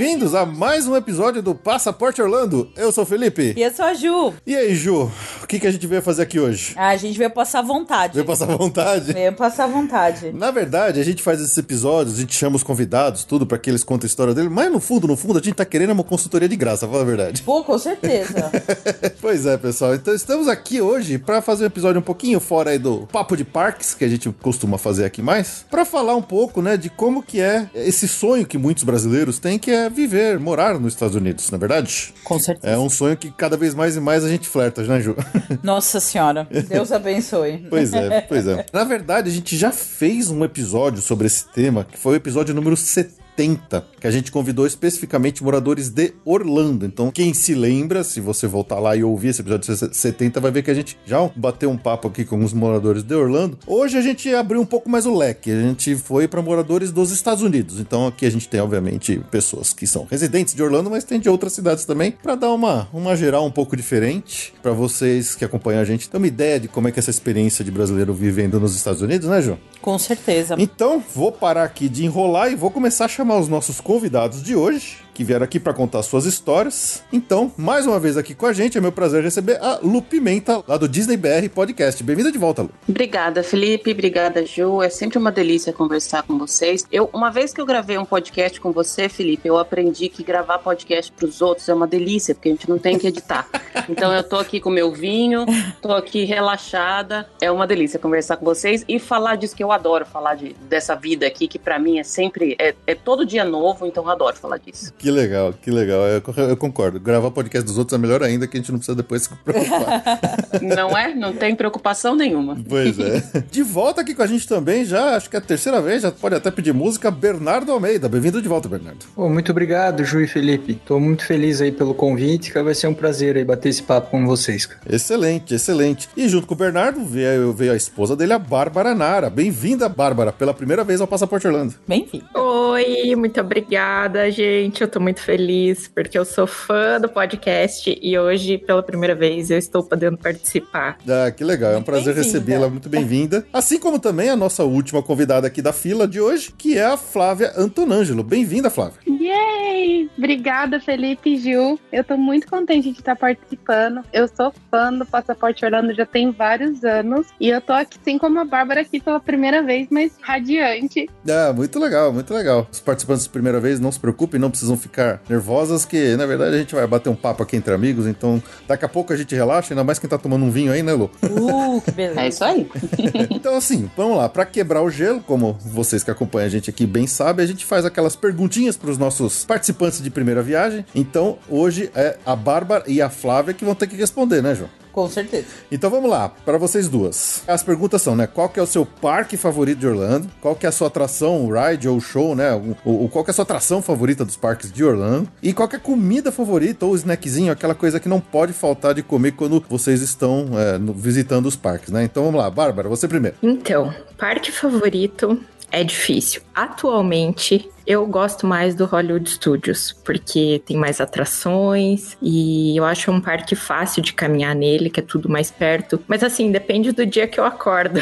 Bem-vindos a mais um episódio do Passaporte Orlando. Eu sou o Felipe. E eu sou a Ju. E aí, Ju? O que, que a gente veio fazer aqui hoje? Ah, a gente veio passar vontade. Veio passar vontade? Veio passar vontade. Na verdade, a gente faz esses episódios, a gente chama os convidados, tudo, para que eles contem a história dele, mas no fundo, no fundo, a gente tá querendo uma consultoria de graça, fala a verdade. Pô, com certeza. pois é, pessoal. Então estamos aqui hoje para fazer um episódio um pouquinho fora aí do papo de parques, que a gente costuma fazer aqui mais, para falar um pouco, né, de como que é esse sonho que muitos brasileiros têm, que é viver, morar nos Estados Unidos, na é verdade? Com certeza. É um sonho que cada vez mais e mais a gente flerta, né, Ju? Nossa senhora, Deus abençoe. pois é, pois é. Na verdade, a gente já fez um episódio sobre esse tema, que foi o episódio número 70 70, que a gente convidou especificamente moradores de Orlando. Então, quem se lembra, se você voltar lá e ouvir esse episódio 70, vai ver que a gente já bateu um papo aqui com os moradores de Orlando. Hoje a gente abriu um pouco mais o leque. A gente foi para moradores dos Estados Unidos. Então, aqui a gente tem, obviamente, pessoas que são residentes de Orlando, mas tem de outras cidades também, para dar uma, uma geral um pouco diferente para vocês que acompanham a gente ter uma ideia de como é que é essa experiência de brasileiro vivendo nos Estados Unidos, né, João? Com certeza. Então, vou parar aqui de enrolar e vou começar a chamar os nossos convidados de hoje que vieram aqui para contar suas histórias. Então, mais uma vez aqui com a gente, é meu prazer receber a Lu Pimenta, lá do Disney BR Podcast. Bem-vinda de volta, Lu. Obrigada, Felipe. Obrigada, Ju. É sempre uma delícia conversar com vocês. Eu, uma vez que eu gravei um podcast com você, Felipe, eu aprendi que gravar podcast para os outros é uma delícia, porque a gente não tem que editar. Então, eu tô aqui com meu vinho, tô aqui relaxada. É uma delícia conversar com vocês e falar disso que eu adoro, falar de, dessa vida aqui, que para mim é sempre, é, é todo dia novo, então eu adoro falar disso. Que legal, que legal. Eu, eu, concordo. Gravar podcast dos outros é melhor ainda, que a gente não precisa depois se preocupar. Não é? Não tem preocupação nenhuma. Pois é. De volta aqui com a gente também, já acho que é a terceira vez, já pode até pedir música, Bernardo Almeida. Bem-vindo de volta, Bernardo. Oh, muito obrigado, Ju e Felipe. Tô muito feliz aí pelo convite, que vai ser um prazer aí bater esse papo com vocês. Excelente, excelente. E junto com o Bernardo veio, veio a esposa dele, a Bárbara Nara. Bem-vinda, Bárbara, pela primeira vez ao Passaporte Orlando. Bem-vinda. Oi, muito obrigada, gente. Eu tô muito feliz porque eu sou fã do podcast e hoje, pela primeira vez, eu estou podendo participar. Ah, que legal. É um prazer recebê-la. Muito bem-vinda. Assim como também a nossa última convidada aqui da fila de hoje, que é a Flávia Antonângelo. Bem-vinda, Flávia. Yay! Obrigada, Felipe e Gil. Eu tô muito contente de estar participando. Eu sou fã do Passaporte Orlando já tem vários anos e eu tô aqui, assim como a Bárbara, aqui pela primeira vez, mas radiante. Ah, muito legal, muito legal. Os participantes da primeira vez, não se preocupem, não precisam ficar nervosas, que na verdade a gente vai bater um papo aqui entre amigos, então daqui a pouco a gente relaxa, ainda mais quem tá tomando um vinho aí, né, Lu? Uh, que beleza. É isso aí. então, assim, vamos lá. Para quebrar o gelo, como vocês que acompanham a gente aqui bem sabem, a gente faz aquelas perguntinhas para os nossos participantes de primeira viagem. Então, hoje é a Bárbara e a Flávia que vão ter que responder, né, João? Com certeza. Então vamos lá, para vocês duas. As perguntas são, né? Qual que é o seu parque favorito de Orlando? Qual que é a sua atração, ride ou show, né? O, qual que é a sua atração favorita dos parques de Orlando? E qual que é a comida favorita ou snackzinho, aquela coisa que não pode faltar de comer quando vocês estão é, no, visitando os parques, né? Então vamos lá, Bárbara, você primeiro. Então, parque favorito é difícil. Atualmente, eu gosto mais do Hollywood Studios, porque tem mais atrações e eu acho um parque fácil de caminhar nele, que é tudo mais perto. Mas assim, depende do dia que eu acordo.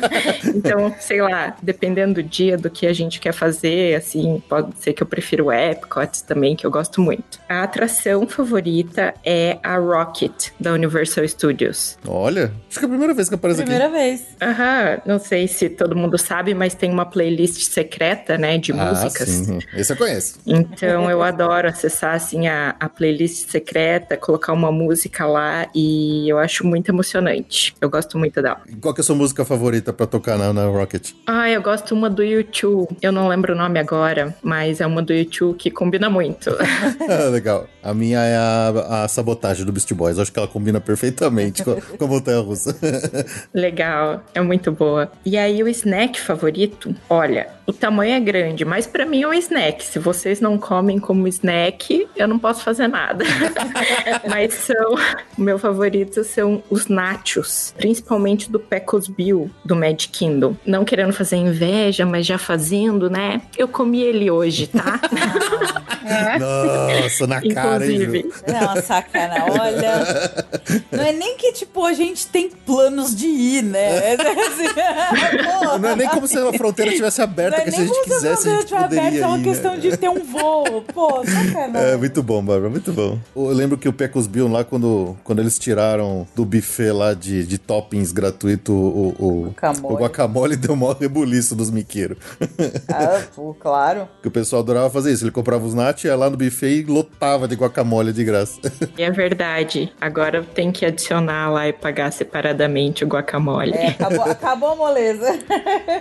então, sei lá, dependendo do dia, do que a gente quer fazer, assim, pode ser que eu prefiro o Epcot também, que eu gosto muito. A atração favorita é a Rocket, da Universal Studios. Olha, acho que é a primeira vez que aparece primeira aqui. Primeira vez. Aham, não sei se todo mundo sabe, mas tem uma playlist secreta, né, de ah, músicas sim. Esse eu conheço. Então eu adoro acessar assim a, a playlist secreta, colocar uma música lá e eu acho muito emocionante. Eu gosto muito dela. Qual que é a sua música favorita pra tocar na, na Rocket? Ah, eu gosto uma do YouTube. Eu não lembro o nome agora, mas é uma do YouTube que combina muito. Ah, Legal. A minha é a, a sabotagem do Beast Boys. Eu acho que ela combina perfeitamente com, com a montanha russa. Legal, é muito boa. E aí o snack favorito, olha, o tamanho é grande, mas pra mim é um snack. Se vocês não comem como snack, eu não posso fazer nada. mas são, o meu favorito são os nachos, principalmente do Pecos Bill, do Mad Kingdom. Não querendo fazer inveja, mas já fazendo, né? Eu comi ele hoje, tá? Nossa, na cara, hein, Ju? Inclusive. É sacana, olha. Não é nem que, tipo, a gente tem planos de ir, né? É assim, pô, Não é nem como se a fronteira tivesse aberta, é que se a nem gente quisesse, a gente poderia aberta, é uma ir, questão né? de ter um voo. Pô, sacana. É, muito bom, Bárbara, muito bom. Eu lembro que o Pecos Bill lá, quando, quando eles tiraram do buffet lá de, de toppings gratuito o, o, Guacamole. o guacamole, deu maior rebuliço dos miqueiros. Ah, pô, claro. que o pessoal adorava fazer isso. Ele comprava os nachos, ia lá no buffet e lotava de guacamole de graça. E é verdade. Agora tem que adicionar lá e pagar separadamente o guacamole. É, acabou, acabou a moleza.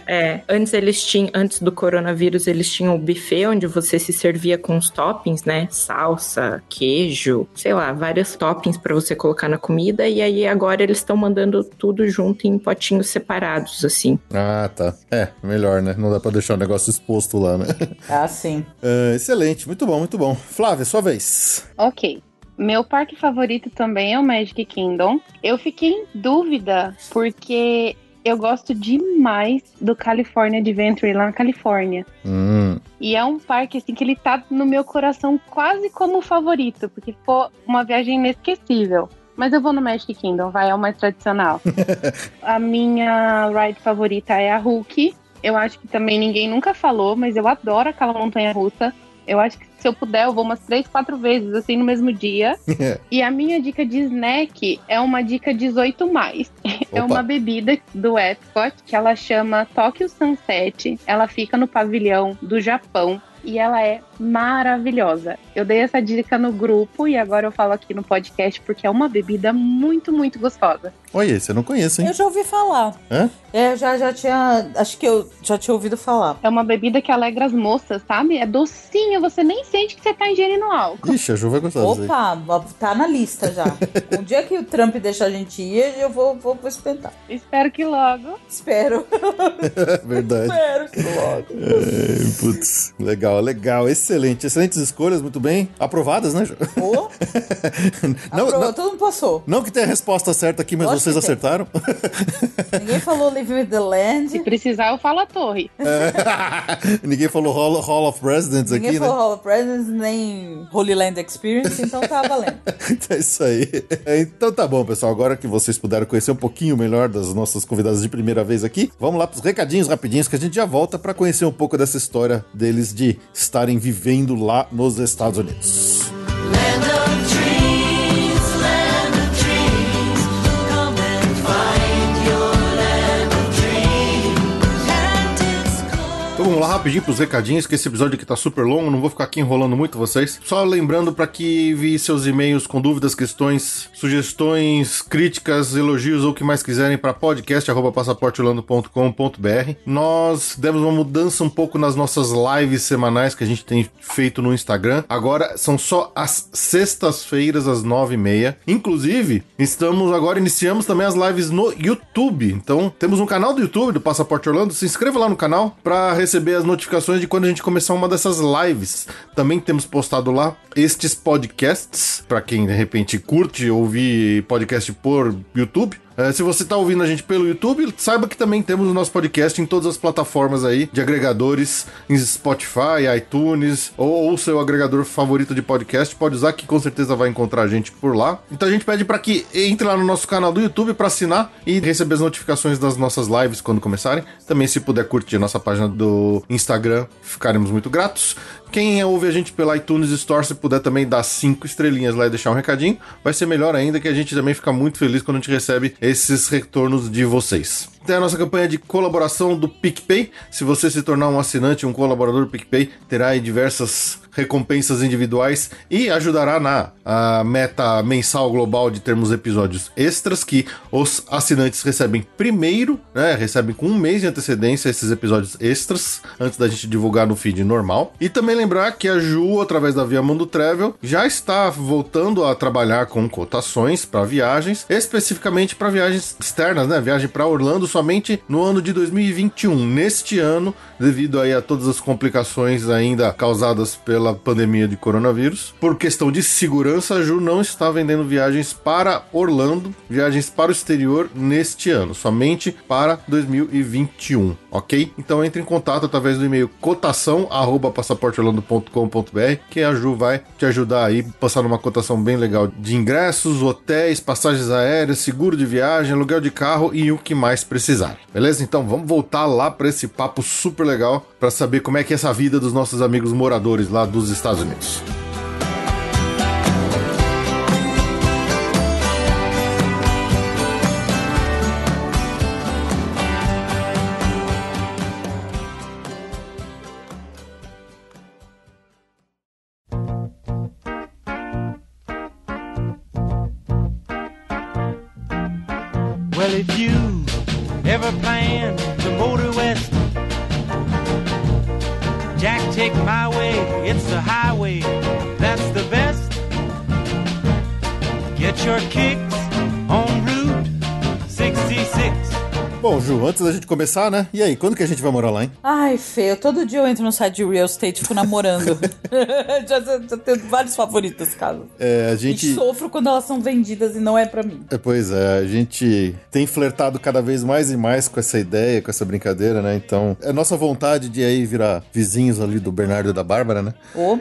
É, antes eles tinham, antes do coronavírus, eles tinham o buffet onde você se servia com os toppings, né? Salsa, queijo, sei lá, vários toppings pra você colocar na comida. E aí agora eles estão mandando tudo junto em potinhos separados, assim. Ah, tá. É, melhor, né? Não dá pra deixar o negócio exposto lá, né? Ah, sim. Ah, excelente, muito bom, muito bom. Flávia, sua vez. Ok. Meu parque favorito também é o Magic Kingdom. Eu fiquei em dúvida porque eu gosto demais do California Adventure lá na Califórnia. Hum, E é um parque assim que ele tá no meu coração quase como favorito, porque ficou uma viagem inesquecível. Mas eu vou no Magic Kingdom, vai, é o mais tradicional. a minha ride favorita é a Hulk. Eu acho que também ninguém nunca falou, mas eu adoro aquela montanha russa. Eu acho que se eu puder, eu vou umas três, quatro vezes, assim, no mesmo dia. E a minha dica de snack é uma dica 18 mais. É uma bebida do Epcot que ela chama Tokyo Sunset. Ela fica no pavilhão do Japão e ela é maravilhosa. Eu dei essa dica no grupo e agora eu falo aqui no podcast porque é uma bebida muito, muito gostosa. olha, esse eu não conheço, hein? Eu já ouvi falar. Hã? É, eu já, já tinha. Acho que eu já tinha ouvido falar. É uma bebida que alegra as moças, sabe? É docinha, você nem sente que você tá ingerindo álcool. Ixi, a Ju vai gostar. Opa, tá na lista já. um dia que o Trump deixar a gente ir, eu vou, vou, vou experimentar. Espero que logo. Espero. Verdade. Espero que logo. É, putz, legal, legal, excelente. Excelentes escolhas, muito bem. Aprovadas, né, Ju? Ô, Não, aprovou, não, todo mundo passou. não que tenha a resposta certa aqui, mas Lógico vocês acertaram. Ninguém falou Live with the Se Land. precisar, eu falo a torre. Ninguém falou Hall, Hall of Presidents Ninguém aqui, falou né? Hall of Presidents, nem Holy Land Experience, então tá valendo. É isso aí. Então tá bom, pessoal. Agora que vocês puderam conhecer um pouquinho melhor das nossas convidadas de primeira vez aqui, vamos lá pros recadinhos rapidinhos que a gente já volta pra conhecer um pouco dessa história deles de estarem vivendo lá nos Estados Unidos. Rapidinho pros recadinhos, que esse episódio aqui tá super longo, não vou ficar aqui enrolando muito vocês. Só lembrando para que envie seus e-mails com dúvidas, questões, sugestões, críticas, elogios ou o que mais quiserem para podcast@passaporteorlando.com.br. Nós demos uma mudança um pouco nas nossas lives semanais que a gente tem feito no Instagram. Agora são só as sextas-feiras às nove e meia. Inclusive, estamos agora iniciamos também as lives no YouTube. Então temos um canal do YouTube do Passaporte Orlando. Se inscreva lá no canal para receber as notificações de quando a gente começar uma dessas lives. Também temos postado lá estes podcasts para quem de repente curte ouvir podcast por YouTube. É, se você está ouvindo a gente pelo YouTube, saiba que também temos o nosso podcast em todas as plataformas aí de agregadores, em Spotify, iTunes ou o seu agregador favorito de podcast. Pode usar que com certeza vai encontrar a gente por lá. Então a gente pede para que entre lá no nosso canal do YouTube para assinar e receber as notificações das nossas lives quando começarem. Também se puder curtir a nossa página do Instagram, ficaremos muito gratos. Quem ouve a gente pela iTunes Store, se puder também dar cinco estrelinhas lá e deixar um recadinho, vai ser melhor ainda, que a gente também fica muito feliz quando a gente recebe esses retornos de vocês. Tem a nossa campanha de colaboração do PicPay. Se você se tornar um assinante, um colaborador do PicPay, terá diversas recompensas individuais e ajudará na meta mensal global de termos episódios extras que os assinantes recebem primeiro, né? Recebem com um mês de antecedência esses episódios extras antes da gente divulgar no feed normal. E também lembrar que a Ju, através da Via Mundo Travel, já está voltando a trabalhar com cotações para viagens, especificamente para viagens externas, né? Viagem para Orlando somente no ano de 2021. Neste ano, devido aí a todas as complicações ainda causadas pela pandemia de coronavírus, por questão de segurança, a Ju não está vendendo viagens para Orlando, viagens para o exterior neste ano, somente para 2021, ok? Então entre em contato através do e-mail cotação@passaporteorlando.com.br, que a Ju vai te ajudar aí passar uma cotação bem legal de ingressos, hotéis, passagens aéreas, seguro de viagem, aluguel de carro e o que mais precisar. Beleza? Então vamos voltar lá para esse papo super legal para saber como é que é essa vida dos nossos amigos moradores lá dos Estados Unidos. If you ever plan to motor west, Jack, take my way. It's the highway that's the best. Get your kicks Bom, Ju, antes da gente começar, né? E aí, quando que a gente vai morar lá, hein? Ai, feio. Todo dia eu entro no site de real estate e fico namorando. já, já tenho vários favoritos, caso. É, a E gente. sofro quando elas são vendidas e não é pra mim. É, Pois é, a gente tem flertado cada vez mais e mais com essa ideia, com essa brincadeira, né? Então, é nossa vontade de aí virar vizinhos ali do Bernardo e da Bárbara, né? Ô,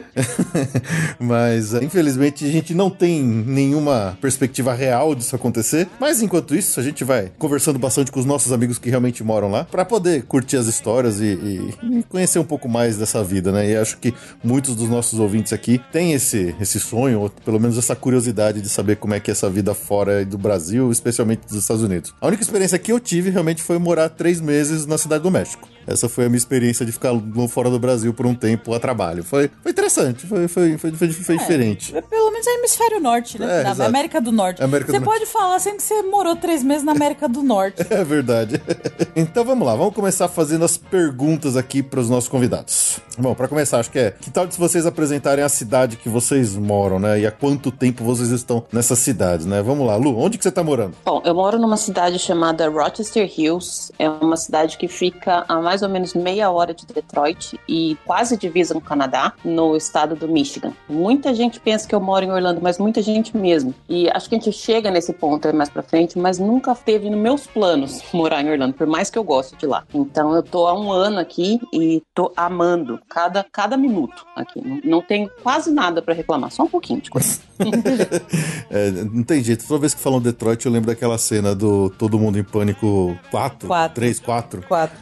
Mas, infelizmente, a gente não tem nenhuma perspectiva real disso acontecer. Mas, enquanto isso, a gente vai conversando bastante com os nossos amigos que realmente moram lá, pra poder curtir as histórias e, e- e conhecer um pouco mais dessa vida, né? E acho que muitos dos nossos ouvintes aqui têm esse, esse sonho, ou pelo menos essa curiosidade de saber como é que é essa vida fora do Brasil, especialmente dos Estados Unidos. A única experiência que eu tive realmente foi morar três meses na Cidade do México. Essa foi a minha experiência de ficar fora do Brasil por um tempo a trabalho. Foi, foi interessante, foi, foi, foi, foi, foi diferente. é pelo menos é hemisfério norte, né? É, exato. América do Norte. América você do pode falar sempre que você morou três meses na América do Norte. É verdade. Então vamos lá, vamos começar fazendo as perguntas aqui para os nossos convidados. Bom, para começar, acho que é que tal de vocês apresentarem a cidade que vocês moram, né? E há quanto tempo vocês estão nessas cidades, né? Vamos lá, Lu, onde que você tá morando? Bom, eu moro numa cidade chamada Rochester Hills. É uma cidade que fica a mais ou menos meia hora de Detroit e quase divisa com o Canadá, no estado do Michigan. Muita gente pensa que eu moro em Orlando, mas muita gente mesmo. E acho que a gente chega nesse ponto aí mais pra frente, mas nunca teve nos meus planos morar em Orlando, por mais que eu goste de lá. Então eu tô há um ano aqui e tô amando cada, cada minuto aqui. Não, não tenho quase nada pra reclamar, só um pouquinho de coisa. É, não tem jeito, toda vez que falam Detroit eu lembro daquela cena do Todo Mundo em Pânico 4, Quatro. 3, 4. Quatro.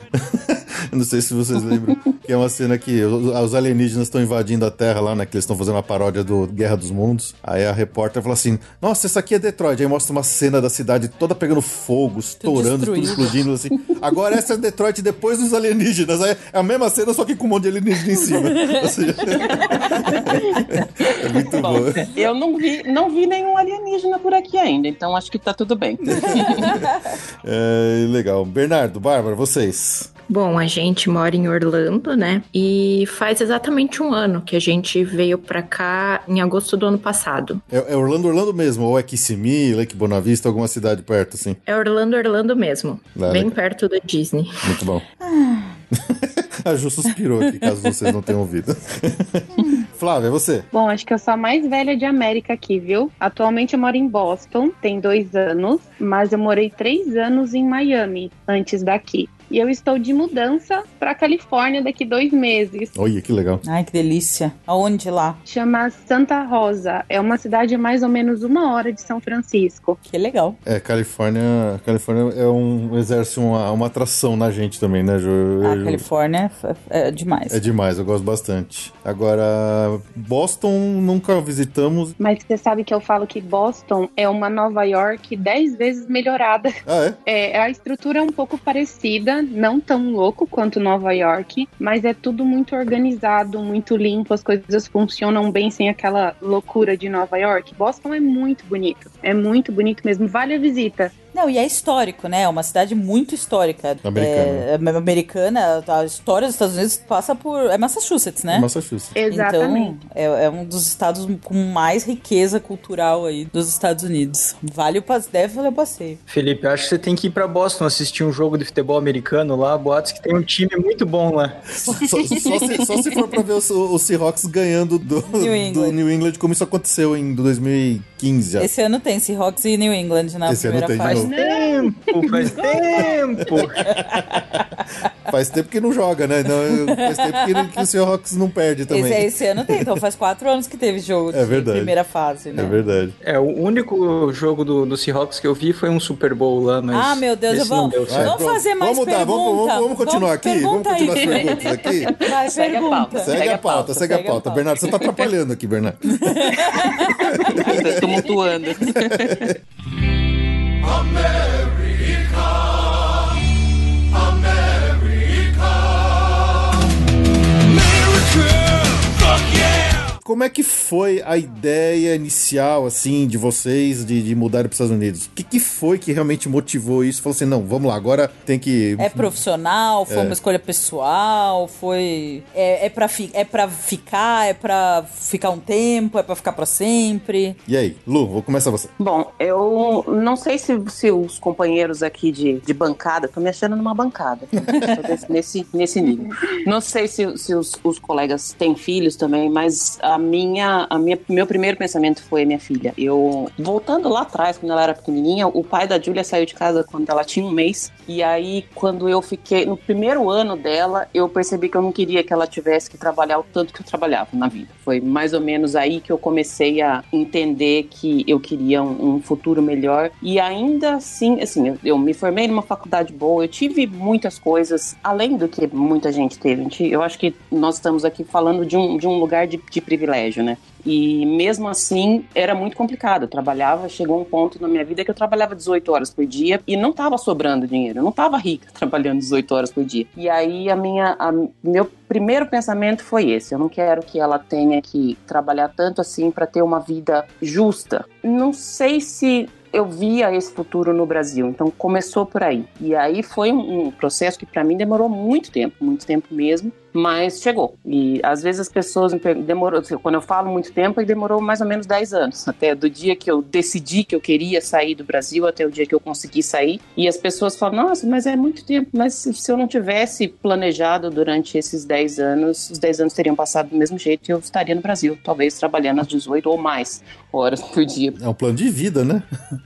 Eu não sei se vocês lembram, que é uma cena que os alienígenas estão invadindo a Terra lá, né? Que eles estão fazendo uma paródia do Guerra dos Mundos. Aí a repórter fala assim: Nossa, essa aqui é Detroit. Aí mostra uma cena da cidade toda pegando fogo, estourando, tudo, explodindo assim. Agora essa é Detroit depois dos alienígenas. Aí é a mesma cena, só que com um monte de alienígena em cima. Seja, é muito bom. Eu não vi, não vi nenhum alienígena por aqui ainda, então acho que tá tudo bem. É, legal. Bernardo, Bárbara, vocês. Bom, a gente mora em Orlando, né? E faz exatamente um ano que a gente veio pra cá em agosto do ano passado. É, é Orlando, Orlando mesmo? Ou é Kissimmee, Lake Bonavista, alguma cidade perto, assim? É Orlando, Orlando mesmo. Ah, bem legal. perto da Disney. Muito bom. a Ju suspirou aqui, caso vocês não tenham ouvido. Flávia, é você? Bom, acho que eu sou a mais velha de América aqui, viu? Atualmente eu moro em Boston, tem dois anos, mas eu morei três anos em Miami antes daqui. E eu estou de mudança para Califórnia daqui dois meses. Olha que legal. Ai, que delícia. Aonde lá? Chama Santa Rosa. É uma cidade a mais ou menos uma hora de São Francisco. Que legal. É, Califórnia, Califórnia é um exerce uma, uma atração na gente também, né, Ju? Eu- A Califórnia é, é demais. É demais, eu gosto bastante. Agora, Boston nunca visitamos. Mas você sabe que eu falo que Boston é uma Nova York dez vezes melhorada. Ah, é? É, a estrutura é um pouco parecida, não tão louco quanto Nova York, mas é tudo muito organizado, muito limpo, as coisas funcionam bem sem aquela loucura de Nova York. Boston é muito bonito, é muito bonito mesmo, vale a visita. Não, e é histórico, né? É uma cidade muito histórica. Americana. É, americana, a história dos Estados Unidos passa por. É Massachusetts, né? Massachusetts. Exatamente. Então, é, é um dos estados com mais riqueza cultural aí dos Estados Unidos. Vale o passe, deve valer o passeio. Felipe, acho que você tem que ir pra Boston assistir um jogo de futebol americano lá. Boatos que tem um time muito bom lá. Só, só- só se, só se for pra ver o, o Seahawks ganhando do New England. do New England, como isso aconteceu em 2015 já. Esse ano tem Seahawks e New England na Esse ano primeira tem de fase. Novo. Tempo, faz tempo. Faz tempo que não joga, né? Não, faz tempo que, que o Seahawks não perde também. Esse, esse ano tem, então faz quatro anos que teve jogo de É verdade. primeira fase, né? É verdade. É, o único jogo do, do Seahawks que eu vi foi um Super Bowl lá, mas. Ah, meu Deus, vamos, vamos fazer mais vamos mudar, pergunta. vamos, vamos, vamos continuar aqui? Vamos continuar as aí. perguntas aqui? Vai, Segue a pergunta. pauta. Segue, a pauta, segue a pauta. Bernardo, você tá atrapalhando aqui, Bernardo. Tá tumultuando. America. Como é que foi a ideia inicial, assim, de vocês de, de mudarem para os Estados Unidos? O que, que foi que realmente motivou isso? Falou assim, não, vamos lá, agora tem que... É profissional? Foi uma escolha pessoal? Foi. É, é, pra fi... é pra ficar? É pra ficar um tempo? É pra ficar pra sempre? E aí, Lu, vou começar você. Bom, eu não sei se, se os companheiros aqui de, de bancada, tô me achando numa bancada, tô nesse- nesse, nível. Não sei se, se os, os colegas têm filhos também, mas a minha, a minha, meu primeiro pensamento foi minha filha. Eu, voltando lá atrás, quando ela era pequenininha, o pai da Júlia saiu de casa quando ela tinha um mês, e aí quando eu fiquei, no primeiro ano dela, eu percebi que eu não queria que ela tivesse que trabalhar o tanto que eu trabalhava na vida. Foi mais ou menos aí que eu comecei a entender que eu queria um, um futuro melhor. E ainda assim, assim, eu, eu me formei numa faculdade boa, eu tive muitas coisas, além do que muita gente teve. Eu acho que nós estamos aqui falando de um, de um lugar de, de privilégio, né? E mesmo assim, era muito complicado. Eu trabalhava, chegou um ponto na minha vida que eu trabalhava 18 horas por dia e não tava sobrando dinheiro. Eu não tava rica trabalhando 18 horas por dia. E aí, a minha, a- meu primeiro pensamento foi esse: eu não quero que ela tenha que trabalhar tanto assim para ter uma vida justa. Não sei se eu via esse futuro no Brasil, então começou por aí. E aí foi um processo que para mim demorou muito tempo, muito tempo mesmo, mas chegou. E às vezes as pessoas me perguntam, demorou, assim, quando eu falo muito tempo, aí demorou mais ou menos 10 anos, até do dia que eu decidi que eu queria sair do Brasil até o dia que eu consegui sair. E as pessoas falam: "Nossa, mas é muito tempo". Mas se se eu não tivesse planejado durante esses 10 anos, os 10 anos teriam passado do mesmo jeito e eu estaria no Brasil, talvez trabalhando às 18 ou mais horas por dia. É um plano de vida, né?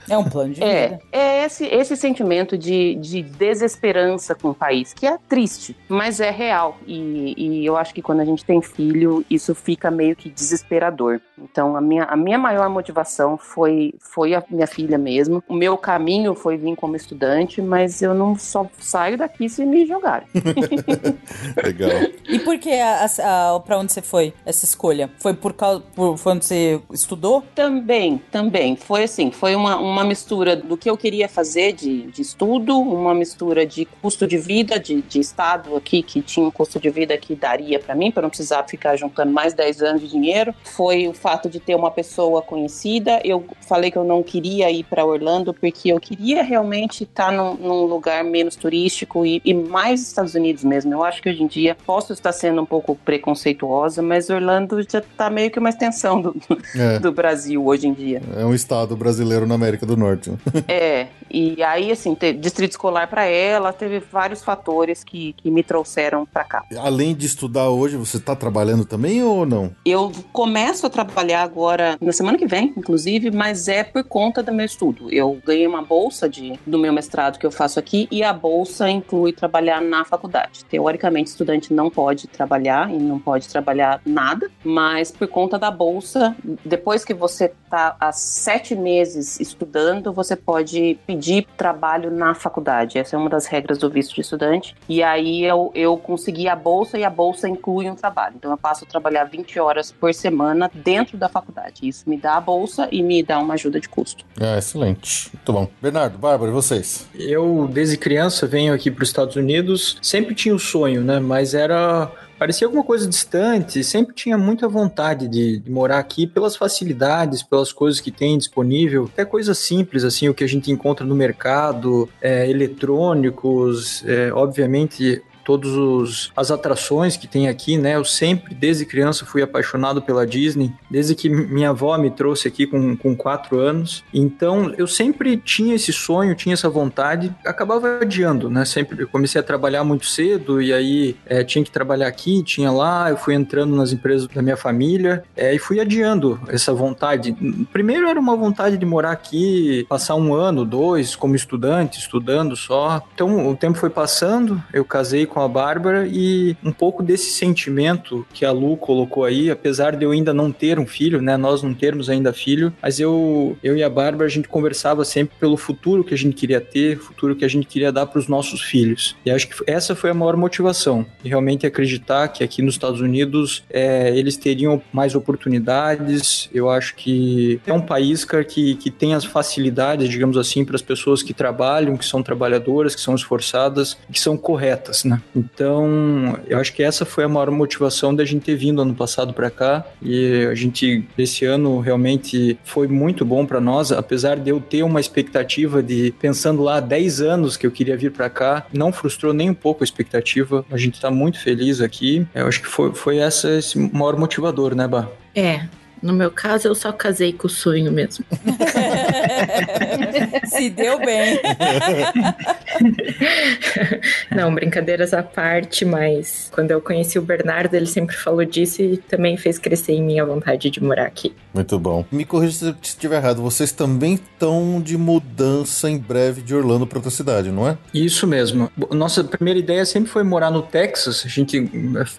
É um plano de É, vida. é esse, esse sentimento de, de desesperança com o país, que é triste, mas é real. E, e eu acho que quando a gente tem filho, isso fica meio que desesperador. Então, a minha, a minha maior motivação foi, foi a minha filha mesmo. O meu caminho foi vir como estudante, mas eu não só saio daqui se me jogarem. Legal. E por que a, a, a- pra onde você foi, essa escolha? Foi por causa. Por, foi onde você estudou? Também, também. Foi assim, foi uma, uma mistura do que eu queria fazer de, de estudo, uma mistura de custo de vida, de, de estado aqui, que tinha um custo de vida que daria pra mim, pra não precisar ficar juntando mais 10 anos de dinheiro. Foi o fato de ter uma pessoa conhecida. Eu falei que eu não queria ir pra Orlando, porque eu queria realmente estar num, num lugar menos turístico e, e mais Estados Unidos mesmo. Eu acho que hoje em dia posso estar sendo um pouco preconceituosa, mas Orlando já tá meio que uma extensão do, É, do Brasil hoje em dia. é um estado brasileiro na América do Norte. É, e aí, assim, ter distrito escolar para ela, teve vários fatores que, que me trouxeram para cá. além de estudar hoje, você tá trabalhando também ou não? Eu começo a trabalhar agora, na semana que vem, inclusive, mas é por conta do meu estudo. Eu ganhei uma bolsa de, do meu mestrado que eu faço aqui e a bolsa inclui trabalhar na faculdade. Teoricamente, estudante não pode trabalhar e não pode trabalhar nada, mas por conta da bolsa, depois que você tá há sete meses estudando, você pode pedir trabalho na faculdade. Essa é uma das regras do visto de estudante. E aí eu, eu consegui a bolsa e a bolsa inclui um trabalho. Então eu passo a trabalhar 20 horas por semana dentro da faculdade. Isso me dá a bolsa e me dá uma ajuda de custo. É, excelente. Muito bom. Bernardo, Bárbara, e vocês? Eu, desde criança, venho aqui para os Estados Unidos. Sempre tinha o sonho, né? Mas era parecia alguma coisa distante, sempre tinha muita vontade de, de, morar aqui pelas facilidades, pelas coisas que tem disponível, até coisas simples, assim, o que a gente encontra no mercado, é, eletrônicos, é, obviamente todas as atrações que tem aqui, né? Eu sempre, desde criança, fui apaixonado pela Disney, desde que minha avó me trouxe aqui com, com quatro anos. Então, eu sempre tinha esse sonho, tinha essa vontade, acabava adiando, né? Sempre eu comecei a trabalhar muito cedo e aí é, tinha que trabalhar aqui, tinha lá, eu fui entrando nas empresas da minha família é, e fui adiando essa vontade. Primeiro era uma vontade de morar aqui, passar um ano, dois, como estudante, estudando só. Então, o tempo foi passando, eu casei com com a Bárbara e um pouco desse sentimento que a Lu colocou aí, apesar de eu ainda não ter um filho, né? Nós não termos ainda filho, mas eu, eu e a Bárbara a gente conversava sempre pelo futuro que a gente queria ter, futuro que a gente queria dar para os nossos filhos. E acho que essa foi a maior motivação, e realmente acreditar que aqui nos Estados Unidos é, eles teriam mais oportunidades. Eu acho que é um país cara, que, que tem as facilidades, digamos assim, para as pessoas que trabalham, que são trabalhadoras, que são esforçadas, que são corretas, né? Então, eu acho que essa foi a maior motivação da gente ter vindo ano passado para cá e a gente esse ano realmente foi muito bom para nós, apesar de eu ter uma expectativa de pensando lá 10 anos que eu queria vir para cá, não frustrou nem um pouco a expectativa. A gente está muito feliz aqui. Eu acho que foi, foi essa esse maior motivador, né, Bah? É, no meu caso, eu só casei com o sonho mesmo. Se deu bem. Não, brincadeiras à parte, mas quando eu conheci o Bernardo, ele sempre falou disso e também fez crescer em mim a vontade de morar aqui. Muito bom. Me corrija se estiver errado, vocês também estão de mudança em breve de Orlando para outra cidade, não é? Isso mesmo. Nossa primeira ideia sempre foi morar no Texas. A gente,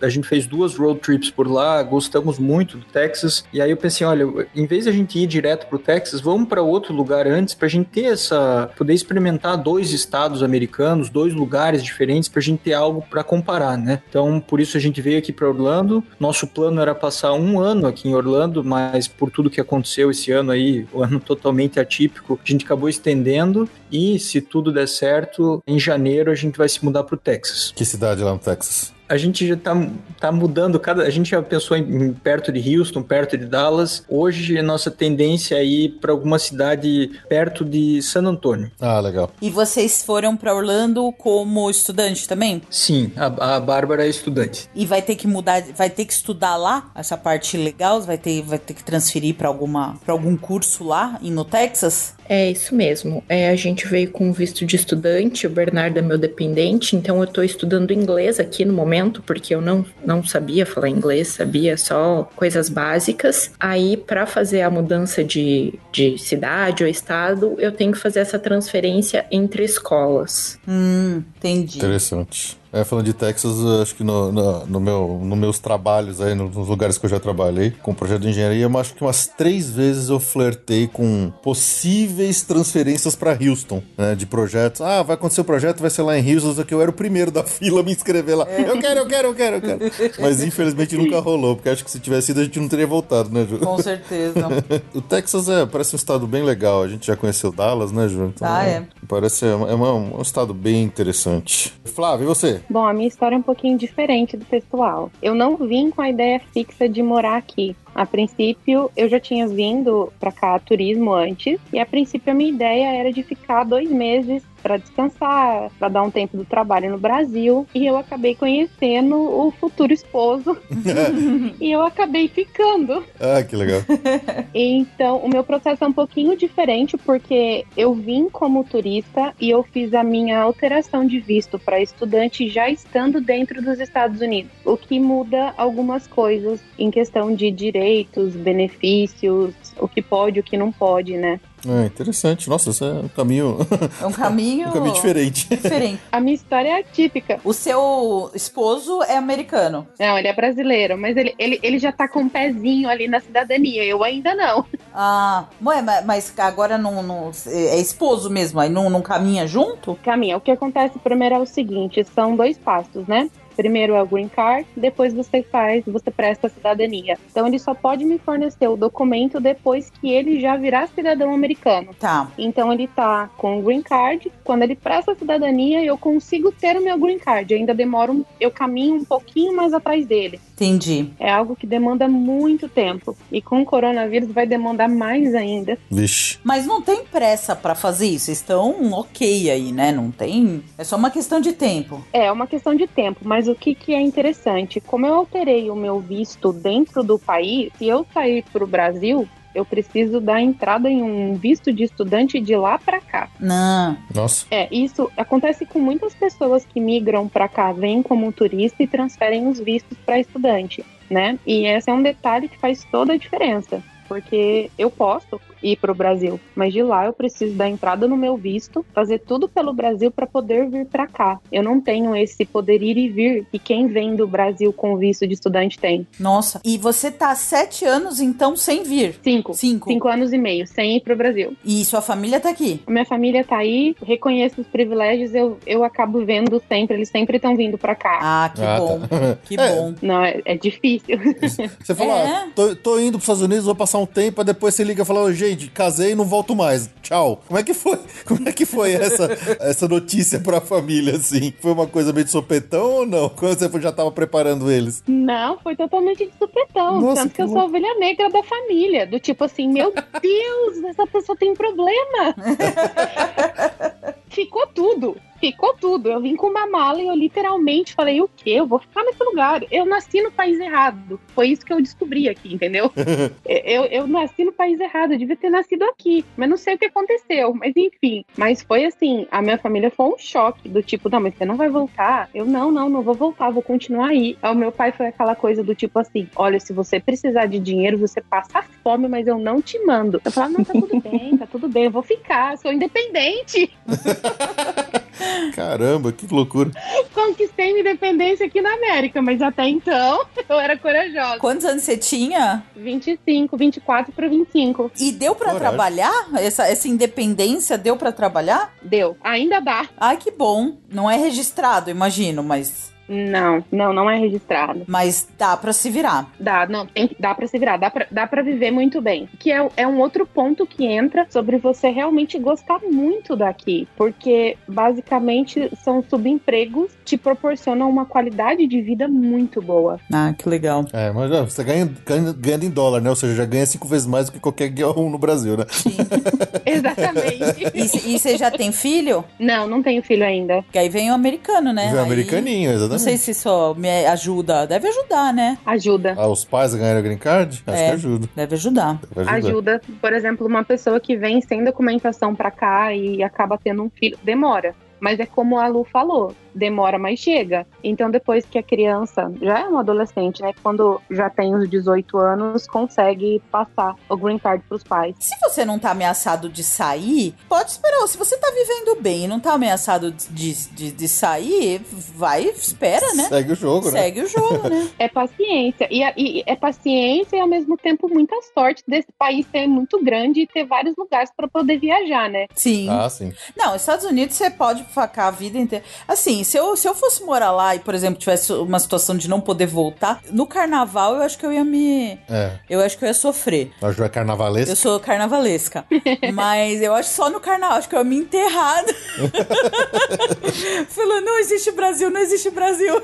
a gente fez duas road trips por lá, gostamos muito do Texas. E aí eu pensei, olha, em vez de a gente ir direto pro Texas, vamos para outro lugar antes pra gente ter essa, poder experimentar dois estados americanos, dois lugares diferentes pra gente ter algo para comparar, né? Então, por isso a gente veio aqui para Orlando. Nosso plano era passar um ano aqui em Orlando, mas por tudo que aconteceu esse ano aí, o um ano totalmente atípico, a gente acabou estendendo e se tudo der certo, em janeiro a gente vai se mudar pro Texas. Que cidade lá no Texas? A gente já tá, tá mudando cada. A gente já pensou em, em perto de Houston, perto de Dallas. Hoje a nossa tendência é ir para alguma cidade perto de San Antônio. Ah, legal. E vocês foram para Orlando como estudante também? Sim, a, a Bárbara é estudante. E vai ter que mudar, vai ter que estudar lá essa parte legal? Vai ter, vai ter que transferir para alguma para algum curso lá no Texas? É isso mesmo. É, a gente veio com visto de estudante, o Bernardo é meu dependente, então eu estou estudando inglês aqui no momento, porque eu não, não sabia falar inglês, sabia só coisas básicas. Aí, para fazer a mudança de, de cidade ou estado, eu tenho que fazer essa transferência entre escolas. Hum, entendi. Interessante. É, falando de Texas, acho que no, no, no meu, nos meus trabalhos aí, nos lugares que eu já trabalhei com projeto de engenharia, eu acho que umas três vezes eu flertei com possíveis transferências para Houston, né, de projetos. Ah, vai acontecer o projeto, vai ser lá em Houston, só que eu era o primeiro da fila a me inscrever lá. Eu quero, eu quero, eu quero, eu quero. Mas infelizmente nunca rolou, porque acho que se tivesse ido a gente não teria voltado, né, Ju? Com certeza. o Texas é, parece um estado bem legal, a gente já conheceu Dallas, né, Ju? Então, ah, é. Parece é, é uma, um estado bem interessante. Flávio, e você? Bom, a minha história é um pouquinho diferente do pessoal. Eu não vim com a ideia fixa de morar aqui. A princípio, eu já tinha vindo para cá turismo antes, e a princípio a minha ideia era de ficar dois meses para descansar, para dar um tempo do trabalho no Brasil. E eu acabei conhecendo o futuro esposo e eu acabei ficando. ah, que legal. Então, o meu processo é um pouquinho diferente porque eu vim como turista e eu fiz a minha alteração de visto para estudante já estando dentro dos Estados Unidos, o que muda algumas coisas em questão de direitos, benefícios, o que pode, o que não pode, né? É, interessante. Nossa, esse é um caminho, É um caminho. um caminho diferente. diferente. A minha história é atípica. O seu esposo é americano. Não, ele é brasileiro, mas ele, ele, ele já tá com um pezinho ali na cidadania, eu ainda não. Ah, ué, ma- mas agora não, não- é esposo mesmo, aí não, não caminha junto? Caminha, o que acontece primeiro é o seguinte, são dois passos, né? Primeiro é o green card, depois você faz, você presta a cidadania. Então ele só pode me fornecer o documento depois que ele já virar cidadão americano. Tá. Então ele tá com o green card, quando ele presta a cidadania, eu consigo ter o meu green card. Ainda demora um, eu caminho um pouquinho mais atrás dele. Entendi. É algo que demanda muito tempo. E com o coronavírus vai demandar mais ainda. Vixe. Mas não tem pressa pra fazer isso. Vocês estão ok aí, né? Não tem. É só uma questão de tempo. É uma questão de tempo, mas o que, que é interessante? Como eu alterei o meu visto dentro do país, se eu sair para o Brasil, eu preciso dar entrada em um visto de estudante de lá para cá. Não. Nossa. É, isso acontece com muitas pessoas que migram para cá, vêm como turista e transferem os vistos para estudante, né? E esse é um detalhe que faz toda a diferença. Porque eu posso ir para o Brasil, mas de lá eu preciso dar entrada no meu visto, fazer tudo pelo Brasil para poder vir para cá. Eu não tenho esse poder ir e vir que quem vem do Brasil com visto de estudante tem. Nossa. E você tá há sete anos, então, sem vir? Cinco. Cinco. Cinco anos e meio sem ir para o Brasil. E sua família tá aqui? A minha família tá aí, reconheço os privilégios, eu, eu acabo vendo sempre, eles sempre estão vindo para cá. Ah, que Ah, bom. tá. Que É. bom. Não, é, é difícil. Você falou, É. ah, tô, tô indo pros Estados Unidos, vou passar um tempo, aí depois você liga e fala, "Ô, gente, casei e não volto mais. Tchau. Como é que foi? Como é que foi essa, essa notícia pra família, assim? Foi uma coisa meio de sopetão ou não? Quando você já tava preparando eles? Não, foi totalmente de supetão. Nossa, Tanto que que eu sou a ovelha negra da família. Do tipo assim, meu Deus, essa pessoa tem problema. Ficou tudo. Ficou tudo. Eu vim com uma mala e eu literalmente falei: o quê? Eu vou ficar nesse lugar. Eu nasci no país errado. Foi isso que eu descobri aqui, entendeu? eu, eu nasci no país errado. Eu devia ter nascido aqui. Mas não sei o que aconteceu. Mas enfim. Mas foi assim: a minha família foi um choque. Do tipo, não, mas você não vai voltar? Eu, não, não, não vou voltar. Vou continuar aí. Aí o meu pai foi aquela coisa do tipo assim: olha, se você precisar de dinheiro, você passa fome, mas eu não te mando. Eu falava: não, tá tudo bem, tá tudo bem. Eu vou ficar. Sou independente. Caramba, que loucura. Conquistei minha independência aqui na América, mas até então eu era corajosa. Quantos anos você tinha? 25, 24 para 25. E deu pra Coragem. trabalhar? Essa, essa independência deu pra trabalhar? Deu. Ainda dá. Ai, que bom. Não é registrado, imagino, mas. Não, não, não é registrado. Mas dá pra se virar. Dá, não, tem, dá para se virar, dá pra, dá pra viver muito bem. Que é, é um outro ponto que entra sobre você realmente gostar muito daqui. Porque, basicamente, são subempregos que te proporcionam uma qualidade de vida muito boa. Ah, que legal. É, mas você ganha, ganha, ganha em dólar, né? Ou seja, já ganha cinco vezes mais do que qualquer guião no Brasil, né? Exatamente. E e você já tem filho? não, não tenho filho ainda. Que aí vem o americano, né? Vem Aí- americaninho, exatamente. Não sei se isso me ajuda. Deve ajudar, né? Ajuda. Ah, os pais ganharam a green card? Acho É. que ajuda. Deve ajudar. Deve ajudar. ajuda. Por exemplo, uma pessoa que vem sem documentação pra cá e acaba tendo um filho, demora. Mas é como a Lu falou, demora, mas chega. Então, depois que a criança já é um adolescente, né? Quando já tem os 18 anos, consegue passar o green card pros pais. Se você não tá ameaçado de sair, pode esperar. Se você tá vivendo bem e não tá ameaçado de, de, de sair, vai, espera, né? Segue o jogo, né? Segue o jogo, né? É paciência. E, e é paciência e, ao mesmo tempo, muita sorte desse país ser muito grande e ter vários lugares pra poder viajar, né? Sim. Ah, sim. Não, Estados Unidos você pode facar a vida inteira. Assim, se eu, se eu fosse morar lá e, por exemplo, tivesse uma situação de não poder voltar, no carnaval eu acho que eu ia me. É. Eu acho que eu ia sofrer. A Ju é carnavalesca. Eu sou carnavalesca. Mas eu acho só no carnaval, acho que eu ia me enterrar. Falando, não existe Brasil, não existe Brasil.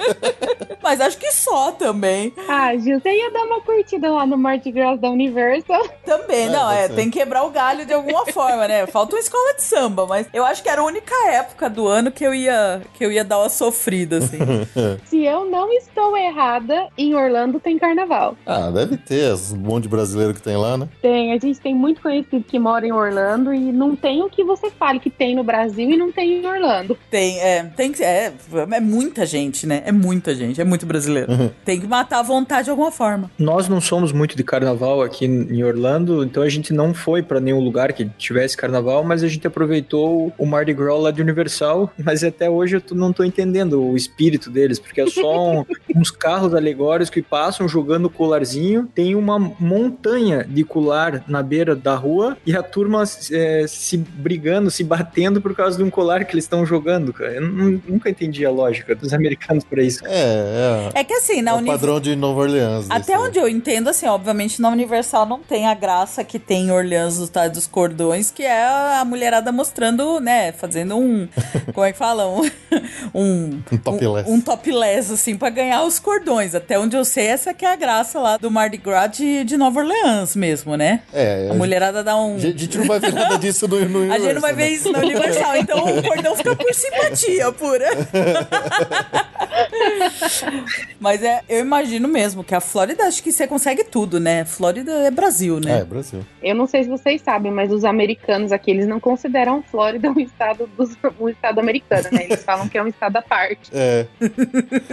Mas acho que só também. Ah, Gil, você ia dar uma curtida lá no Mardi Gras da Universal. Também, É, não, é, você. tem que quebrar o galho de alguma forma, né? Falta uma escola de samba, mas eu acho que era a única época do ano que eu ia, que eu ia dar uma sofrida, assim. Se eu não estou errada, em Orlando tem carnaval. Ah, deve ter um monte de brasileiro que tem lá, né? Tem, a gente tem muito conhecido que mora em Orlando e não tem o que você fale que tem no Brasil e não tem em Orlando. Tem, é, tem que. É, é muita gente, né? É muita gente, é muito brasileiro. Tem que matar a vontade de alguma forma. Nós não somos muito de carnaval aqui em Orlando, então a gente não foi pra nenhum lugar que tivesse carnaval, mas a gente aproveitou o Mardi Gras lá de Universal, mas até hoje eu tô- não tô entendendo o espírito deles, porque é só um- uns carros alegóricos que passam jogando colarzinho, tem uma montanha de colar na beira da rua e a turma é, se brigando, se batendo por causa de um colar que eles estão jogando, cara. Eu nu- nunca entendi a lógica dos americanos pra isso. É, é. É que assim, na é o Universal. padrão de Nova Orleans. Até desse- onde eu entendo, assim, obviamente na Universal não tem a graça que tem em Orleans do Estádio dos Cordões, que é a mulherada mostrando, né, fazendo um, como é que fala? Um, um, Um topless. um, um topless, assim, pra ganhar os cordões. Até onde eu sei, essa que é a graça lá do Mardi Gras de, de Nova Orleans mesmo, né? É, A mulherada dá um... A gente, a não vai ver nada disso no, no A gente não vai Universal, ver né? isso na Universal, então o cordão fica por simpatia pura. Mas é, eu imagino mesmo que a Flórida, acho que você consegue tudo, né? Flórida é Brasil, É, né? Brasil. Eu não sei se vocês sabem, mas os americanos aqui, eles não consideram Flórida um estado, dos, um estado americano, né? Eles falam que é um estado à parte. É.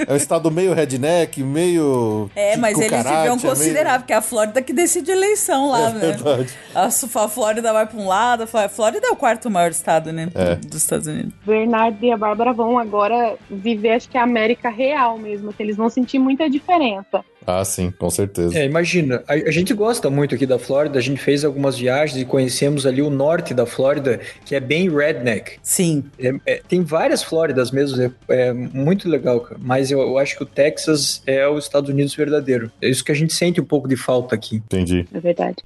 É um estado meio redneck, meio. É, mas eles deviam meio- considerar, porque é a Flórida que decide a eleição lá, É né? verdade. A, a Flórida vai pra um lado, a Flórida é o quarto maior estado, né? É. Dos Estados Unidos. Bernardo e a Bárbara vão agora viver, acho que a América real mesmo, que eles vão sentir muita diferença. Ah, sim, com certeza. É, imagina, a, a gente gosta muito aqui da Flórida, a gente fez algumas viagens e conhecemos ali o norte da Flórida, que é bem redneck. Sim. É- é- tem várias Flóridas mesmo, é, é muito legal, cara. Mas eu, eu acho que o Texas é os Estados Unidos verdadeiro. É isso que a gente sente um pouco de falta aqui. Entendi. É verdade.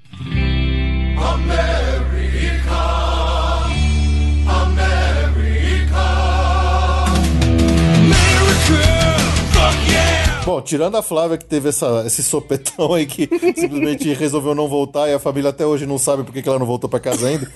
Bom, tirando a Flávia que teve essa, esse sopetão aí que simplesmente resolveu não voltar e a família até hoje não sabe por que que ela não voltou pra casa ainda.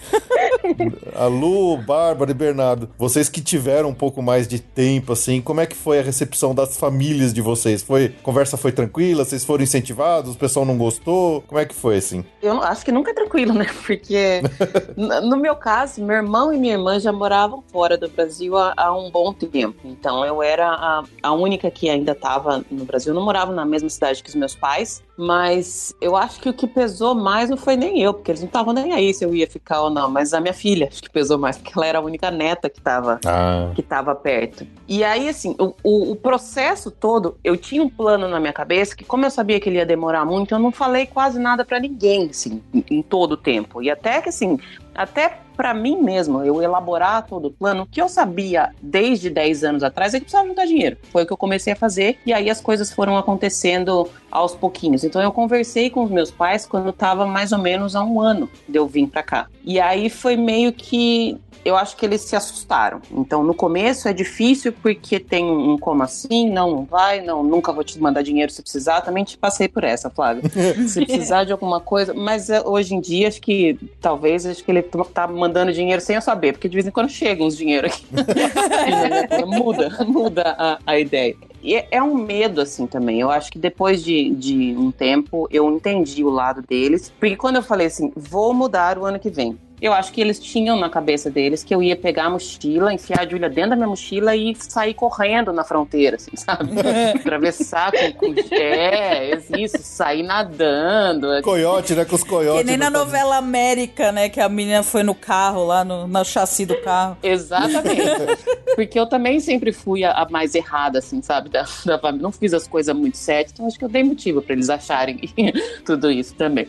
A Lu, Bárbara e Bernardo, vocês que tiveram um pouco mais de tempo, assim, como é que foi a recepção das famílias de vocês? Foi, conversa foi tranquila? Vocês foram incentivados? O pessoal não gostou? Como é que foi, assim? Eu acho que nunca é tranquilo, né? Porque no meu caso, meu irmão e minha irmã já moravam fora do Brasil há, há um bom tempo. Então eu era a, a única que ainda estava no Brasil. Eu não morava na mesma cidade que os meus pais, mas eu acho que o que pesou mais não foi nem eu, porque eles não estavam nem aí se eu ia ficar ou não, mas a minha filha acho que pesou mais, porque ela era a única neta que estava Ah, que estava perto. E aí, assim, o, o, o processo todo, eu tinha um plano na minha cabeça que, como eu sabia que ele ia demorar muito, eu não falei quase nada pra ninguém, assim, em, em todo o tempo. E até que, assim, até pra mim mesmo, eu elaborar todo o plano, o que eu sabia desde 10 anos atrás é que precisava juntar dinheiro. Foi o que eu comecei a fazer, e aí as coisas foram acontecendo aos pouquinhos. Então eu conversei com os meus pais quando eu tava mais ou menos há um ano de eu vir pra cá. E aí foi meio que eu acho que eles se assustaram. Então, no começo é difícil porque tem um, um como assim, não, não vai, não, nunca vou te mandar dinheiro se precisar. Também te passei por essa, Flávia. se precisar de alguma coisa, mas é, hoje em dia acho que talvez acho que ele tá mandando dinheiro sem eu saber, porque de vez em quando chegam os dinheiro aqui. muda, muda a, a ideia. E é- é um medo, assim, também. Eu acho que depois de, de um tempo, eu entendi o lado deles. Porque quando eu falei assim, vou mudar o ano que vem. Eu acho que eles tinham na cabeça deles que eu ia pegar a mochila, enfiar a Júlia dentro da minha mochila e sair correndo na fronteira, assim, sabe? Atravessar com, com... É, isso, sair nadando. assim. coiote, né? Com os coiotes. Que nem na no- novela América, né? Que a menina foi no carro, lá no, no chassi do carro. Exatamente. Porque eu também sempre fui a, a mais errada, assim, sabe? Da, da família. Não fiz as coisas muito certas, então acho que eu dei motivo pra eles acharem tudo isso também.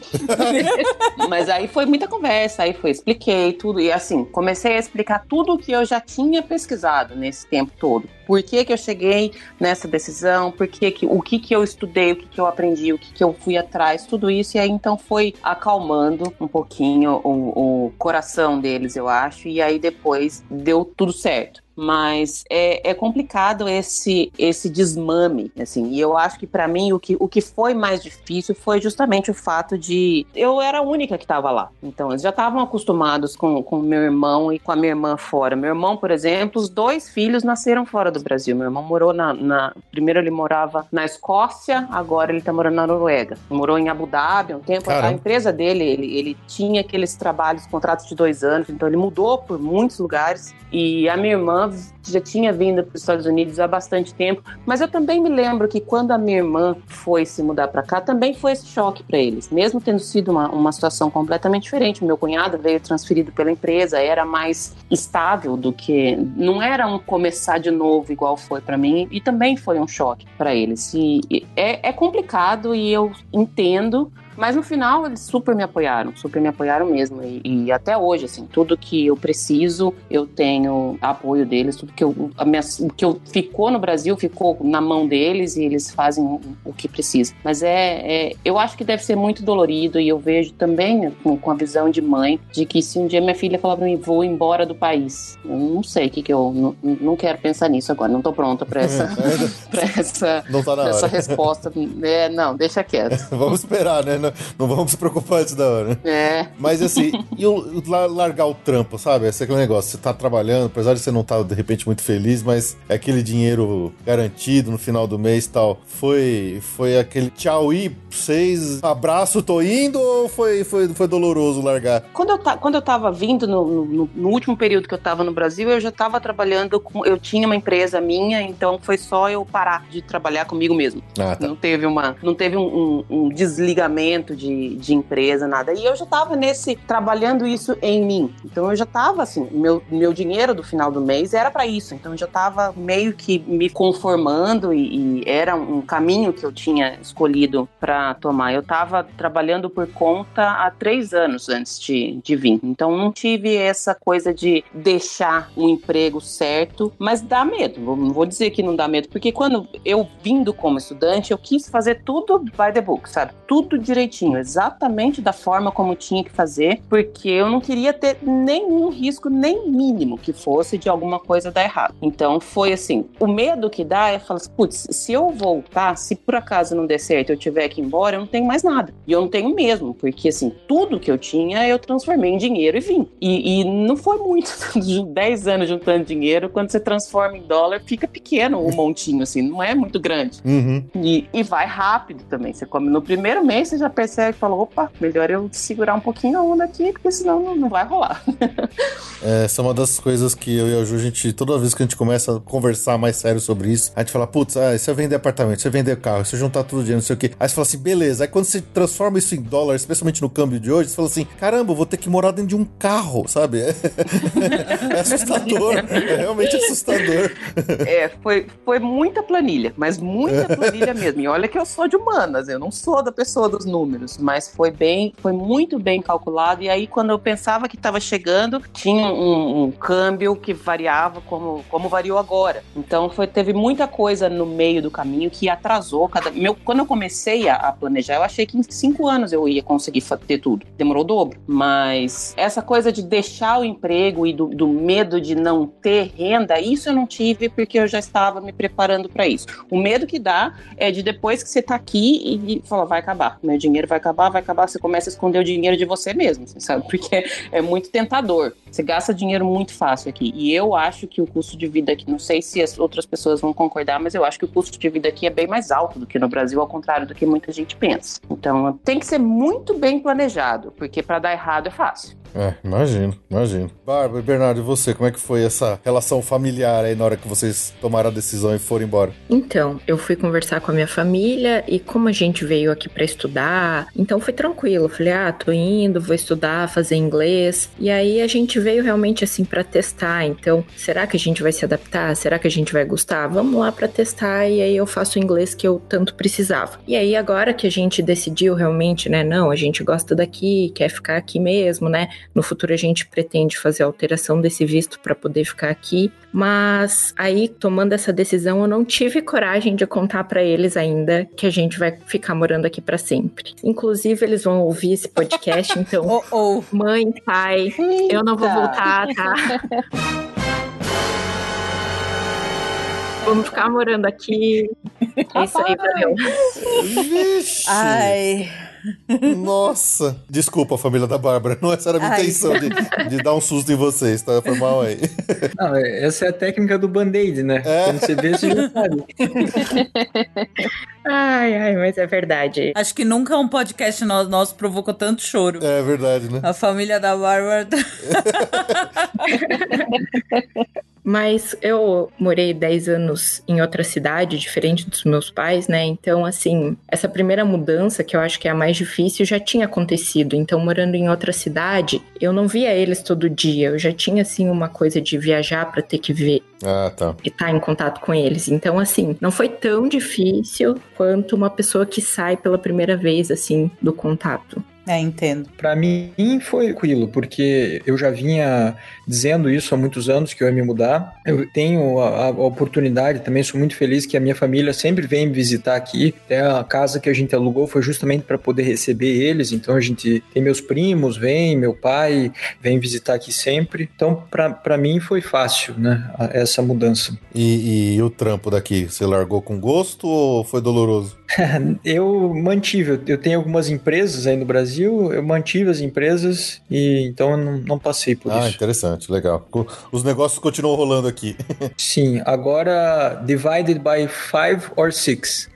Mas aí foi muita conversa, aí foi, expliquei tudo. E assim, comecei a explicar tudo o que eu já tinha pesquisado nesse tempo todo. Por que, que eu cheguei nessa decisão, por que que, o que, que eu estudei, o que, que eu aprendi, o que, que eu fui atrás, tudo isso. E aí então foi acalmando um pouquinho o, o coração deles, eu acho. E aí depois deu tudo certo mas é, é, complicado esse esse desmame, assim. E eu acho que para mim o que, o que foi mais difícil foi justamente o fato de eu era a única que estava lá. Então eles já estavam acostumados com com meu irmão e com a minha irmã fora. Meu irmão, por exemplo, os dois filhos nasceram fora do Brasil. Meu irmão morou na, na primeiro ele morava na Escócia, agora ele está morando na Noruega. Morou em Abu Dhabi um tempo. Caramba. A empresa dele, ele, ele tinha aqueles trabalhos, contratos de dois anos, então ele mudou por muitos lugares. E a minha irmã já tinha vindo para os Estados Unidos há bastante tempo, mas eu também me lembro que quando a minha irmã foi se mudar para cá, também foi esse choque para eles, mesmo tendo sido uma, uma situação completamente diferente. Meu cunhado veio transferido pela empresa, era mais estável do que. Não era um começar de novo igual foi para mim, e também foi um choque para eles. E, é, é complicado e eu entendo. Mas no final eles super me apoiaram, super me apoiaram mesmo. E, e até hoje, assim, tudo que eu preciso, eu tenho apoio deles. Tudo que eu, minha, o que eu ficou no Brasil ficou na mão deles e eles fazem o, que precisa. Mas é, é, eu acho que deve ser muito dolorido e eu vejo também né, com, com a visão de mãe de que se um dia minha filha falar pra mim, vou embora do país, eu não sei o que, que eu não, não quero pensar nisso agora, não tô pronta pra essa, pra essa, Não tá pra essa resposta. É, não, deixa quieto. Vamos esperar, né? Não, não vamos se preocupar antes da hora. É, Mas assim, e o, o la- largar o trampo, sabe? Esse é aquele negócio, você tá trabalhando, apesar de você não estar de repente muito feliz, mas é aquele dinheiro garantido no final do mês e tal. Foi, foi aquele tchau e vocês, abraço, tô indo ou foi, foi, foi doloroso largar? Quando eu, ta- quando eu tava vindo, no, no- no último período que eu tava no Brasil, eu já tava trabalhando com. Eu tinha uma empresa minha, então foi só eu parar de trabalhar comigo mesmo. Ah, tá. Não teve, uma, não teve um, um- um desligamento de, de empresa, nada. E eu já tava nesse, trabalhando isso em mim. Então eu já tava assim, meu, meu dinheiro do final do mês era para isso. Então eu já tava meio que me conformando e, e era um caminho que eu tinha escolhido para tomar. Eu tava trabalhando por conta há três anos antes de, de vir. Então não tive essa coisa de deixar um emprego certo, mas dá medo. Não vou dizer que não dá medo, porque quando eu vindo como estudante, eu quis fazer tudo by the book, sabe? Tudo direitinho, exatamente da forma como tinha que fazer, porque eu não queria ter nenhum risco, nem mínimo que fosse de alguma coisa dar errado. Então foi assim: o medo que dá é falar assim, putz, se eu voltar, se por acaso não der certo eu tiver que ir embora, eu não tenho mais nada. E eu não tenho mesmo, porque assim, tudo que eu tinha eu transformei em dinheiro e vim. E, e não foi muito, 10 anos juntando dinheiro, quando você transforma em dólar, fica pequeno o montinho, assim, não é muito grande. Uhum. E, e vai rápido também. Você come no primeiro mês, você já percebe e fala: opa, melhor eu segurar um pouquinho a onda aqui, porque senão não, não vai rolar. Essa é uma das coisas que eu e a Ju, a gente, toda vez que a gente começa a conversar mais sério sobre isso, a gente fala, putz, ah, se eu vender apartamento, se eu vender carro, se eu juntar tudo dinheiro, não sei o quê. Aí você fala assim, beleza. Aí quando você transforma isso em dólar, especialmente no câmbio de hoje, você fala assim, caramba, vou ter que morar dentro de um carro, sabe? É, assustador. É realmente assustador. É, foi, foi muita planilha, mas muita planilha mesmo. E olha que eu sou de humanas, eu não sou da pessoa dos números, mas foi bem, foi muito bem calculado. E aí, quando eu pensava que estava chegando, tinha um, um câmbio que variava como, como variou agora. Então foi, teve muita coisa no meio do caminho que atrasou. Cada, meu, quando eu comecei a, a planejar, eu achei que em cinco anos eu ia conseguir ter tudo. Demorou o dobro. Mas essa coisa de deixar o emprego e do, do medo de não ter renda, isso eu não tive porque eu já estava me preparando para isso. O medo que dá é de depois que você tá aqui e, e fala, vai acabar, meu dinheiro vai acabar, vai acabar, você começa a esconder o dinheiro de você mesmo, assim, sabe? Porque é muito tentador. Você gasta dinheiro muito fácil aqui. E eu acho que o custo de vida aqui, não sei se as outras pessoas vão concordar, mas eu acho que o custo de vida aqui é bem mais alto do que no Brasil, ao contrário do que muita gente pensa. Então tem que ser muito bem planejado, porque para dar errado é fácil. É, imagino, imagino. Bárbara e Bernardo, e você, como é que foi essa relação familiar aí na hora que vocês tomaram a decisão e foram embora? Então, eu fui conversar com a minha família e como a gente veio aqui pra estudar, então foi tranquilo. Falei, ah, tô indo, vou estudar, fazer inglês. E aí a gente veio realmente assim pra testar. Então, será que a gente vai se adaptar? Será que a gente vai gostar? Vamos lá pra testar e aí eu faço o inglês que eu tanto precisava. E aí agora que a gente decidiu realmente, né, não, a gente gosta daqui, quer ficar aqui mesmo, né? No futuro a gente pretende fazer a alteração desse visto para poder ficar aqui. Mas aí, tomando essa decisão, eu não tive coragem de contar para eles ainda que a gente vai ficar morando aqui para sempre. Inclusive, eles vão ouvir esse podcast, então, Oh, oh. mãe, pai, eu não vou Eita. voltar, tá? Vamos ficar morando aqui. É isso aí, valeu. Vixe! Ai. Nossa! Desculpa, família da Bárbara. Não essa era a minha Ai. intenção de, de dar um susto em vocês, tá? Foi mal aí. Não, é- essa é a técnica do band-aid, né? É. Quando você vê, você já sabe. Ai, ai, mas é verdade. Acho que nunca um podcast no- nosso provocou tanto choro. É verdade, né? A família da Bárbara. Mas eu morei 10 anos em outra cidade, diferente dos meus pais, né? Então, assim, essa primeira mudança, que eu acho que é a mais difícil, já tinha acontecido. Então, morando em outra cidade, eu não via eles todo dia. Eu já tinha, assim, uma coisa de viajar para ter que ver Ah, tá. e estar em contato com eles. Então, assim, não foi tão difícil quanto uma pessoa que sai pela primeira vez, assim, do contato. É, entendo. Pra mim foi tranquilo, porque eu já vinha dizendo isso há muitos anos que eu ia me mudar. Eu tenho a, a oportunidade, também sou muito feliz que a minha família sempre vem me visitar aqui. Até a casa que a gente alugou foi justamente para poder receber eles. Então a gente tem meus primos, vem, meu pai vem visitar aqui sempre. Então pra pra mim foi fácil, né? Essa mudança. E, e o trampo daqui, você largou com gosto ou foi doloroso? Eu mantive, eu- tenho algumas empresas aí no Brasil, eu mantive as empresas e então eu não, não passei por Ah, isso. interessante, legal. Os negócios continuam rolando aqui. Sim, agora divided by five or six.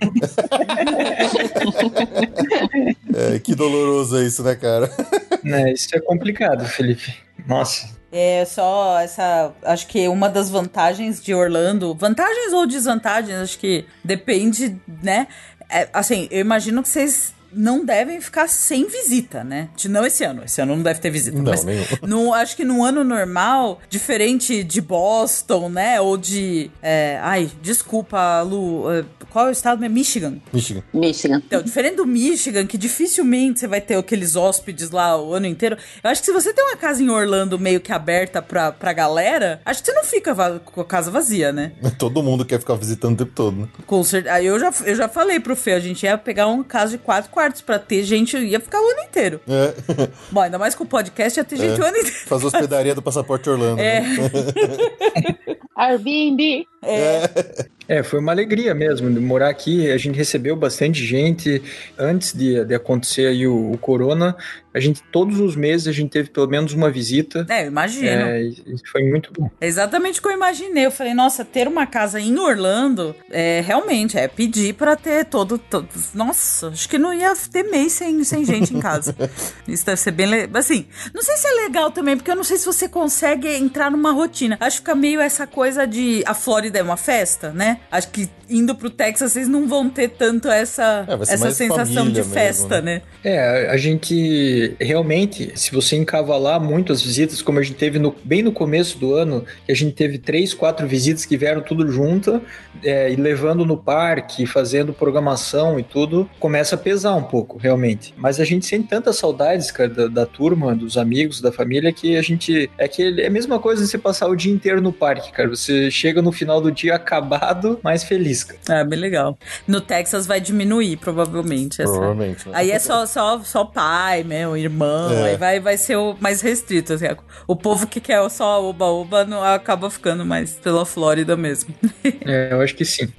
É, que doloroso é isso, né, cara? né, isso é complicado, Felipe. Nossa. É só essa. Acho que uma das vantagens de Orlando. Vantagens ou desvantagens, acho que depende, né? É, assim, eu imagino que vocês não devem ficar sem visita, né? De- Não esse ano. Esse ano não deve ter visita. Não, mas nenhum. no, acho que num ano normal, diferente de Boston, né? Ou de. é, ai, desculpa, Lu. é, qual é o estado? mesmo? Michigan. Michigan. Michigan. Então, diferente do Michigan, que dificilmente você vai ter aqueles hóspedes lá o ano inteiro, eu acho que se você tem uma casa em Orlando meio que aberta pra, pra galera, acho que você não fica com a casa vazia, né? Todo mundo quer ficar visitando o tempo todo, né? Com certeza. Aí eu já, eu já falei pro Fê, a gente ia pegar uma casa de quatro quartos pra ter gente, ia ficar o ano inteiro. É. Bom, ainda mais com o podcast ia ter gente o ano inteiro. Fazer hospedaria do Passaporte Orlando. É. né? Airbnb. É, foi uma alegria mesmo de morar aqui. A gente recebeu bastante gente antes de, de acontecer aí o, o corona. A gente, todos os meses, a gente teve pelo menos uma visita. É, eu imagino. É, foi muito bom. É exatamente o que eu imaginei. Eu falei, nossa, ter uma casa em Orlando é realmente é pedir pra ter todo, todo. Nossa, acho que não ia ter mês sem, sem gente em casa. Isso deve ser bem legal. Assim, não sei se é legal também, porque eu não sei se você consegue entrar numa rotina. Acho que fica meio essa coisa de a Flórida é uma festa, né? Acho que indo pro Texas vocês não vão ter tanto essa, É, essa sensação de família mesmo, festa, né? né? É, a gente realmente, se você encavalar muito as visitas, como a gente teve no- bem no começo do ano, que a gente teve três, quatro visitas que vieram tudo junto, é, e levando no parque, fazendo programação e tudo, começa a pesar um pouco, realmente. Mas a gente sente tantas saudades, cara, da, da turma, dos amigos, da família, que a gente. É que é a mesma coisa de você passar o dia inteiro no parque, cara. Você chega no final do dia acabado, mas feliz, cara. É, bem legal. No Texas vai diminuir, provavelmente. Essa... Provavelmente. Né? Aí é só, só, só pai, meu, irmão. É. Aí vai, vai ser o mais restrito. assim. O povo que quer só oba-oba não acaba ficando mais pela Flórida mesmo. É, eu acho que sim.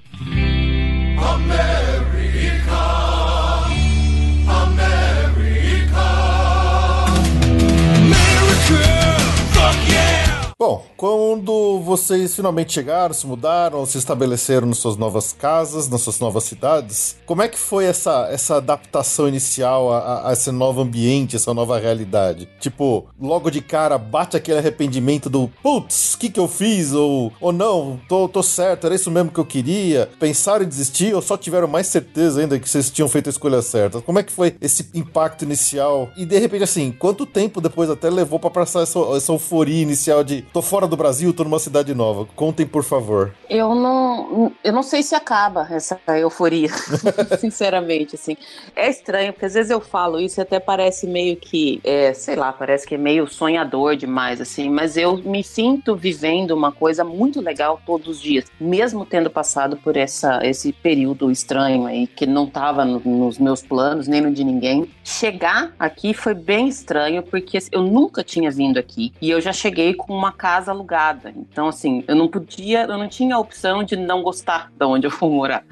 Bom, quando vocês finalmente chegaram, se mudaram, se estabeleceram nas suas novas casas, nas suas novas cidades, como é que foi essa, essa adaptação inicial a, a- esse novo ambiente, essa nova realidade? Tipo, logo de cara bate aquele arrependimento do putz, o que, que eu fiz? Ou, ou não, tô, tô certo, era isso mesmo que eu queria? Pensaram em desistir ou só tiveram mais certeza ainda que vocês tinham feito a escolha certa? Como é que foi esse impacto inicial? E de repente, assim, quanto tempo depois até levou pra passar essa, essa euforia inicial de tô fora do Brasil, tô numa cidade nova. Contem, por favor. Eu não, eu não sei se acaba essa euforia, sinceramente, assim. É estranho, porque às vezes eu falo isso e até parece meio que, é, sei lá, parece que é meio sonhador demais, assim, mas eu me sinto vivendo uma coisa muito legal todos os dias, mesmo tendo passado por essa, esse período estranho aí, que não tava no- nos meus planos, nem no de ninguém. Chegar aqui foi bem estranho, porque eu nunca tinha vindo aqui, e eu já cheguei com uma casa alugada, então, assim, eu não podia, eu não tinha a opção de não gostar de onde eu vou morar.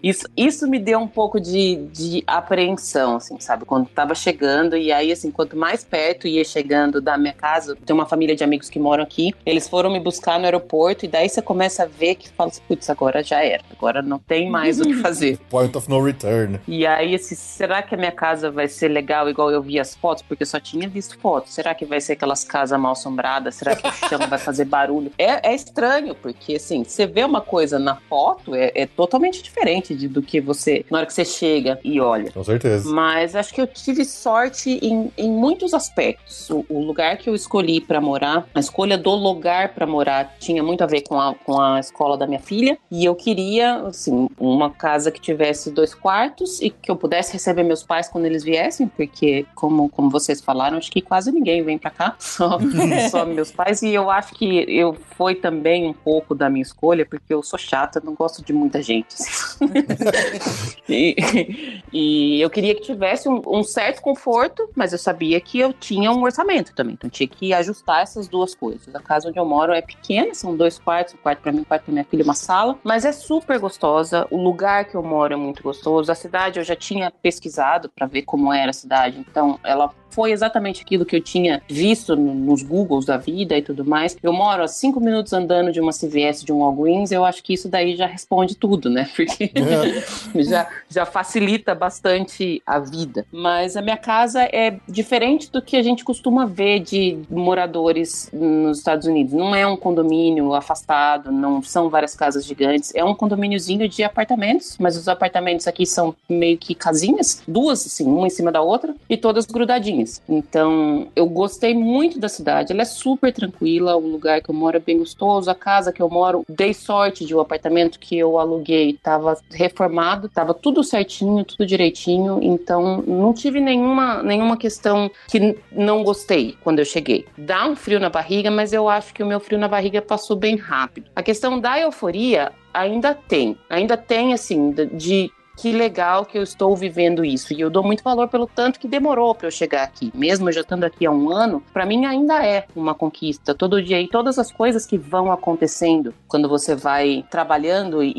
Isso, isso me deu um pouco de, de apreensão, assim, sabe? Quando tava chegando, e aí, assim, quanto mais perto ia chegando da minha casa, tem uma família de amigos que moram aqui, eles foram me buscar no aeroporto, e daí você começa a ver que fala assim, putz, agora já era, agora não tem mais o que fazer. Point of no return. E aí, assim, será que a minha casa vai ser legal igual eu vi as fotos? Porque eu só tinha visto fotos. Será que vai ser aquelas casas mal assombradas? Será que o chão vai fazer barulho? É, é estranho, porque assim, você vê uma coisa na foto, é, é totalmente diferente de- do que você, na hora que você chega e olha. Com certeza. Mas acho que eu tive sorte em, em muitos aspectos. O, o lugar que eu escolhi para morar, a escolha do lugar para morar tinha muito a ver com a, com a escola da minha filha. E eu queria, assim, uma casa que tivesse dois quartos e que eu pudesse receber meus pais quando eles viessem, porque, como, como vocês falaram, acho que quase ninguém vem para cá, só, só meus pais. E eu acho que eu foi também um pouco da minha escolha, porque eu sou chata, não gosto de muita gente. assim. E, e eu queria que tivesse um, um certo conforto, mas eu sabia que eu tinha um orçamento também, então tinha que ajustar essas duas coisas. A casa onde eu moro é pequena, são dois quartos, um quarto para mim, um quarto para minha filha, uma sala, mas é super gostosa. O lugar que eu moro é muito gostoso. A cidade eu já tinha pesquisado para ver como era a cidade, então ela foi exatamente aquilo que eu tinha visto no- nos Googles da vida e tudo mais. Eu moro a cinco minutos andando de uma CVS, de um Walgreens, eu acho que isso daí já responde tudo, né? Porque já, já facilita bastante a vida. Mas a minha casa é diferente do que a gente costuma ver de moradores nos Estados Unidos. Não é um condomínio afastado, não são várias casas gigantes. É um condomíniozinho de apartamentos, mas os apartamentos aqui são meio que casinhas, duas, assim, uma em cima da outra, e todas grudadinhas. Então, eu gostei muito da cidade. Ela é super tranquila, o lugar que eu moro é bem gostoso. A casa que eu moro, dei sorte de um apartamento que eu aluguei, estava reformado, estava tudo certinho, tudo direitinho. Então, não tive nenhuma, nenhuma questão que não gostei quando eu cheguei. Dá um frio na barriga, mas eu acho que o meu frio na barriga passou bem rápido. A questão da euforia ainda tem. Ainda tem, assim, de que legal que eu estou vivendo isso. E eu dou muito valor pelo tanto que demorou para eu chegar aqui. Mesmo eu já estando aqui há um ano, para mim ainda é uma conquista. Todo dia e todas as coisas que vão acontecendo quando você vai trabalhando e-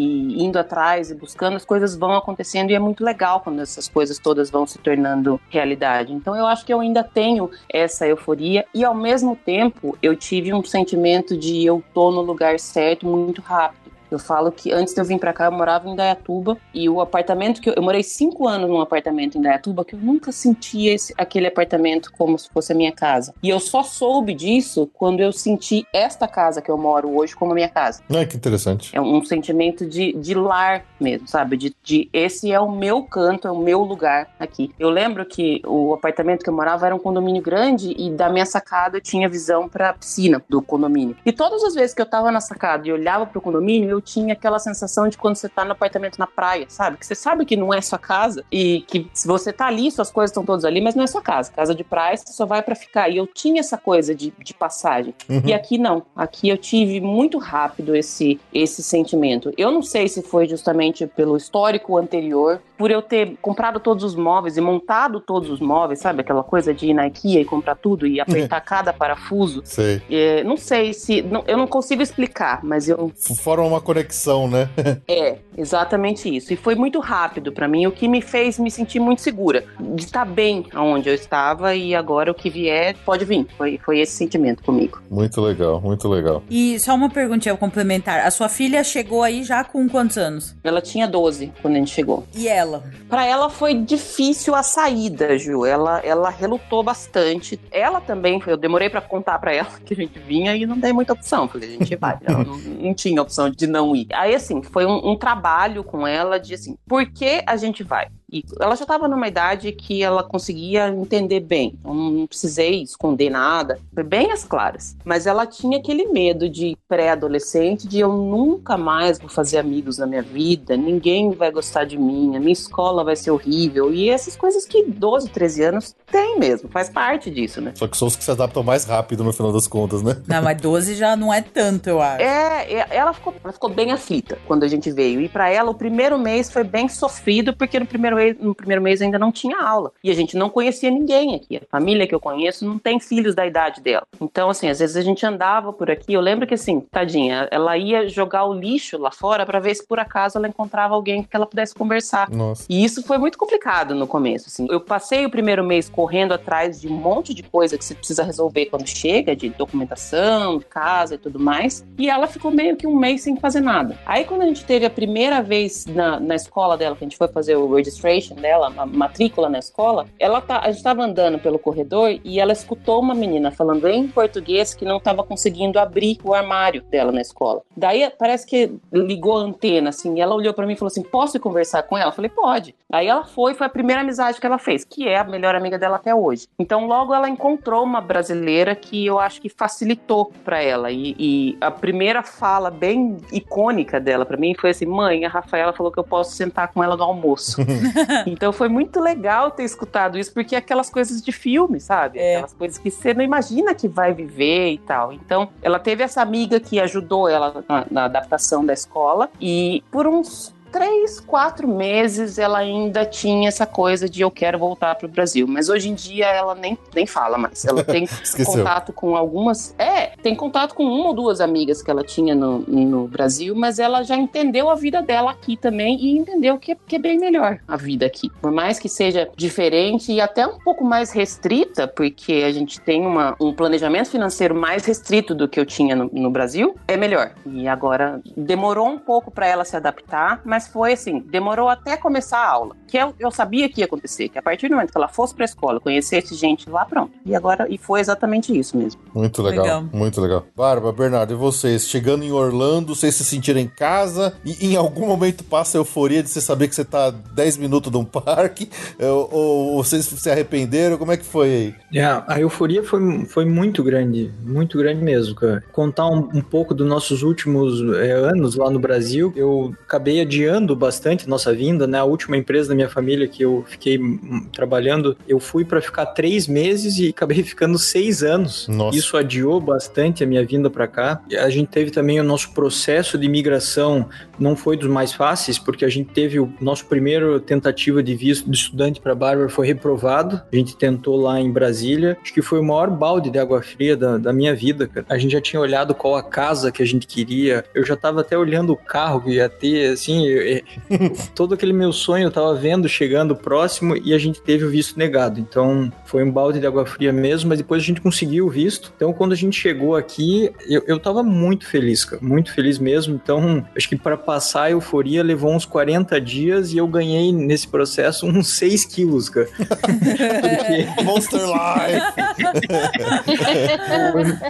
indo atrás e buscando, as coisas vão acontecendo e é muito legal quando essas coisas todas vão se tornando realidade. Então eu acho que eu ainda tenho essa euforia e ao mesmo tempo eu tive um sentimento de eu tô no lugar certo muito rápido. Eu falo que antes de eu vir pra cá, eu morava em Dayatuba e o apartamento que eu, eu morei cinco anos num apartamento em Dayatuba que eu nunca sentia esse, aquele apartamento como se fosse a minha casa. E eu só soube disso quando eu senti esta casa que eu moro hoje como a minha casa. Ah, que interessante. É um sentimento de, de lar mesmo, sabe? De, de esse é o meu canto, é o meu lugar aqui. Eu lembro que o apartamento que eu morava era um condomínio grande e da minha sacada eu tinha visão pra piscina do condomínio. E todas as vezes que eu tava na sacada e olhava pro condomínio, eu tinha aquela sensação de quando você tá no apartamento na praia, sabe? Que você sabe que não é sua casa e que se você tá ali, suas coisas estão todas ali, mas não é sua casa. Casa de praia, você só vai pra ficar. E eu tinha essa coisa de, de passagem. E aqui não. Aqui eu tive muito rápido esse, esse sentimento. Eu não sei se foi justamente pelo histórico anterior, por eu ter comprado todos os móveis e montado todos os móveis, sabe? Aquela coisa de ir na IKEA e comprar tudo e apertar cada parafuso. Sei. É, não sei se. não- eu não consigo explicar, mas eu. Fora uma conexão, né? É, exatamente isso. E foi muito rápido pra mim, o que me fez me sentir muito segura de estar bem onde eu estava e agora o que vier pode vir. Foi, foi esse sentimento comigo. muito legal, muito legal. E só uma perguntinha complementar. A sua filha chegou aí já com quantos anos? Ela tinha 12 quando a gente chegou. E ela? Pra ela foi difícil a saída, Ju. Ela, ela relutou bastante. Ela também, eu demorei pra contar pra ela que a gente vinha e não dei muita opção. Falei, a gente vai. Ela não, não tinha opção de não ir. Aí, assim, foi um, um trabalho com ela de assim, por que a gente vai? E ela já estava numa idade que ela conseguia entender bem. Então não precisei esconder nada. Foi bem as claras. Mas ela tinha aquele medo de pré-adolescente, de eu nunca mais vou fazer amigos na minha vida, ninguém vai gostar de mim, a minha escola vai ser horrível. E essas coisas que 12, 13 anos tem mesmo, faz parte disso, né? Só que são os que se adaptam mais rápido no final das contas, né? Não, mas 12 já não é tanto, eu acho. É, é, ela ficou, ela ficou bem aflita quando a gente veio. E pra ela, o primeiro mês foi bem sofrido, porque no primeiro, mês, no primeiro mês ainda não tinha aula. E a gente não conhecia ninguém aqui. A família que eu conheço não tem filhos da idade dela. Então, assim, às vezes a gente andava por aqui. Eu lembro que, assim, tadinha, ela ia jogar o lixo lá fora pra ver se por acaso ela encontrava alguém que ela pudesse conversar. Nossa. E isso foi muito complicado no começo. Assim. Eu passei o primeiro mês correndo atrás de um monte de coisa que você precisa resolver quando chega, de documentação, de casa e tudo mais. E ela ficou meio que um mês sem fazer nada. Aí, quando a gente teve a primeira vez na, na escola dela, que a gente foi fazer o registration dela, a matrícula na escola, ela tá, a gente estava andando pelo corredor e ela escutou uma menina falando em português que não estava conseguindo abrir o armário dela na escola. Daí parece que ligou a antena, assim, e ela olhou para mim e falou assim: Posso conversar com ela? Eu falei: Pode. Aí ela foi, foi a primeira amizade que ela fez, que é a melhor amiga dela até hoje. Então, logo ela encontrou uma brasileira que eu acho que facilitou para ela. E, e, a primeira fala bem icônica dela para mim foi assim: Mãe, a Rafaela falou que eu posso sentar com ela no almoço. então, foi muito legal ter escutado isso, porque é aquelas coisas de filme, sabe? É. Aquelas coisas que você não imagina que vai viver e tal. Então, ela teve essa amiga que ajudou ela na, na adaptação da escola e por uns três, quatro meses ela ainda tinha essa coisa de eu quero voltar pro Brasil. Mas hoje em dia ela nem, nem fala mais. Ela tem contato com algumas. É, tem contato com uma ou duas amigas que ela tinha no, no Brasil, mas ela já entendeu a vida dela aqui também e entendeu que, que é bem melhor a vida aqui. Por mais que seja diferente e até um pouco mais restrita, porque a gente tem uma, um planejamento financeiro mais restrito do que eu tinha no, no Brasil, é melhor. E agora demorou um pouco para ela se adaptar, mas foi assim, demorou até começar a aula. Que eu, eu sabia que ia acontecer, que a partir do momento que ela fosse pra escola, conhecesse gente lá, pronto. E agora, e foi exatamente isso mesmo. Muito legal, Legal. muito legal. Bárbara, Bernardo, e vocês? Chegando em Orlando, vocês se sentiram em casa e em algum momento passa a euforia de você saber que você tá a 10 minutos de um parque? Ou, ou vocês se arrependeram? Como é que foi aí? É, a euforia foi, foi muito grande, muito grande mesmo, cara. Contar um, um pouco dos nossos últimos é, anos lá no Brasil, eu acabei adiando bastante nossa vinda, né? A última empresa da minha família que eu fiquei hum, trabalhando, eu fui para ficar três meses e acabei ficando seis anos. Nossa. Isso adiou bastante a minha vinda para cá. E A gente teve também o nosso processo de imigração, não foi dos mais fáceis, porque a gente teve o nosso primeiro tentativa de visto de estudante para Bárbara foi reprovado. A gente tentou lá em Brasília. Acho que foi o maior balde de água fria da, da minha vida, cara. A gente já tinha olhado qual a casa que a gente queria. Eu já tava até olhando o carro que ia ter, assim, eu- eu- todo aquele meu sonho eu tava vendo chegando próximo e a gente teve o visto negado. Então foi um balde de água fria mesmo, mas depois a gente conseguiu o visto. Então quando a gente chegou aqui, eu, eu tava muito feliz, cara, muito feliz mesmo. Então acho que para passar a euforia levou uns 40 dias e eu ganhei nesse processo uns 6 quilos, cara. Porque Monster Life!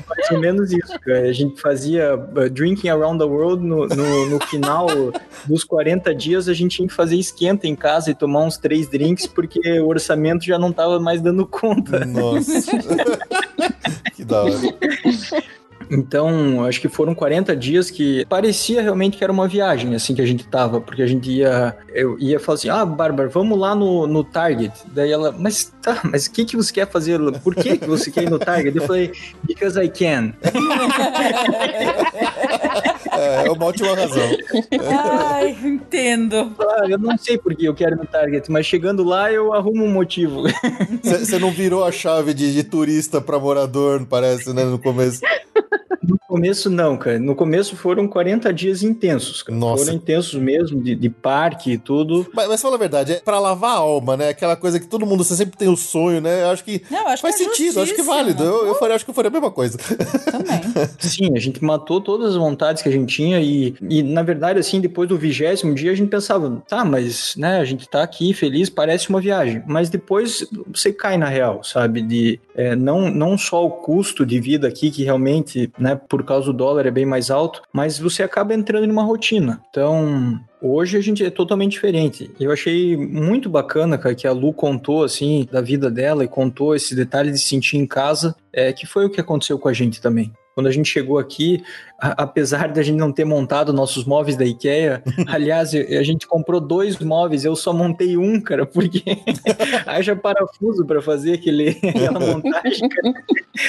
mais ou menos isso, cara. A gente fazia uh, Drinking Around the World no, no, no final dos 40 dias, a gente tinha que fazer esquenta em casa e tomar uns três drinks, porque o orçamento já não tava mais dando conta. Nossa. que da hora. Então, acho que foram 40 dias que parecia realmente que era uma viagem, assim, que a gente tava, porque a gente ia, eu ia falar assim, ah, Bárbara, vamos lá no, no Target. Daí ela, mas tá, mas o que que você quer fazer? Por que que você quer ir no Target? Eu falei, because I can. É, é uma ótima razão. Ai, entendo. Ah, eu não sei por que eu quero ir no Target, mas chegando lá eu arrumo um motivo. Você não virou a chave de, de turista pra morador, parece, né, no começo. No começo, não, cara. No começo foram 40 dias intensos, cara. Nossa. Foram intensos mesmo, de, de parque e tudo. Mas, mas fala a verdade, é pra lavar a alma, né? Aquela coisa que todo mundo, você sempre tem o sonho, né? Eu acho que Não, eu acho faz que é sentido, acho que é válido. Eu, eu faria, acho que eu faria a mesma coisa. Também. Sim, a gente matou todas as vontades que a gente tinha e, e na verdade, assim, depois do vigésimo dia a gente pensava, tá, mas, né, a gente tá aqui feliz, parece uma viagem. Mas depois você cai na real, sabe? De é, não, não só o custo de vida aqui, que realmente, né, por causa do dólar é bem mais alto, mas você acaba entrando numa rotina. Então, Hoje a gente é totalmente diferente. Eu achei muito bacana, cara, que a Lu contou, assim, da vida dela e contou esse detalhe de se sentir em casa, é, que foi o que aconteceu com a gente também. Quando a gente chegou aqui, a- apesar da gente não ter montado nossos móveis da IKEA, aliás, a gente comprou dois móveis, eu só montei um, cara, porque haja parafuso para fazer aquele, aquela montagem. cara.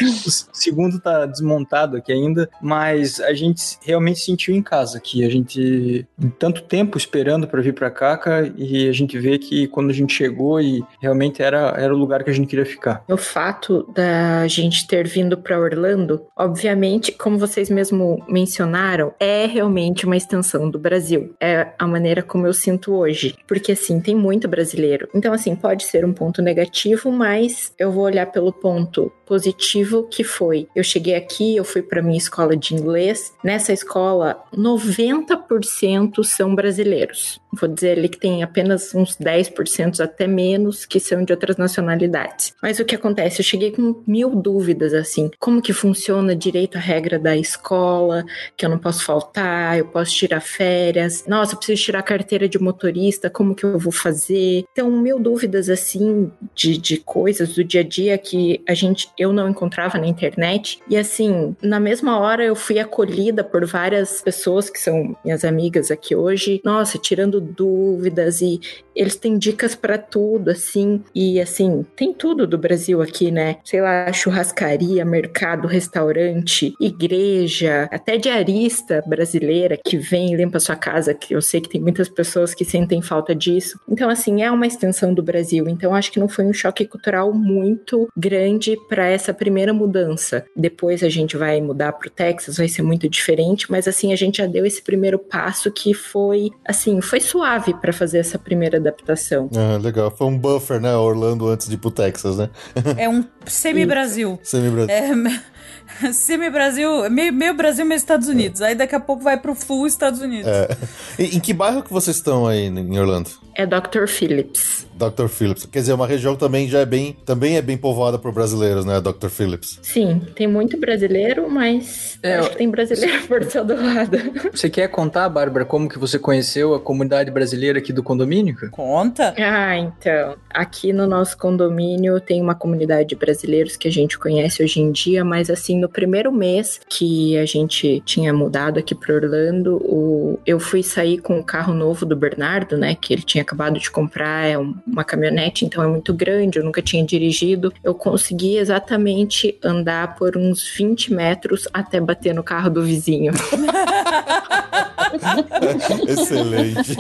O segundo tá desmontado aqui ainda, mas a gente realmente sentiu em casa que a gente tanto tempo esperando para vir para cá, cara, e a gente vê que quando a gente chegou e realmente era, era o lugar que a gente queria ficar. O fato da gente ter vindo para Orlando, obviamente, como vocês mesmo mencionaram, é realmente uma extensão do Brasil. É a maneira como eu sinto hoje. Porque, assim, tem muito brasileiro. Então, assim, pode ser um ponto negativo, mas eu vou olhar pelo ponto positivo que foi. Eu cheguei aqui, eu fui para minha escola de inglês. Nessa escola, 90% são brasileiros. Vou dizer ali que tem apenas uns 10% até menos que são de outras nacionalidades. Mas o que acontece? Eu cheguei com mil dúvidas assim. Como que funciona direito a regra da escola? Que eu não posso faltar, eu posso tirar férias. Nossa, eu preciso tirar carteira de motorista, como que eu vou fazer? Então, mil dúvidas assim de, de coisas do dia a dia que a gente eu não encontrava na internet. E assim, na mesma hora eu fui acolhida por várias pessoas que são minhas amigas aqui hoje. Nossa, tirando dúvidas e eles têm dicas para tudo, assim. E assim, tem tudo do Brasil aqui, né? Sei lá, churrascaria, mercado, restaurante, igreja, até diarista brasileira que vem e limpa sua casa, que eu sei que tem muitas pessoas que sentem falta disso. Então, assim, é uma extensão do Brasil. Então, acho que não foi um choque cultural muito grande para essa primeira mudança. Depois a gente vai mudar para o Texas, vai ser muito diferente, mas assim, a gente já deu esse primeiro passo que foi, assim, foi suave para fazer essa primeira adaptação. Ah, legal. Foi um buffer, né? Orlando antes de ir pro Texas, né? É um semi-Brasil. Semi-Brasil. É, semi-Brasil, meio, meio Brasil, meio Estados Unidos. Aí daqui a pouco vai pro full Estados Unidos. É. Em, em que bairro que vocês estão aí em Orlando? É Dr. Phillips. Dr. Phillips. Quer dizer, uma região também já é bem, também é bem povoada por brasileiros, né? Dr. Phillips. Sim, tem muito brasileiro, mas É, acho que tem brasileiro por todo lado. Você quer contar, Bárbara, como que você conheceu a comunidade brasileira aqui do condomínio? Conta. Ah, então. Aqui no nosso condomínio tem uma comunidade de brasileiros que a gente conhece hoje em dia, mas assim, no primeiro mês que a gente tinha mudado aqui para Orlando, o... eu fui sair com o carro novo do Bernardo, né? Que ele tinha acabado de comprar, é um- uma caminhonete, então é muito grande, eu nunca tinha dirigido. Eu consegui exatamente andar por uns 20 metros até bater no carro do vizinho. Excelente.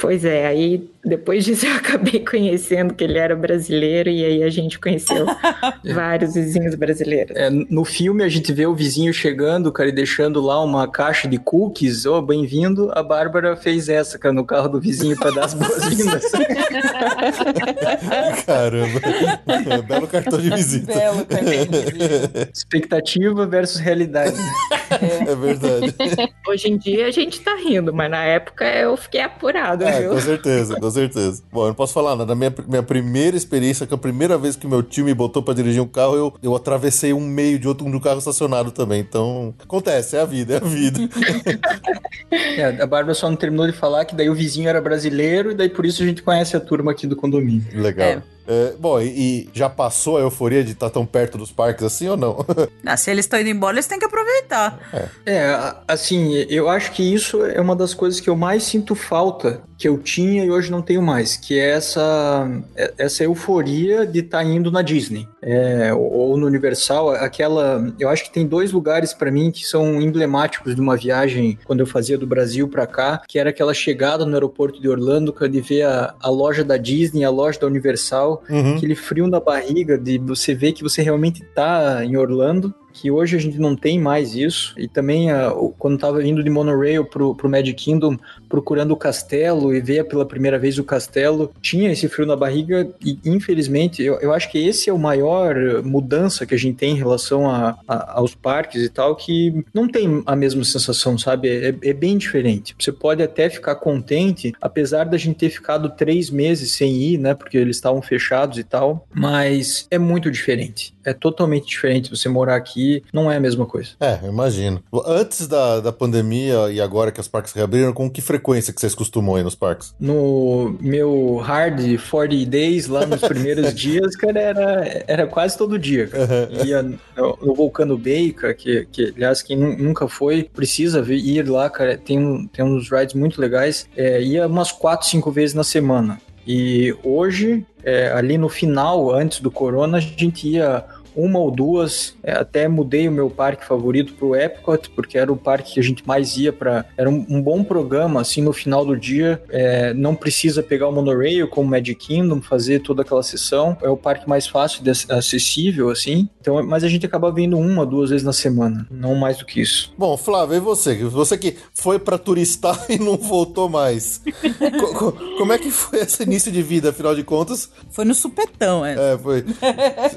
Pois é, aí depois disso eu acabei conhecendo que ele era brasileiro e aí a gente conheceu vários vizinhos brasileiros. É, no filme a gente vê o vizinho chegando, cara, e deixando lá uma caixa de cookies. Ô, bem-vindo. A Bárbara fez essa, cara, no carro do vizinho para dar as boas-vindas. Caramba. Belo cartão de visita. Belo cartão de visita. Expectativa versus realidade. É verdade. Hoje em dia a gente tá rindo, mas na época eu fiquei apurada, É, viu? com certeza, com certeza. Bom, eu não posso falar nada. Na minha, minha primeira experiência, que a primeira vez que meu tio me botou pra dirigir um carro, eu, eu atravessei um meio de outro um carro estacionado também. Então, acontece, é a vida, é a vida. É, a Bárbara só não terminou de falar que daí o vizinho era brasileiro e daí por isso a gente conhece a turma aqui do condomínio. Legal. É, bom, e, e já passou a euforia de estar tão perto dos parques assim ou não? Ah, se eles estão indo embora, eles têm que aproveitar. É, a- assim, eu acho que isso é uma das coisas que eu mais sinto falta, que eu tinha e hoje não tenho mais, que é essa, é- essa euforia de estar indo na Disney, é, ou no Universal, aquela, eu acho que tem dois lugares pra mim que são emblemáticos de uma viagem quando eu fazia do Brasil pra cá, que era aquela chegada no aeroporto de Orlando, que de ver a, a loja da Disney, a loja da Universal, Uhum. aquele frio na barriga de você ver que você realmente tá em Orlando, que hoje a gente não tem mais isso. E também ah, o- quando tava indo de monorail pro, pro Magic Kingdom, procurando o castelo e ver pela primeira vez o castelo, tinha esse frio na barriga e infelizmente eu, eu acho que esse é o maior mudança que a gente tem em relação a, a- aos parques e tal, que não tem a mesma sensação, sabe? É, é bem diferente. Você pode até ficar contente, apesar da gente ter ficado três meses sem ir, né? Porque eles estavam fechados e tal, mas é muito diferente. É totalmente diferente você morar aqui não é a mesma coisa. É, eu imagino. Antes da, da pandemia e agora que os parques reabriram, com que frequência que vocês costumam ir nos parques? No meu hard 40 days, lá nos primeiros dias, cara, era, era quase todo dia. Cara. Ia no, no Vulcano cara, que, que aliás, quem nu- nunca foi, precisa vir, ir lá, cara. Tem, um, tem uns rides muito legais. É, ia umas 4, 5 vezes na semana. E hoje, é, ali no final, antes do corona, a gente ia uma ou duas. É, até mudei o meu parque favorito pro Epcot, porque era o parque que a gente mais ia para. Era um, um bom programa, assim, no final do dia. É, não precisa pegar o monorail como Magic Kingdom, fazer toda aquela sessão. É o parque mais fácil de ac- acessível, assim. Então, mas a gente acaba vindo uma, duas vezes na semana, não mais do que isso. Bom, Flávio, e você? Você que foi pra turistar e não voltou mais. Co- co- como é que foi esse início de vida, afinal de contas? Foi no supetão, é. É, foi.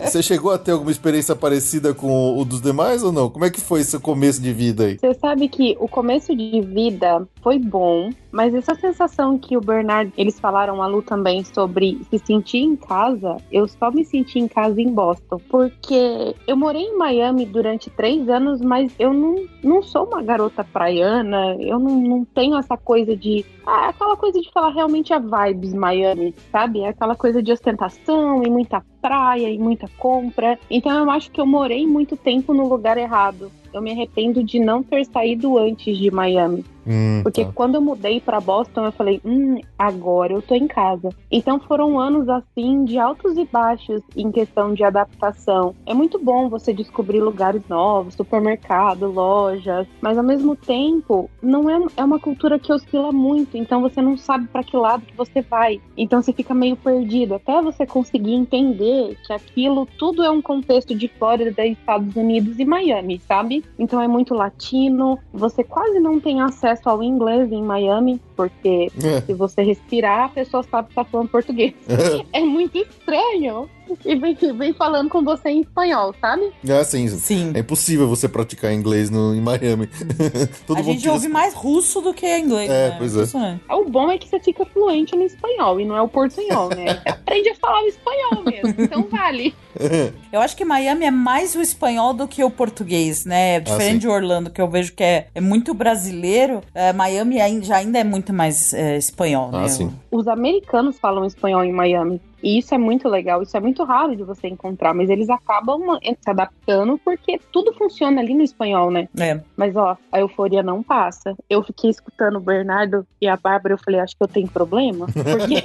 Você chegou a ter alguma experiência parecida com o dos demais ou não? Como é que foi seu começo de vida aí? Você sabe que o começo de vida foi bom, mas essa sensação que o Bernardo, eles falaram a Lu também sobre se sentir em casa, eu só me senti em casa em Boston, porque eu morei em Miami durante três anos, mas eu não, não sou uma garota praiana, eu não, não tenho essa coisa de. Ah, aquela coisa de falar realmente a vibes Miami, sabe? É aquela coisa de ostentação e muita praia e muita compra. Então eu acho que eu morei muito tempo no lugar errado. Eu me arrependo de não ter saído antes de Miami. Hum, Porque tá. quando eu mudei pra Boston, eu falei, hum, agora eu tô em casa. Então foram anos assim de altos e baixos em questão de adaptação. É muito bom você descobrir lugares novos, supermercado, lojas, mas ao mesmo tempo não é, é uma cultura que oscila muito, então você não sabe pra que lado que você vai. Então você fica meio perdido até você conseguir entender que aquilo tudo é um contexto de Flórida, Estados Unidos e Miami, sabe? Então é muito latino, você quase não tem acesso ao inglês em Miami, porque É. se você respirar, a pessoa sabe que tá falando português. é muito estranho. E vem, vem falando com você em espanhol, sabe? É assim, Sim. é impossível você praticar inglês no, em Miami. Todo a gente ouve mais russo do que inglês. É, né? pois é. Impressionante. O bom é que você fica fluente no espanhol e não é o portunhol, né? Você aprende a falar o espanhol mesmo, então vale. Eu acho que Miami é mais o espanhol do que o português, né? Diferente sim. de Orlando, que eu vejo que é, é muito brasileiro. é, Miami ai- já ainda é muito mais é, espanhol, Ah, né? sim. Os americanos falam espanhol em Miami. E isso é muito legal, isso é muito raro de você encontrar, mas eles acabam se adaptando porque tudo funciona ali no espanhol, né? É. Mas ó, a euforia não passa. Eu fiquei escutando o Bernardo e a Bárbara, eu falei, acho que eu tenho problema. Porque.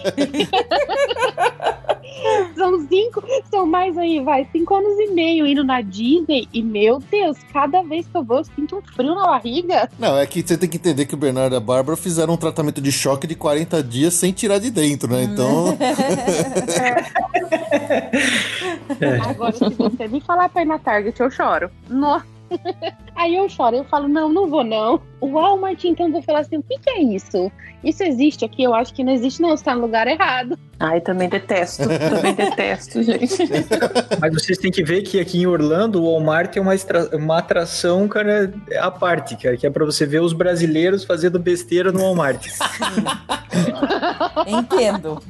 são cinco, são mais aí, vai, cinco anos e meio indo na Disney. E meu Deus, cada vez que eu vou, eu sinto um frio na barriga. Não, é que você tem que entender que o Bernardo e a Bárbara fizeram um tratamento de choque de 40 dias sem tirar de dentro, né? Então. Agora, se você me falar pra ir na Target, eu choro. Nossa. Aí eu choro, eu falo, não, não vou não. O Walmart, então, eu vou falar assim, o que, que é isso? Isso existe aqui? Eu acho que não existe não, você tá no lugar errado. Ai, também detesto. Também detesto, gente. Mas vocês têm que ver que aqui em Orlando o Walmart é uma, extra- uma atração, cara, à parte, cara, que é pra você ver os brasileiros fazendo besteira no Walmart. Entendo.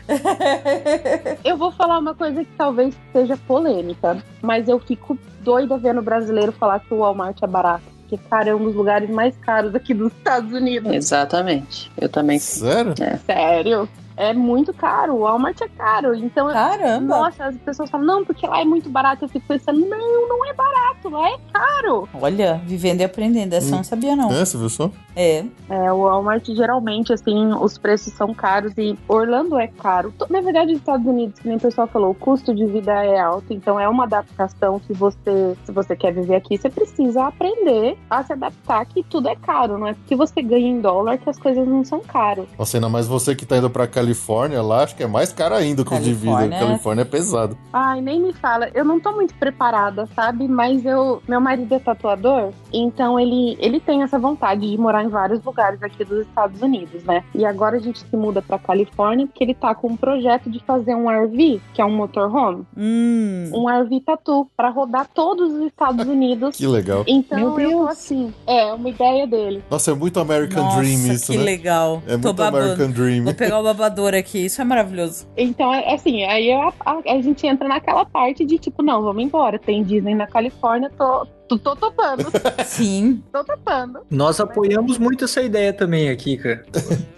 Eu vou falar uma coisa que talvez seja polêmica, mas eu fico doida vendo o brasileiro falar que o Walmart é barato. Porque, cara, é um dos lugares mais caros aqui dos Estados Unidos. Exatamente. Eu também. Sério? Sério. É muito caro. O Walmart é caro. Então, Caramba. nossa, as pessoas falam, não, porque lá é muito barato. Eu fico pensando, não, não é barato. Lá é caro. Olha, vivendo e aprendendo. Essa eu não sabia, não. É, você viu só? É. É, o Walmart geralmente, assim, os preços são caros e Orlando é caro. Na verdade, os Estados Unidos, que nem o pessoal falou, o custo de vida é alto, então é uma adaptação que você, se você quer viver aqui, você precisa aprender a se adaptar que tudo é caro, não é porque você ganha em dólar que as coisas não são caras. Nossa, ainda mais você que tá indo pra Califórnia, lá acho que é mais caro ainda com de vida. Califórnia. Califórnia é pesado. Ai, nem me fala. Eu não tô muito preparada, sabe? Mas eu, meu marido é tatuador, então ele, ele tem essa vontade de morar em vários lugares aqui dos Estados Unidos, né? E agora a gente se muda pra Califórnia porque ele tá com um projeto de fazer um RV, que é um motorhome, Hum. um RV tatu para rodar todos os Estados Unidos. Que legal. Então Meu eu tô Deus. assim, é uma ideia dele. Nossa, é muito American Nossa, Dream isso, que né? legal. É Tô muito babando. American Dream. Vou pegar o aqui. Isso é maravilhoso. Então, é assim, aí a, a- a gente entra naquela parte de tipo, não, vamos embora. Tem Disney na Califórnia, tô, Tô, tô topando, Sim. tô topando. Nós apoiamos muito essa ideia também aqui, cara.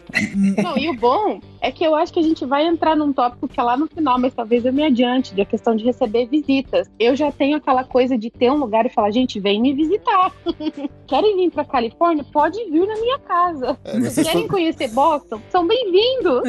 Não, e o bom é que eu acho que a gente vai entrar num tópico que é lá no final, mas talvez eu me adiante, da questão de receber visitas. Eu já tenho aquela coisa de ter um lugar e falar, gente, vem me visitar. Querem vir pra Califórnia? Pode vir na minha casa. É, Querem for- conhecer Boston? São bem-vindos.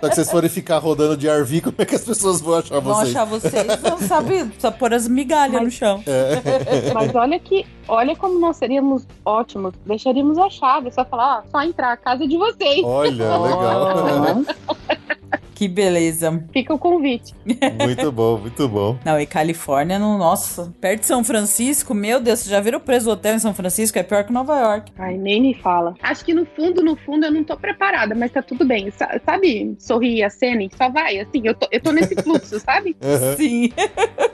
Só que vocês forem ficar rodando de RV, como é que as pessoas vão achar Vão vocês? achar vocês, vão saber, só pôr as migalhas no Mas- chão. Mas olha que, olha como nós seríamos ótimos. Deixaríamos a chave, só falar, ó, só entrar, a casa é de vocês. Olha, legal. Que beleza. Fica o convite. muito bom, muito bom. Não, e Califórnia, no, nossa, perto de São Francisco, meu Deus, você já viram o preço do hotel em São Francisco? É pior que Nova York. Ai, nem me fala. Acho que no fundo, no fundo, eu não tô preparada, mas tá tudo bem. Sa- Sabe, sorrir e acene? Só vai, assim, eu tô, eu tô nesse fluxo, sabe? Uhum. Sim.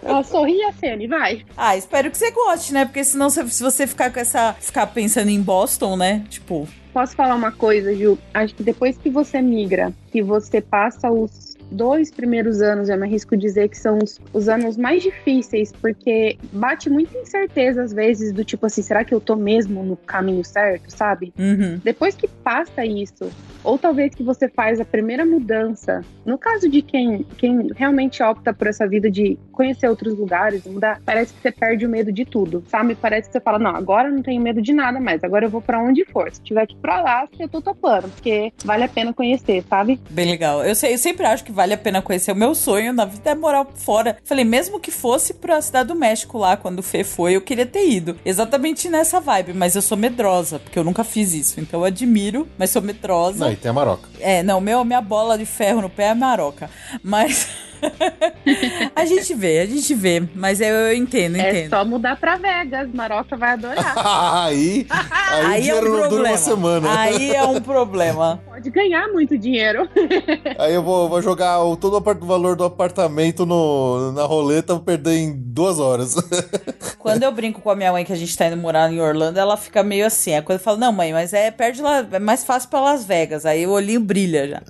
Ela sorri e acene, vai. Ah, espero que você goste, né? Porque senão, se se você ficar com essa. ficar pensando em Boston, né? Tipo, Posso falar uma coisa, Ju? Acho que depois que você migra, que você passa os dois primeiros anos, eu me arrisco dizer que são os, os anos mais difíceis, porque bate muita incerteza às vezes, do tipo assim, será que eu tô mesmo no caminho certo, sabe? uhum. Depois que passa isso, ou talvez que você faz a primeira mudança, no caso de quem, quem realmente opta por essa vida de conhecer outros lugares, mudar, parece que você perde o medo de tudo, sabe? Parece que você fala, não, agora eu não tenho medo de nada mais, agora eu vou pra onde for. Se tiver que ir pra lá, eu tô topando, porque vale a pena conhecer, sabe? Bem legal. Eu, sei, eu sempre acho que vale a pena conhecer. O meu sonho na vida é morar fora. Falei, mesmo que fosse pra Cidade do México lá, quando o Fê foi, eu queria ter ido. Exatamente nessa vibe, mas eu sou medrosa, porque eu nunca fiz isso. Então eu admiro, mas sou medrosa. Não, e tem a Maroca. É, não, meu, minha bola de ferro no pé é a maroca. Mas. a gente vê, a gente vê. Mas eu, eu entendo, É entendo. só mudar pra Vegas, Maroca vai adorar. aí, aí, o Aí é um dinheiro não dura problema. uma semana. Aí é um problema. Pode ganhar muito dinheiro. Aí eu vou, vou jogar o, todo o valor do apartamento no, na roleta, vou perder em duas horas. Quando eu brinco com a minha mãe que a gente tá indo morar em Orlando, ela fica meio assim. Aí quando eu falo, não, mãe, mas é perto de lá, é mais fácil pra Las Vegas. Aí o olhinho brilha já.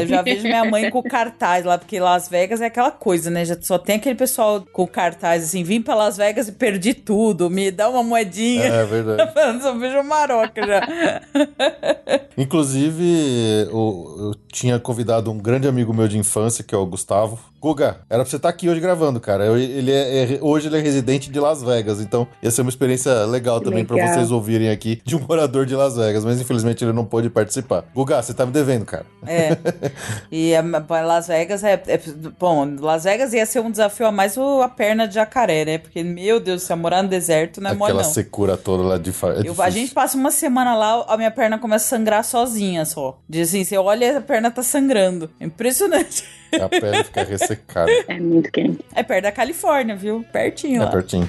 Eu já vejo minha mãe com cartaz lá, porque Las Vegas é aquela coisa, né? Só tem aquele pessoal com cartaz assim, vim pra Las Vegas e perdi tudo, me dá uma moedinha. é verdade. Só vejo maroca já. Inclusive, eu, eu tinha convidado um grande amigo meu de infância, que é o Gustavo. Guga, era pra você estar aqui hoje gravando, cara. Eu- ele é, é- hoje ele é residente de Las Vegas, então ia ser uma experiência legal Que também pra legal. vocês ouvirem aqui de um morador de Las Vegas, mas infelizmente ele não pôde participar. Guga, você tá me devendo, cara. É. E a, Las Vegas é, é- Bom, Las Vegas ia ser um desafio a mais o, a perna de jacaré, né? Porque, meu Deus do céu, morar no deserto não é mole, Aquela não. secura toda lá de fa... é Eu- a gente passa uma semana lá, a minha perna começa a sangrar sozinha só. Diz assim, você olha e a perna tá sangrando. É impressionante. A pele fica ressecada. É muito quente. É perto da Califórnia, viu? Pertinho É lá. pertinho.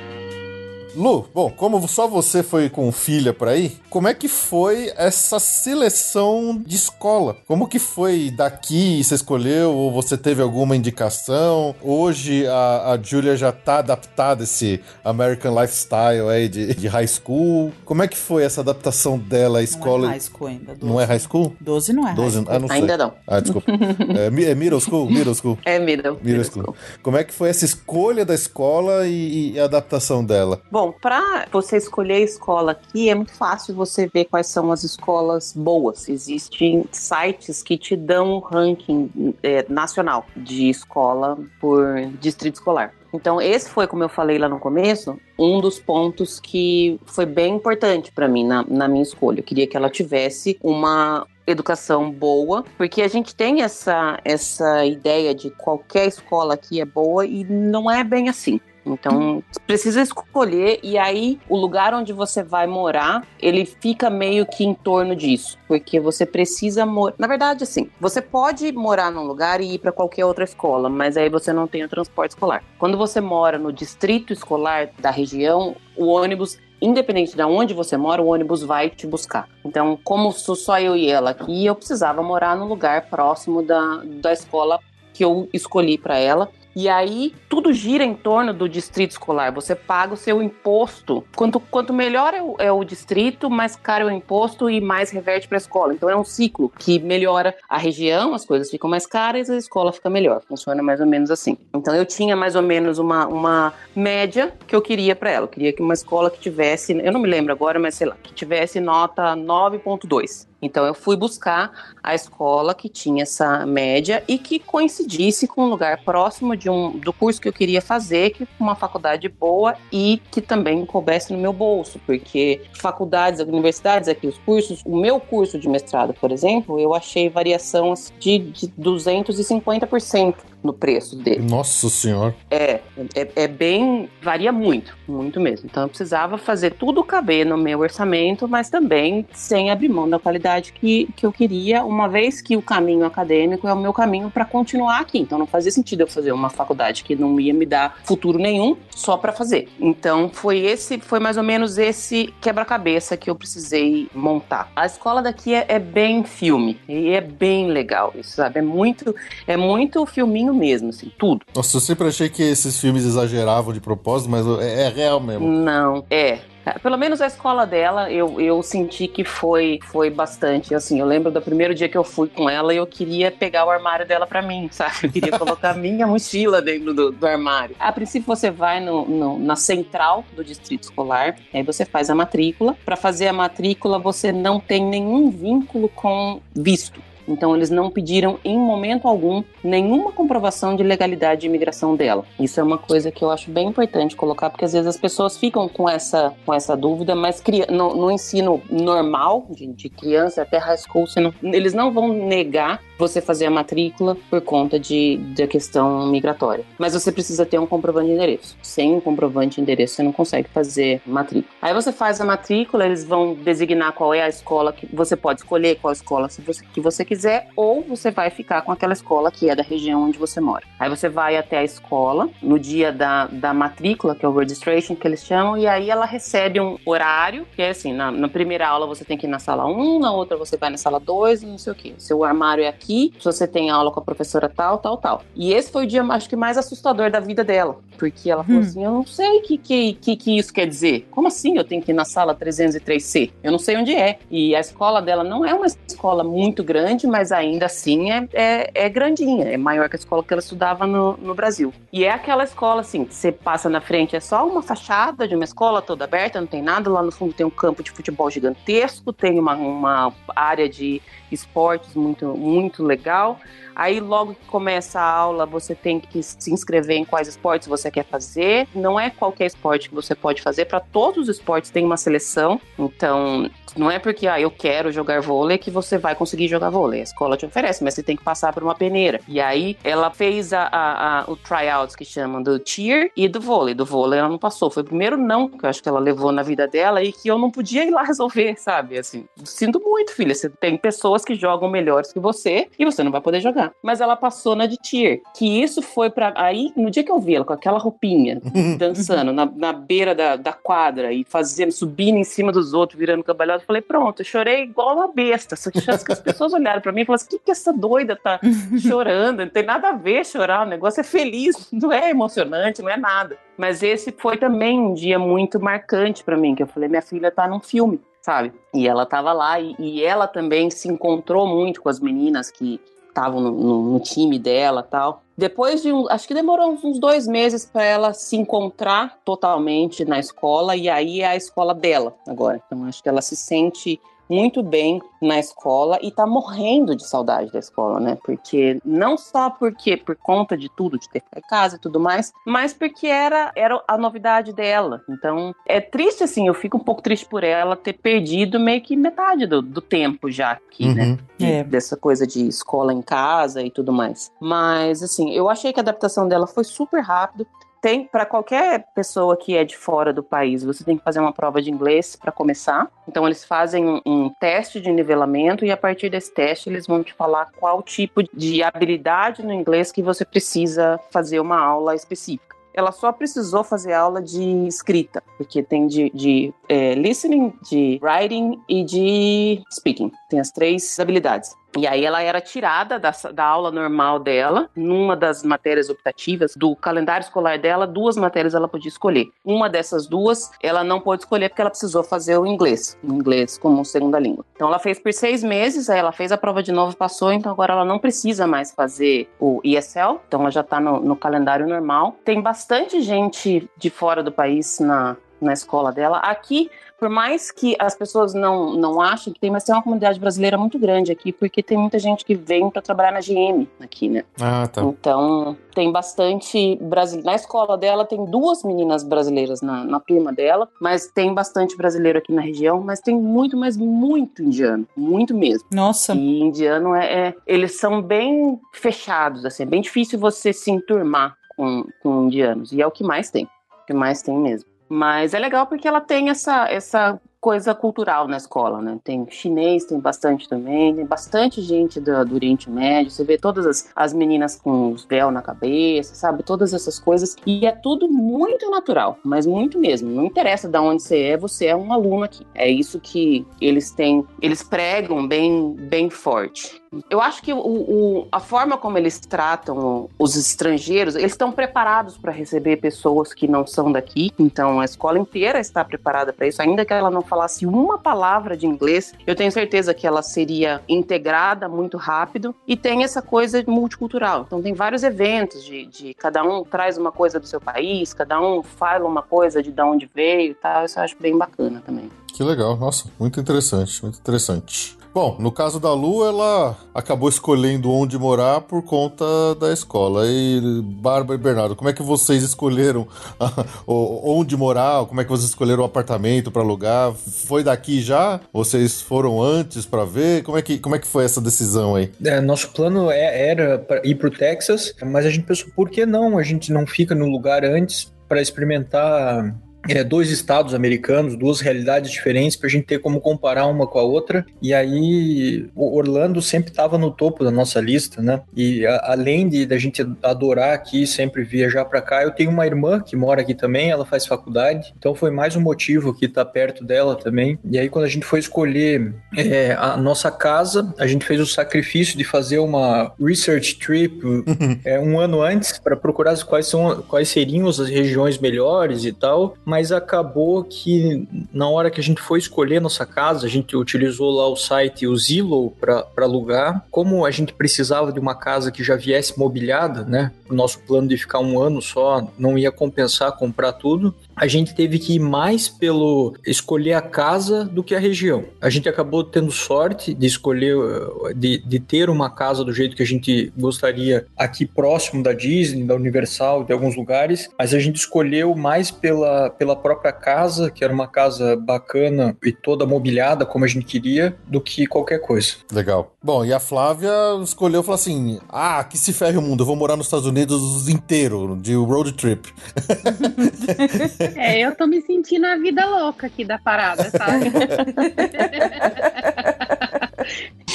Lu, bom, como só você foi com filha por aí, como é que foi essa seleção de escola? Como que foi daqui? Você escolheu ou você teve alguma indicação? Hoje a, a Julia já tá adaptada a esse American Lifestyle aí de, de high school. Como é que foi essa adaptação dela à escola? Não é high school ainda. 12. Não é high school? 12 não é high 12? school. Ah, não sei. Ainda não. Ah, desculpa. é, é middle school? Middle school. É middle. Middle school. Como é que foi essa escolha da escola e, e a adaptação dela? Bom, para você escolher a escola aqui, é muito fácil você ver quais são as escolas boas. Existem sites que te dão um ranking é, nacional de escola por distrito escolar. Então, esse foi, como eu falei lá no começo, um dos pontos que foi bem importante para mim na, na minha escolha. Eu queria que ela tivesse uma educação boa, porque a gente tem essa, essa ideia de qualquer escola aqui é boa e não é bem assim. Então, precisa escolher e aí o lugar onde você vai morar, ele fica meio que em torno disso, porque você precisa morar. Na verdade, assim, você pode morar num lugar e ir para qualquer outra escola, mas aí você não tem o transporte escolar. Quando você mora no distrito escolar da região, o ônibus independente de onde você mora, o ônibus vai te buscar. Então, como sou só eu e ela aqui, eu precisava morar no lugar próximo da, da escola que eu escolhi para ela. E aí tudo gira em torno do distrito escolar. Você paga o seu imposto. Quanto, quanto melhor é o, é o distrito, mais caro é o imposto e mais reverte para a escola. Então é um ciclo que melhora a região, as coisas ficam mais caras e a escola fica melhor. Funciona mais ou menos assim. Então eu tinha mais ou menos uma, uma média que eu queria para ela. Eu queria que uma escola que tivesse, eu não me lembro agora, mas sei lá, que tivesse nota 9.2. Então eu fui buscar a escola que tinha essa média e que coincidisse com um lugar próximo de um do curso que eu queria fazer, que uma faculdade boa e que também coubesse no meu bolso, porque faculdades, universidades aqui, os cursos, o meu curso de mestrado, por exemplo, eu achei variação de, de 250% no preço dele. Nossa senhora. É, é, é, bem. varia muito, muito mesmo. Então eu precisava fazer tudo caber no meu orçamento, mas também sem abrir mão da qualidade que, que eu queria, uma vez que o caminho acadêmico é o meu caminho para continuar aqui. Então não fazia sentido eu fazer uma faculdade que não ia me dar futuro nenhum só para fazer. Então foi esse, foi mais ou menos esse quebra-cabeça que eu precisei montar. A escola daqui é, é bem filme e é bem legal, isso, sabe? É muito, é muito filminho mesmo, assim, tudo. Nossa, eu sempre achei que esses filmes exageravam de propósito, mas é, é real mesmo. Não, é. Pelo menos a escola dela, eu, eu senti que foi foi bastante. Assim, eu lembro do primeiro dia que eu fui com ela e eu queria pegar o armário dela para mim, sabe? Eu queria colocar minha mochila dentro do, do armário. A princípio, você vai no, no, na central do distrito escolar, aí você faz a matrícula. Para fazer a matrícula, você não tem nenhum vínculo com visto. Então, eles não pediram em momento algum nenhuma comprovação de legalidade de imigração dela. Isso é uma coisa que eu acho bem importante colocar, porque às vezes as pessoas ficam com essa, com essa dúvida, mas no, no ensino normal, de, de, criança até high school, não, eles não vão negar você fazer a matrícula por conta de, da questão migratória. Mas você precisa ter um comprovante de endereço. Sem um comprovante de endereço, você não consegue fazer matrícula. Aí você faz a matrícula, eles vão designar qual é a escola que você pode escolher qual escola você, que você quiser, ou você vai ficar com aquela escola que é da região onde você mora. Aí você vai até a escola no dia da, da matrícula, que é o registration que eles chamam, e aí ela recebe um horário, que é assim, na, na primeira aula você tem que ir na sala 1, na outra você vai na sala 2, não sei o que. Seu armário é aqui aqui, se você tem aula com a professora tal, tal, tal. E esse foi o dia, acho que, mais assustador da vida dela. Porque ela falou hum. assim: eu não sei o que, que, que, que isso quer dizer. Como assim eu tenho que ir na sala 303C? Eu não sei onde é. E a escola dela não é uma escola muito grande, mas ainda assim é, é, é grandinha. É maior que a escola que ela estudava no, no Brasil. E é aquela escola, assim, que você passa na frente, é só uma fachada de uma escola toda aberta, não tem nada. Lá no fundo tem um campo de futebol gigantesco, tem uma, uma área de esportes muito, muito legal. Aí, logo que começa a aula, você tem que se inscrever em quais esportes você quer fazer. Não é qualquer esporte que você pode fazer, para todos os esportes tem uma seleção. Então, não é porque ah, eu quero jogar vôlei que você vai conseguir jogar vôlei. A escola te oferece, mas você tem que passar por uma peneira. E aí, ela fez a, a, a, o tryouts que chamam do cheer e do vôlei. Do vôlei ela não passou. Foi o primeiro não que eu acho que ela levou na vida dela e que eu não podia ir lá resolver, sabe? Assim, sinto muito, filha. Você tem pessoas que jogam melhores que você e você não vai poder jogar mas ela passou na de tier. Que isso foi para Aí, no dia que eu vi ela com aquela roupinha, dançando na, na beira da, da quadra e fazendo, subindo em cima dos outros, virando cambalhota, eu falei, pronto, eu chorei igual uma besta. Só que as pessoas olharam para mim e falaram assim: o que, que essa doida tá chorando? Não tem nada a ver chorar, o negócio é feliz, não é emocionante, não é nada. Mas esse foi também um dia muito marcante para mim, que eu falei, minha filha tá num filme sabe? E ela tava lá e, e, ela também se encontrou muito com as meninas que estavam no, no, no, time dela tal. Depois de um, acho que demorou uns dois meses para ela se encontrar totalmente na escola e aí é a escola dela agora. Então acho que ela se sente muito bem na escola e tá morrendo de saudade da escola, né? Porque não só porque por conta de tudo, de ter que ficar em casa e tudo mais, mas porque era, era a novidade dela. Então, é triste assim, eu fico um pouco triste por ela ter perdido meio que metade do, do tempo já aqui, né? uhum. né? É. Dessa coisa de escola em casa e tudo mais. Mas assim, eu achei que a adaptação dela foi super rápido tem para qualquer pessoa que é de fora do país, você tem que fazer uma prova de inglês para começar. Então eles fazem um, um, teste de nivelamento e a partir desse teste eles vão te falar qual tipo de habilidade no inglês que você precisa fazer uma aula específica. ela só precisou fazer aula de escrita, porque tem de, de é, listening, de writing e de speaking. Tem as três habilidades. E aí ela era tirada da, da aula normal dela, numa das matérias optativas do calendário escolar dela, duas matérias ela podia escolher. Uma dessas duas ela não pôde escolher porque ela precisou fazer o inglês, o inglês como segunda língua. Então ela fez por seis meses, aí ela fez a prova de novo, passou, então agora ela não precisa mais fazer o ESL, então ela já está no, no calendário normal. Tem bastante gente de fora do país na, na escola dela. Aqui, por mais que as pessoas não, não achem que tem, mas tem uma comunidade brasileira muito grande aqui, porque tem muita gente que vem para trabalhar na GM aqui, né? Ah, tá. Então, tem bastante brasileiro. Na escola dela tem duas meninas brasileiras na, na turma dela, mas tem bastante brasileiro aqui na região, mas tem muito, mas muito indiano, muito mesmo. Nossa. E indiano é, é- eles são bem fechados, assim, é bem difícil você se enturmar com, com indianos, e é o que mais tem, o que mais tem mesmo. Mas é legal porque ela tem essa, essa coisa cultural na escola, né? Tem chinês, tem bastante também, tem bastante gente do, do Oriente Médio, você vê todas as, as meninas com os véu na cabeça, sabe? Todas essas coisas. E é tudo muito natural, mas muito mesmo. Não interessa de onde você é, você é um aluno aqui. É isso que eles têm, eles pregam bem, bem forte. Eu acho que o, o- a forma como eles tratam os estrangeiros, eles estão preparados para receber pessoas que não são daqui. Então a escola inteira está preparada para isso. Ainda que ela não falasse uma palavra de inglês, eu tenho certeza que ela seria integrada muito rápido. E tem essa coisa multicultural. Então tem vários eventos de, de cada um traz uma coisa do seu país, cada um fala uma coisa de de onde veio e tal. Isso eu acho bem bacana também. Que legal, nossa, muito interessante, muito interessante. Bom, no caso da Lu, ela acabou escolhendo onde morar por conta da escola. E Bárbara e Bernardo, como é que vocês escolheram o- onde morar? Como é que vocês escolheram o apartamento para alugar? Foi daqui já? Vocês foram antes para ver? Como é que como é que foi essa decisão aí? É, nosso plano é- era ir pro Texas, mas a gente pensou, por que não? A gente não fica no lugar antes para experimentar é, dois estados americanos, duas realidades diferentes, para a gente ter como comparar uma com a outra. E aí, Orlando sempre estava no topo da nossa lista, né? E a- além de da gente adorar aqui, sempre viajar para cá, eu tenho uma irmã que mora aqui também, ela faz faculdade, então foi mais um motivo que tá perto dela também. E aí, quando a gente foi escolher é, a nossa casa, a gente fez o sacrifício de fazer uma research trip é, um ano antes para procurar quais, são, quais seriam as regiões melhores e tal, mas acabou que na hora que a gente foi escolher nossa casa, a gente utilizou lá o site, o Zillow, para alugar. Como a gente precisava de uma casa que já viesse mobiliada, né? O nosso plano de ficar um ano só não ia compensar comprar tudo. A gente teve que ir mais pelo escolher a casa do que a região. A gente acabou tendo sorte de escolher, uh, de, de ter uma casa do jeito que a gente gostaria aqui próximo da Disney, da Universal, de alguns lugares, mas a gente escolheu mais pela, pela própria casa, que era uma casa bacana e toda mobiliada como a gente queria, do que qualquer coisa. Legal. Bom, e a Flávia escolheu, falou assim: ah, que se ferre o mundo, eu vou morar nos Estados Unidos inteiro, de road trip. É, eu tô me sentindo a vida louca aqui da parada, sabe?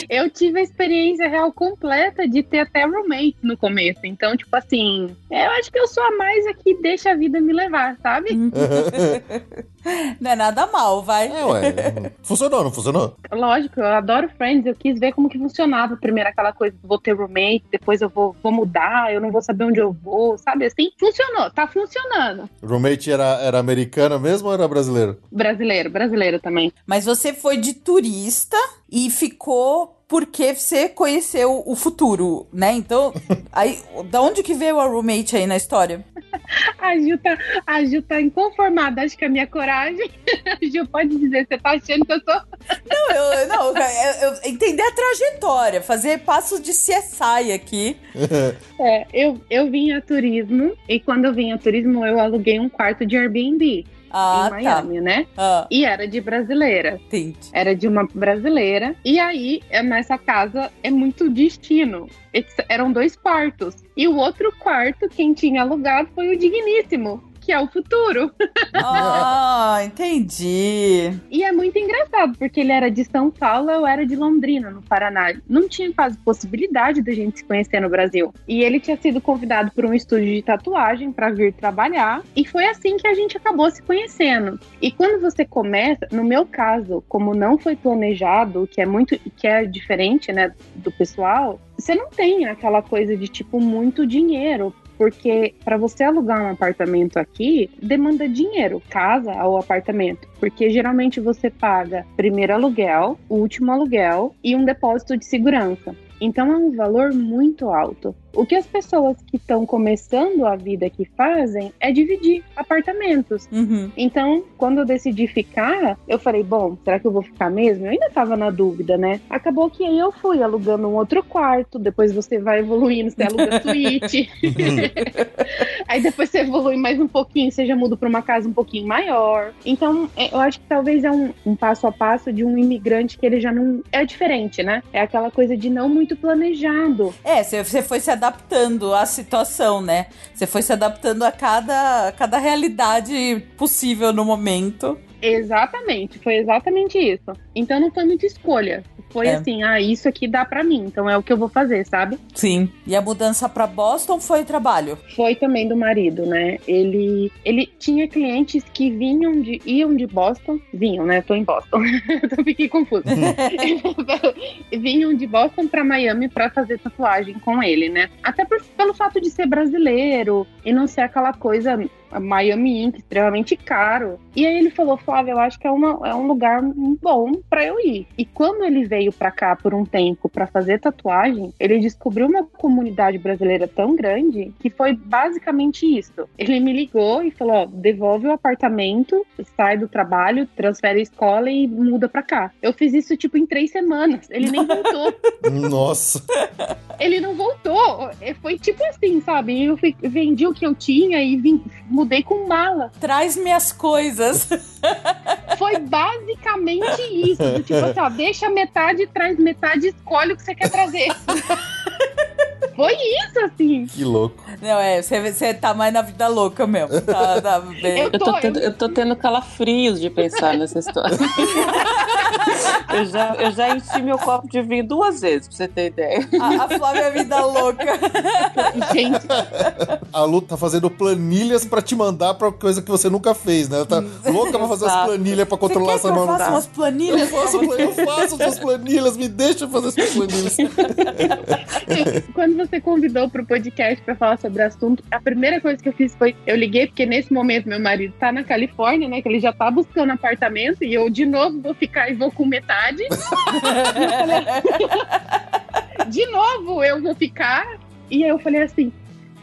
eu tive a experiência real completa de ter até roommate no começo. Então, tipo assim, eu acho que eu sou a mais aqui, deixa a vida me levar, sabe? Não é nada mal, vai. É, ué. Funcionou, não funcionou? Lógico, eu adoro Friends, eu quis ver como que funcionava. Primeiro aquela coisa, vou ter roommate, depois eu vou, vou mudar, eu não vou saber onde eu vou, sabe? Assim, funcionou, tá funcionando. Roommate era, era americano mesmo ou era brasileiro? Brasileiro, brasileiro também. Mas você foi de turista e ficou porque você conheceu o futuro, né? Então, aí, da onde que veio a roommate aí na história? A Gil tá, a Gil tá inconformada, acho que é a minha coragem. A Gil pode dizer, você tá achando que eu tô. Não, eu, não, eu, eu entender a trajetória, fazer passos de CSI aqui. É, eu, eu vim a turismo, e quando eu vim a turismo, eu aluguei um quarto de Airbnb Ah, em Miami, né? tá. Ah, E era de brasileira. entendi. Era de uma brasileira. E aí, é- nessa casa, é muito destino. Eram dois quartos. E o outro quarto, quem tinha alugado foi o Digníssimo. Que é o futuro. Ah, entendi. E é muito engraçado, porque ele era de São Paulo, eu era de Londrina, no Paraná. Não tinha quase possibilidade da gente se conhecer no Brasil. E ele tinha sido convidado por um estúdio de tatuagem para vir trabalhar, e foi assim que a gente acabou se conhecendo. E quando você começa, no meu caso, como não foi planejado, que é muito, que é diferente, né, do pessoal, você não tem aquela coisa de tipo muito dinheiro. Porque para você alugar um apartamento aqui, demanda dinheiro, casa ou apartamento. Porque geralmente você paga primeiro aluguel, último aluguel e um depósito de segurança. Então é um valor muito alto. O que as pessoas que estão começando a vida aqui fazem é dividir apartamentos. Uhum. Então, quando eu decidi ficar, eu falei, bom, será que eu vou ficar mesmo? Eu ainda tava na dúvida, né? Acabou que aí eu fui alugando um outro quarto, depois você vai evoluindo, você aluga suíte. aí depois você evolui mais um pouquinho, você já muda pra uma casa um pouquinho maior. Então, é, eu acho que talvez é um, um passo a passo de um imigrante que ele já não. É diferente, né? É aquela coisa de não muito planejado. É, você foi se adaptando à situação, né? Você foi se adaptando a cada, a cada realidade possível no momento. Exatamente, foi exatamente isso. Então não foi muita escolha. Foi É. assim, ah, isso aqui dá pra mim, então é o que eu vou fazer, sabe? Sim. E a mudança pra Boston foi trabalho. Foi também do marido, né? Ele, ele tinha clientes que vinham de, iam de Boston, vinham, né? Tô em Boston, então fiquei confusa. vinham de Boston pra Miami pra fazer tatuagem com ele, né? Até por- pelo fato de ser brasileiro e não ser aquela coisa Miami Ink, extremamente caro. E aí ele falou, Flávia, eu acho que é, uma, é um lugar bom pra eu ir. E quando ele veio pra cá por um tempo pra fazer tatuagem, ele descobriu uma comunidade brasileira tão grande que foi basicamente isso. Ele me ligou e falou, ó, devolve o apartamento, sai do trabalho, transfere a escola e muda pra cá. Eu fiz isso tipo em três semanas. Ele nem voltou. Nossa. ele não voltou. É, Foi tipo assim, sabe? Eu fui- vendi o que eu tinha e vim- mudei com mala. Traz minhas coisas. Foi basicamente isso. do Tipo assim, ó, deixa metade, traz metade, escolhe o que você quer trazer. Foi isso, assim. Que louco. Não, é, você, você tá mais na vida louca mesmo. Tá, tá bem- Eu Eu tô, tô- tendo, eu tô tendo calafrios de pensar nessa história. eu, já, eu já enchi meu copo de vinho duas vezes, pra você ter ideia. A, a Flávia é vida louca. Gente, A Lu tá fazendo planilhas pra te mandar pra coisa que você nunca fez, né? Ela tá louca pra fazer as Exato. planilhas pra controlar essa eu mão. faça umas Eu planilhas? faço, plan- eu faço suas planilhas, me deixa fazer suas planilhas. quando você convidou pro podcast pra falar sobre o assunto, a primeira coisa que eu fiz foi, eu liguei porque nesse momento meu marido tá na Califórnia, né, que ele já tá buscando apartamento e eu de novo vou ficar vou com metade. de novo eu vou ficar. E aí eu falei assim,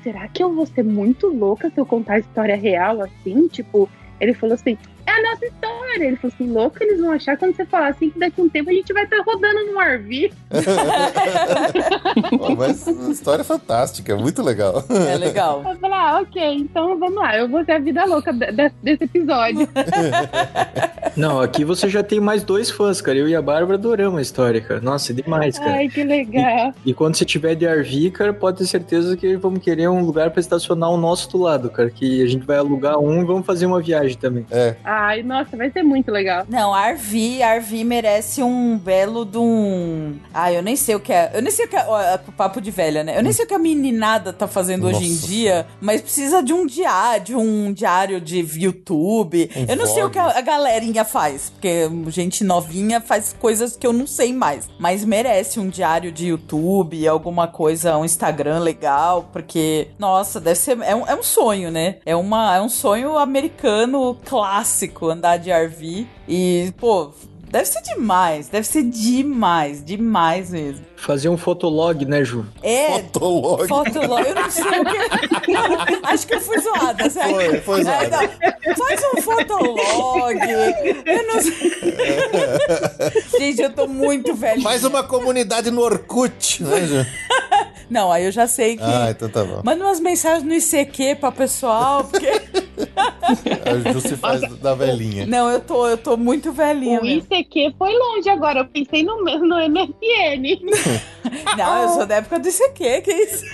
será que eu vou ser muito louca se eu contar a história real assim? Tipo, ele falou assim, é a nossa história. Ele falou assim, louco, eles vão achar quando você falar assim que daqui a um tempo a gente vai estar rodando no RV. Pô, mas a história é fantástica, muito legal. É legal. Eu falei, ah, ok, então vamos lá, eu vou ser a vida louca de- de- desse episódio. Não, aqui você já tem mais dois fãs, cara. Eu e a Bárbara adoramos a história, cara. Nossa, é demais, cara. Ai, que legal. E quando você tiver de RV, cara, pode ter certeza que vamos querer um lugar pra estacionar o nosso do lado, cara. Que a gente vai alugar um e vamos fazer uma viagem também. É, Ai, nossa, vai ser muito legal. Não, RV, RV merece um belo de um. Ah, eu nem sei o que é. Eu nem sei o que é. ó, é papo de velha, né? Eu nem sei o que a meninada tá fazendo hoje em Nossa dia, mas precisa de um diário, de um diário de YouTube. Um eu não sei o vlog. que a, a galerinha faz, porque gente novinha faz coisas que eu não sei mais. Mas merece um diário de YouTube, alguma coisa, um Instagram legal, porque, nossa, deve ser. É um, é um sonho, né? É, uma, é um sonho americano clássico andar de RV. E, pô. Deve ser demais, deve ser demais, demais mesmo. Fazer um fotolog, né, Ju? É, fotolog. Fotolog, eu não sei o que. Não, acho que eu fui zoada, sério. Foi, foi É, zoada. não, faz um fotolog. Eu não sei. Gente, eu tô muito velha. Mais uma comunidade no Orkut, né, Ju? Não, aí eu já sei que. Ah, então tá bom. Manda umas mensagens no ICQ pra pessoal, porque. A Ju se faz da velhinha. Não, eu tô, eu tô muito velhinha. O mesmo. ICQ foi longe agora, eu pensei no, no MSN. Não, eu sou da época do ICQ, que isso?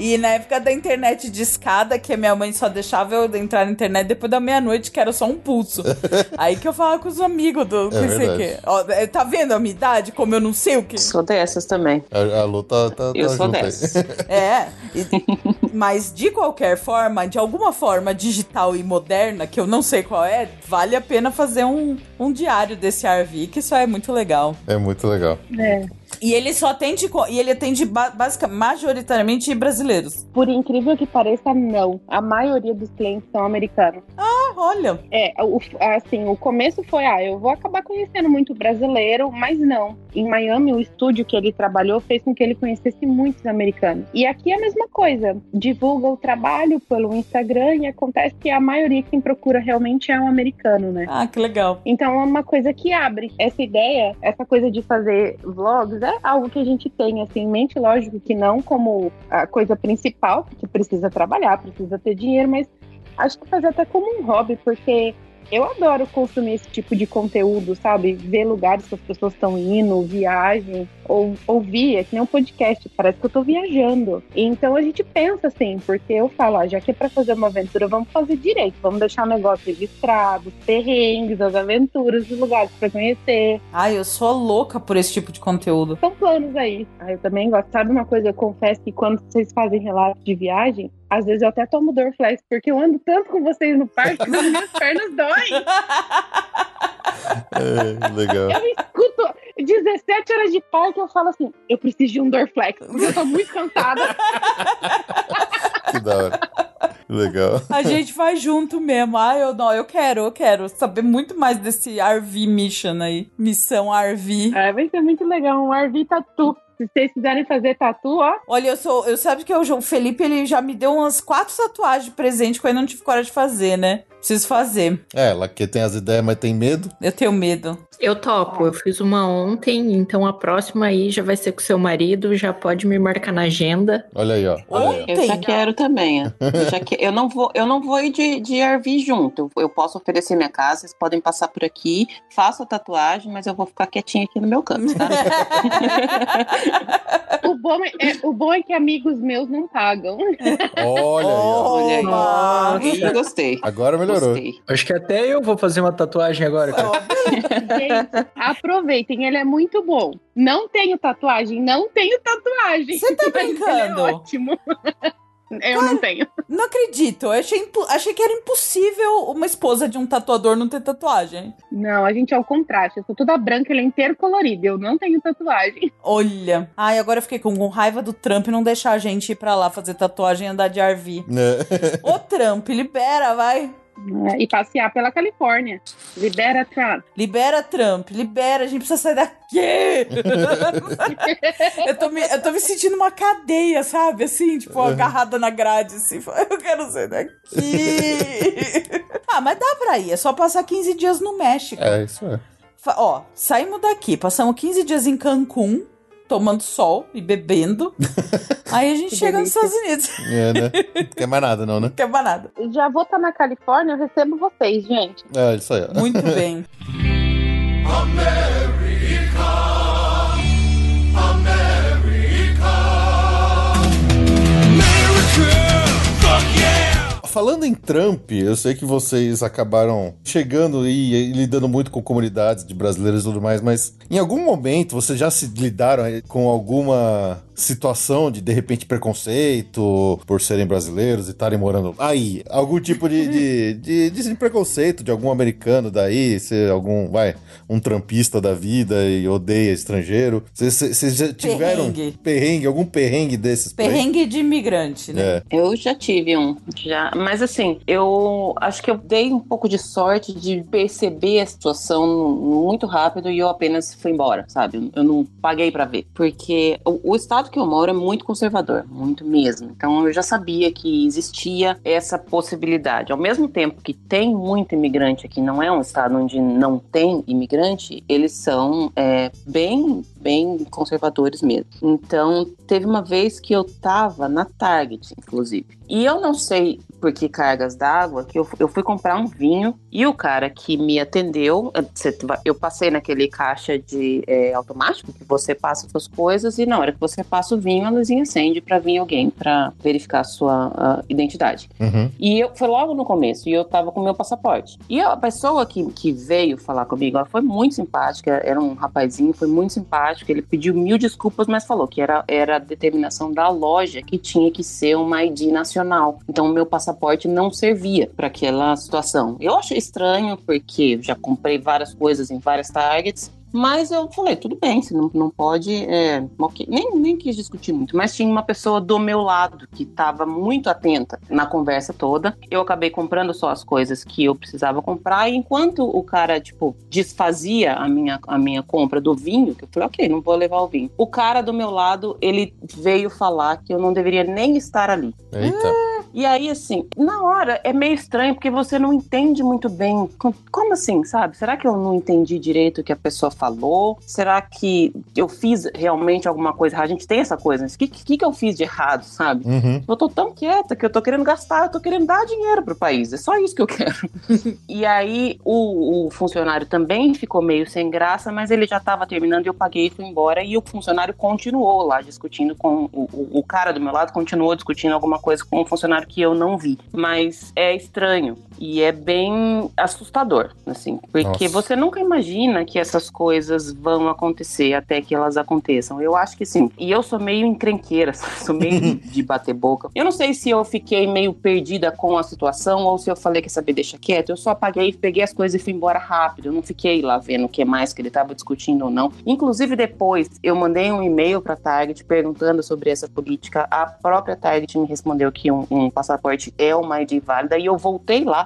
E na época da internet de escada, que a minha mãe só deixava eu entrar na internet depois da meia-noite, que era só um pulso. Aí que eu falava com os amigos do não sei quê. Ó, é, tá vendo a minha idade? Como eu não sei o que. Sou dessas também. A, a Lu tá, tá, Eu tá sou aí. dessas. É, e- mas de qualquer forma, de alguma forma digital e moderna, que eu não sei qual é, vale a pena fazer um, um diário desse RV, que isso é muito legal. É muito legal. É. E ele só atende, e ele atende majoritariamente brasileiros. Por incrível que pareça, não. A maioria dos clientes são americanos. Ah, olha. É, o, assim, o começo foi, ah, eu vou acabar conhecendo muito brasileiro, mas não. Em Miami, o estúdio que ele trabalhou fez com que ele conhecesse muitos americanos. E aqui é a mesma coisa. Divulga o trabalho pelo Instagram e acontece que a maioria quem procura realmente é um americano, né? Ah, que legal. Então é uma coisa que abre. Essa ideia, essa coisa de fazer vlogs é algo que a gente tem assim em mente, lógico que não como a coisa principal, porque precisa trabalhar, precisa ter dinheiro, mas acho que fazer até como um hobby, porque eu adoro consumir esse tipo de conteúdo, sabe? Ver lugares que as pessoas estão indo, viagem, ou ouvir, é que nem um podcast, parece que eu tô viajando. Então a gente pensa assim, porque eu falo, ah, já que é pra fazer uma aventura, vamos fazer direito, vamos deixar o negócio registrado, os perrengues, as aventuras, os lugares pra conhecer. Ai, eu sou louca por esse tipo de conteúdo. São planos aí. Ah, eu também gosto. Sabe uma coisa, eu confesso que quando vocês fazem relatos de viagem, às vezes eu até tomo Dorflex, porque eu ando tanto com vocês no parque que as minhas pernas doem. É, legal. Eu escuto 17 horas de parque e eu falo assim, eu preciso de um Dorflex, porque eu tô muito cansada. Que da hora. Legal. A gente vai junto mesmo. Ah, eu não, eu quero, eu quero saber muito mais desse RV Mission aí. Missão RV. Ah, vai ser muito legal, um RV tatu. Se vocês quiserem fazer tatu, ó, Olha, eu sou. Eu sabe que eu, o Felipe ele já me deu umas quatro tatuagens de presente que eu ainda não tive coragem de fazer, né? Preciso fazer. É, ela que tem as ideias, mas tem medo. Eu tenho medo. Eu topo, eu fiz uma ontem, então a próxima aí já vai ser com seu marido, já pode me marcar na agenda. Olha aí, ó. Olha aí, ó. Eu já Tem. quero também. ó. Eu, já que- eu não vou, eu não vou ir de, de RV junto. Eu, posso oferecer minha casa, vocês podem passar por aqui, faço a tatuagem, mas eu vou ficar quietinha aqui no meu canto, tá? o bom é, o bom é que amigos meus não pagam. Olha aí, ó. Olha aí. Ih, gostei. Agora melhorou. Gostei. Acho que até eu vou fazer uma tatuagem agora, cara. Gente, aproveitem, ele é muito bom. Não tenho tatuagem, não tenho tatuagem. Você tá Mas ele brincando? é ótimo. Eu não tenho. Não acredito. Eu achei, achei que era impossível uma esposa de um tatuador não ter tatuagem. Não, a gente é o contraste. Eu sou toda branca, ele é inteiro colorido. Eu não tenho tatuagem. Olha. Ai, agora eu fiquei com, com raiva do Trump não deixar a gente ir pra lá fazer tatuagem e andar de RV. É. Ô, Trump, libera, vai. É, E passear pela Califórnia. Libera Trump. Libera, Trump, libera, a gente precisa sair daqui! eu, tô me, eu tô me sentindo uma cadeia, sabe? Assim, tipo, agarrada na grade, assim. Eu quero sair daqui! ah, mas dá pra ir, é só passar 15 dias no México. É, isso é. Ó, saímos daqui, passamos 15 dias em Cancún, tomando sol e bebendo. Aí a gente chega nos. Estados Unidos. É, né? Não quer mais nada, não, né? Não quer mais nada. Já vou estar na Califórnia, eu recebo vocês, gente. É, isso aí. Muito bem. Falando em Trump, eu sei que vocês acabaram chegando e, e lidando muito com comunidades de brasileiros e tudo mais, mas em algum momento vocês já se lidaram com alguma situação de, de repente, preconceito por serem brasileiros e estarem morando aí? Algum tipo de, de, de, de preconceito de algum americano daí, ser algum, vai, um trampista da vida e odeia estrangeiro? Vocês- já tiveram Perrengue. perrengue, algum perrengue desses? Perrengue de imigrante, né? É. Eu já tive um, já, mas assim, eu acho que eu dei um pouco de sorte de perceber a situação muito rápido e eu apenas fui embora, sabe? Eu não paguei pra ver, porque o, o estado que eu moro é muito conservador, muito mesmo. Então eu já sabia que existia essa possibilidade. Ao mesmo tempo que tem muito imigrante aqui, não é um estado onde não tem imigrante, eles são é, bem, bem conservadores mesmo. Então teve uma vez que eu tava na Target, inclusive. E eu não sei por que cargas d'água, que eu, eu fui comprar um vinho e o cara que me atendeu, eh, eu passei naquele caixa de é, automático que você passa suas coisas e na hora que você passa o vinho, a luzinha acende pra vir alguém pra verificar a sua ah, identidade. Uhum. E eu, foi logo no começo, e eu tava com meu passaporte. E a pessoa que, que veio falar comigo, ela foi muito simpática, era um rapazinho, foi muito simpático, ele pediu mil desculpas, mas falou que era, era a determinação da loja que tinha que ser uma ID nacional. Então o meu passaporte não servia para aquela situação. Eu achei estranho, porque já comprei várias coisas em várias targets, mas eu falei, tudo bem, você não, não pode. é, ok. nem, nem quis discutir muito, mas tinha uma pessoa do meu lado que estava muito atenta na conversa toda. Eu acabei comprando só as coisas que eu precisava comprar, e enquanto o cara, tipo, desfazia a minha, a minha compra do vinho, que eu falei, ok, não vou levar o vinho. O cara do meu lado, ele veio falar que eu não deveria nem estar ali. Eita. E aí, assim, na hora é meio estranho porque você não entende muito bem. Com- Como assim, sabe? Será que eu não entendi direito o que a pessoa falou? Será que eu fiz realmente alguma coisa errada? A gente tem essa coisa, né? o que, que, que eu fiz de errado, sabe? Uhum. Eu tô tão quieta que eu tô querendo gastar, eu tô querendo dar dinheiro pro país. É só isso que eu quero. e aí o, o funcionário também ficou meio sem graça, mas ele já tava terminando e eu paguei e fui embora. E o funcionário continuou lá discutindo com. O, o, o cara do meu lado continuou discutindo alguma coisa com o funcionário que eu não vi. Mas é estranho e é bem assustador, assim, porque Nossa. você nunca imagina que essas coisas vão acontecer até que elas aconteçam. Eu acho que sim. E eu sou meio encrenqueira, sou meio de bater boca. Eu não sei se eu fiquei meio perdida com a situação ou se eu falei que saber deixa quieto. Eu só apaguei, peguei as coisas e fui embora rápido. Eu não fiquei lá vendo o que mais que ele estava discutindo ou não. Inclusive depois eu mandei um e-mail para Target perguntando sobre essa política. A própria Target me respondeu que um, um passaporte é uma ID válida e eu voltei lá,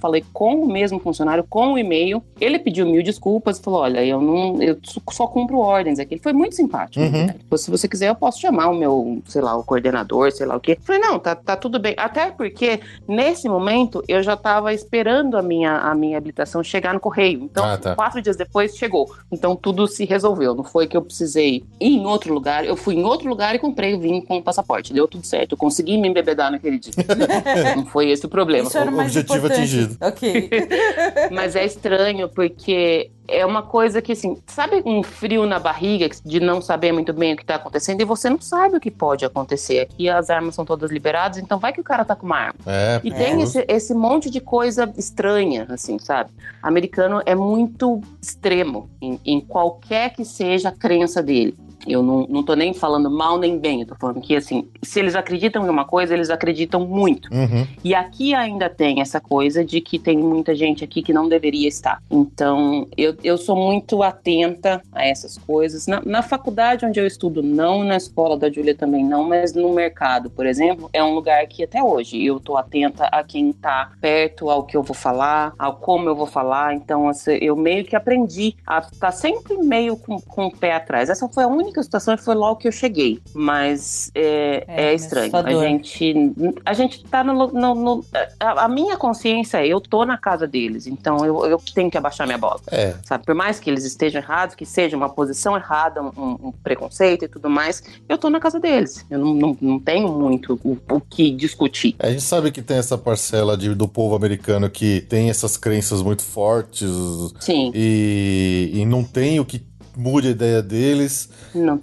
falei com o mesmo funcionário, com o e-mail. Ele pediu mil desculpas e falou: Olha, eu não, eu só cumpro ordens aqui. Ele foi muito simpático. Uhum. né? Se você quiser, eu posso chamar o meu, sei lá, o coordenador, sei lá o quê. Eu falei: Não, tá, tá tudo bem. Até porque nesse momento eu já tava esperando a minha, a minha habilitação chegar no correio. Então, Ah, tá. quatro dias depois chegou. Então tudo se resolveu. Não foi que eu precisei ir em outro lugar. Eu fui em outro lugar e comprei o vinho com o passaporte. Deu tudo certo. Eu consegui me embebedar naquele dia. não foi esse o problema. Isso era o mais Objetivo importante. atingido. Ok. Mas é estranho porque é uma coisa que, assim, sabe um frio na barriga de não saber muito bem o que tá acontecendo e você não sabe o que pode acontecer. Aqui as armas são todas liberadas, então vai que o cara tá com uma arma. É, E é. tem esse, esse monte de coisa estranha, assim, sabe? Americano é muito extremo em, em qualquer que seja a crença dele. Eu não, não tô nem falando mal nem bem, eu tô falando que, assim, se eles acreditam em uma coisa, eles acreditam muito. Uhum. E aqui ainda tem essa coisa de que tem muita gente aqui que não deveria estar. Então, eu, eu sou muito atenta a essas coisas. Na, na faculdade onde eu estudo, não, na escola da Júlia também não, mas no mercado, por exemplo, é um lugar que até hoje eu tô atenta a quem tá perto, ao que eu vou falar, ao como eu vou falar. Então, assim, eu meio que aprendi a estar sempre meio com, com o pé atrás. Essa foi a única situação e foi logo que eu cheguei. Mas é, É, é, estranho. A gente, a gente tá no. no- no- a, a minha consciência é, eu tô na casa deles, então eu, eu tenho que abaixar minha bola. É. Sabe? Por mais que eles estejam errados, que seja uma posição errada, um, um preconceito e tudo mais, eu tô na casa deles. Eu não, não, não tenho muito o, o que discutir. A gente sabe que tem essa parcela de- do povo americano que tem essas crenças muito fortes Sim, e, e não tem o que mude a ideia deles.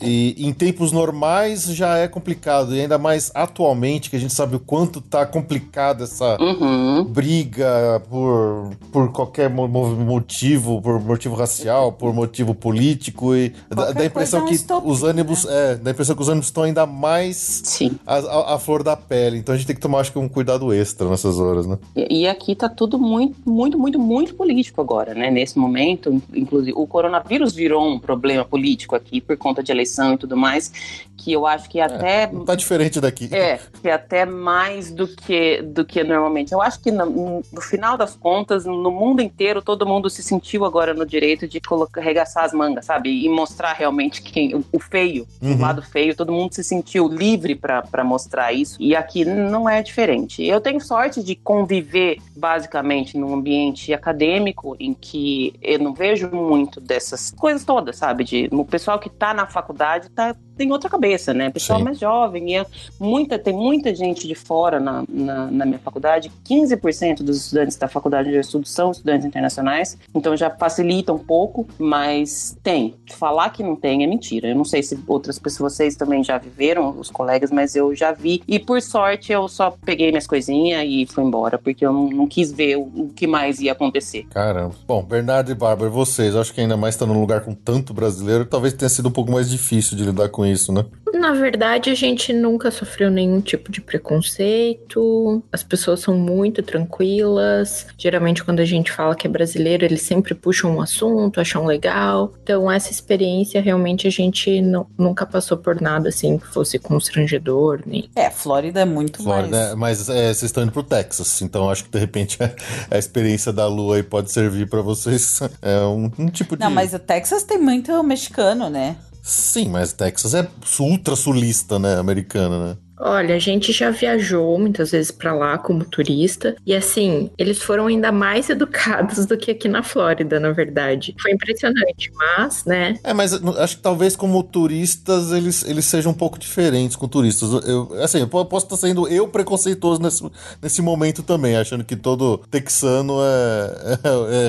E em tempos normais já é complicado, e ainda mais atualmente, que a gente sabe o quanto tá complicada essa Uhum. briga por, por qualquer mo- mo- motivo, por motivo racial, por motivo político, e dá, a impressão é que os ânimos, é, dá a impressão que os ânimos estão ainda mais à flor da pele. Então a gente tem que tomar, acho que, um cuidado extra nessas horas, né? E, e aqui tá tudo muito, muito, muito, muito político agora, né? Nesse momento, inclusive, o coronavírus virou um problema político aqui por conta de eleição e tudo mais, que eu acho que até Não tá diferente daqui. É, que é até mais do que, do que normalmente. Eu acho que no, no final das contas, no mundo inteiro, todo mundo se sentiu agora no direito de colocar, arregaçar as mangas, sabe? E mostrar realmente quem, o, o feio, Uhum. o lado feio. Todo mundo se sentiu livre para mostrar isso. E aqui não é diferente. Eu tenho sorte de conviver, basicamente, num ambiente acadêmico em que eu não vejo muito dessas coisas todas, sabe? De, o pessoal que tá na faculdade tá tem outra cabeça, né? Pessoal Sim. mais jovem. E é muita, tem muita gente de fora na, na, na minha faculdade. 15% dos estudantes da faculdade onde eu estudo são estudantes internacionais. Então já facilita um pouco, mas tem. Falar que não tem é mentira. Eu não sei se outras pessoas, vocês também já viveram, os colegas, mas eu já vi. E por sorte eu só peguei minhas coisinhas e fui embora, porque eu não, não quis ver o, o que mais ia acontecer. Caramba. Bom, Bernardo e Bárbara, vocês, acho que ainda mais tá num lugar com tanto brasileiro, talvez tenha sido um pouco mais difícil de lidar com isso, né? Na verdade, a gente nunca sofreu nenhum tipo de preconceito. As pessoas são muito tranquilas. Geralmente, quando a gente fala que é brasileiro, eles sempre puxam um assunto, acham legal. Então, essa experiência realmente a gente não- nunca passou por nada assim que fosse constrangedor, nem. É, Flórida é muito Flórida, mais. é, mas é, vocês estão indo pro Texas, então acho que de repente a, a experiência da lua aí pode servir pra vocês. É um, um tipo de. Não, mas o Texas tem muito mexicano, né? Sim, mas Texas é ultra sulista, né? Americana, né? Olha, a gente já viajou muitas vezes pra lá como turista e assim, eles foram ainda mais educados do que aqui na Flórida, na verdade. Foi impressionante, mas, né? É, mas acho que talvez como turistas eles, eles sejam um pouco diferentes com turistas. Eu, assim, eu po- posso estar sendo eu preconceituoso nesse, nesse momento também, achando que todo texano é,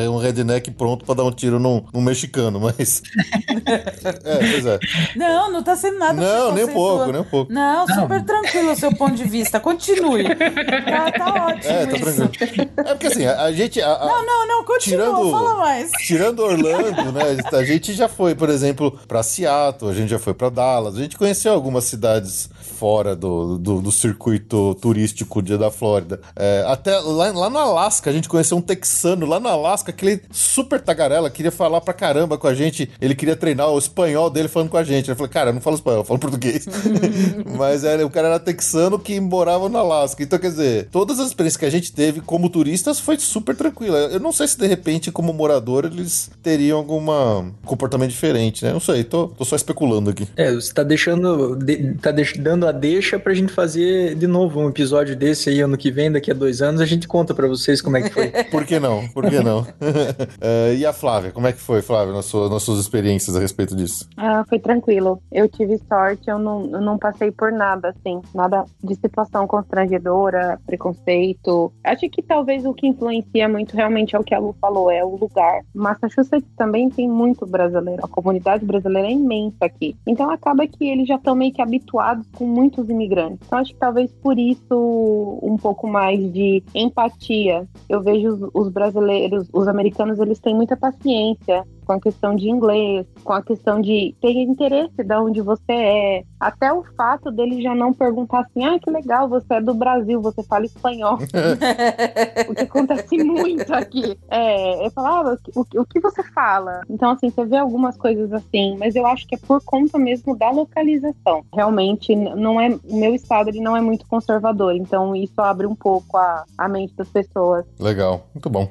é, é um redneck pronto pra dar um tiro num, num mexicano, mas. é, pois é. Não, não tá sendo nada Não, nem um pouco, nem um pouco. Não, super tranquilo o seu ponto de vista. Continue. Tá, tá ótimo É, tá isso. tranquilo. É porque assim, a, a gente. a- a- Não, não, não, continua, Tirando- fala mais. Tirando Orlando, né? A gente já foi, por exemplo, pra Seattle, a gente já foi pra Dallas, a gente conheceu algumas cidades fora do, do, do circuito turístico de- da Flórida. É, até lá, lá no Alasca, a gente conheceu um texano lá no Alasca, aquele super tagarela, queria falar pra caramba com a gente. Ele queria treinar o espanhol dele falando com a gente. Eu falei, cara, eu não falo espanhol, eu falo português. Mas era, o cara era texano que morava no Alasca. Então, quer dizer, todas as experiências que a gente teve como turistas foi super tranquila. Eu não sei se de repente, como morador, eles teriam algum comportamento diferente, né? Não sei, tô, tô só especulando aqui. É, você tá deixando. de- tá deix- dando a deixa pra gente fazer de novo um episódio desse aí ano que vem, daqui a dois anos, a gente conta pra vocês como é que foi. Por que não? Por que não? Eh, e a Flávia, como é que foi, Flávia, nas suas, nas suas experiências a respeito disso? Ah, foi tranquilo. Eu tive sorte, eu não, eu não passei por nada, assim. Nada de situação constrangedora, preconceito. Acho que talvez o que influencia muito realmente é o que a Lu falou, é o lugar. Massachusetts também tem muito brasileiro. A comunidade brasileira é imensa aqui. Então acaba que eles já estão meio que habituados com muitos imigrantes. Então acho que talvez por isso um pouco mais de empatia. Eu vejo os, os brasileiros, os americanos, eles têm muita paciência com a questão de inglês, com a questão de ter interesse de onde você é. Até o fato dele já não perguntar assim, ah, que legal, você é do Brasil, você fala espanhol. o que acontece muito aqui. É, eu falava, o, que- o que você fala? Então, assim, você vê algumas coisas assim, mas eu acho que é por conta mesmo da localização. Realmente, não é, o meu estado ele não é muito conservador, então isso abre um pouco a, a mente das pessoas. Legal, muito bom.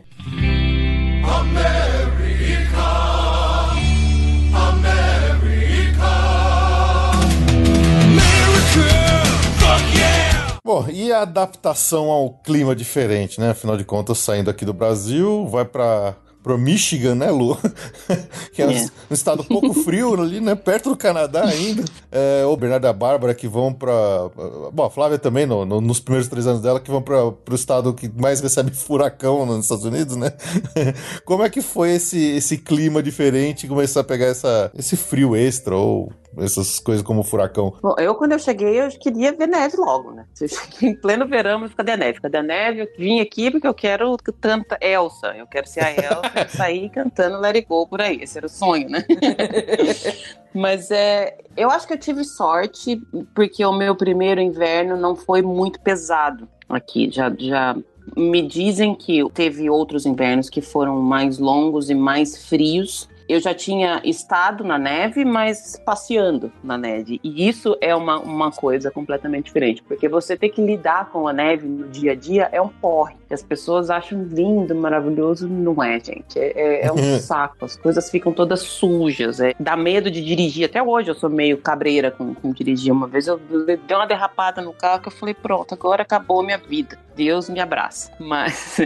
Bom, e a adaptação ao clima diferente, né? Afinal de contas, saindo aqui do Brasil, vai para pro Michigan, né, Lu? que é um, É. estado pouco frio ali, né? Perto do Canadá ainda. É, o Bernardo e a Bárbara que vão pra. Bom, a Flávia também, no- no- nos primeiros três anos dela, que vão para pro estado que mais recebe furacão nos Estados Unidos, né? Como é que foi esse, esse clima diferente começar a pegar essa, esse frio extra ou essas coisas como furacão? Bom, eu quando eu cheguei, eu queria ver neve logo, né? Eu cheguei em pleno verão, mas cadê a neve? Cadê a neve? Eu vim aqui porque eu quero tanta Elsa. Eu quero ser a Elsa e sair cantando Let It Go por aí. Esse era o sonho, né? Mas é, eu acho que eu tive sorte porque o meu primeiro inverno não foi muito pesado aqui. Já, já me dizem que teve outros invernos que foram mais longos e mais frios. Eu já tinha estado na neve, mas passeando na neve. E isso é uma, uma coisa completamente diferente, porque você ter que lidar com a neve no dia a dia é um porre. As pessoas acham lindo, maravilhoso, não é, gente. É, é- é um saco. As coisas ficam todas sujas. É, dá medo de dirigir. Até hoje eu sou meio cabreira com, com dirigir. Uma vez eu dei uma derrapada no carro que eu falei, pronto, agora acabou a minha vida. Deus me abraça. Mas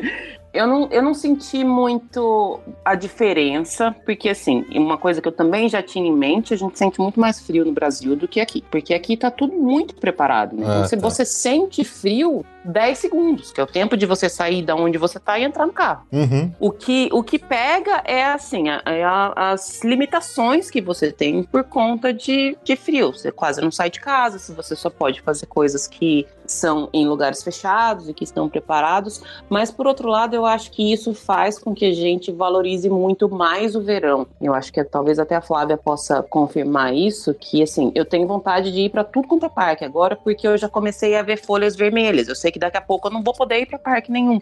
Eu não, eu não senti muito a diferença, porque assim, uma coisa que eu também já tinha em mente, a gente sente muito mais frio no Brasil do que aqui. Porque aqui tá tudo muito preparado. Né? Ah, você, tá. você sente frio 10 segundos, que é o tempo de você sair da onde você tá e entrar no carro. Uhum. O que, o que pega é assim, a- é a- as limitações que você tem por conta de, de frio. Você quase não sai de casa, se você só pode fazer coisas que são em lugares fechados e que estão preparados. Mas por outro lado, eu acho que isso faz com que a gente valorize muito mais o verão. Eu acho que talvez até a Flávia possa confirmar isso, que assim, eu tenho vontade de ir para tudo quanto é parque agora, porque eu já comecei a ver folhas vermelhas. Eu sei que daqui a pouco eu não vou poder ir para parque nenhum.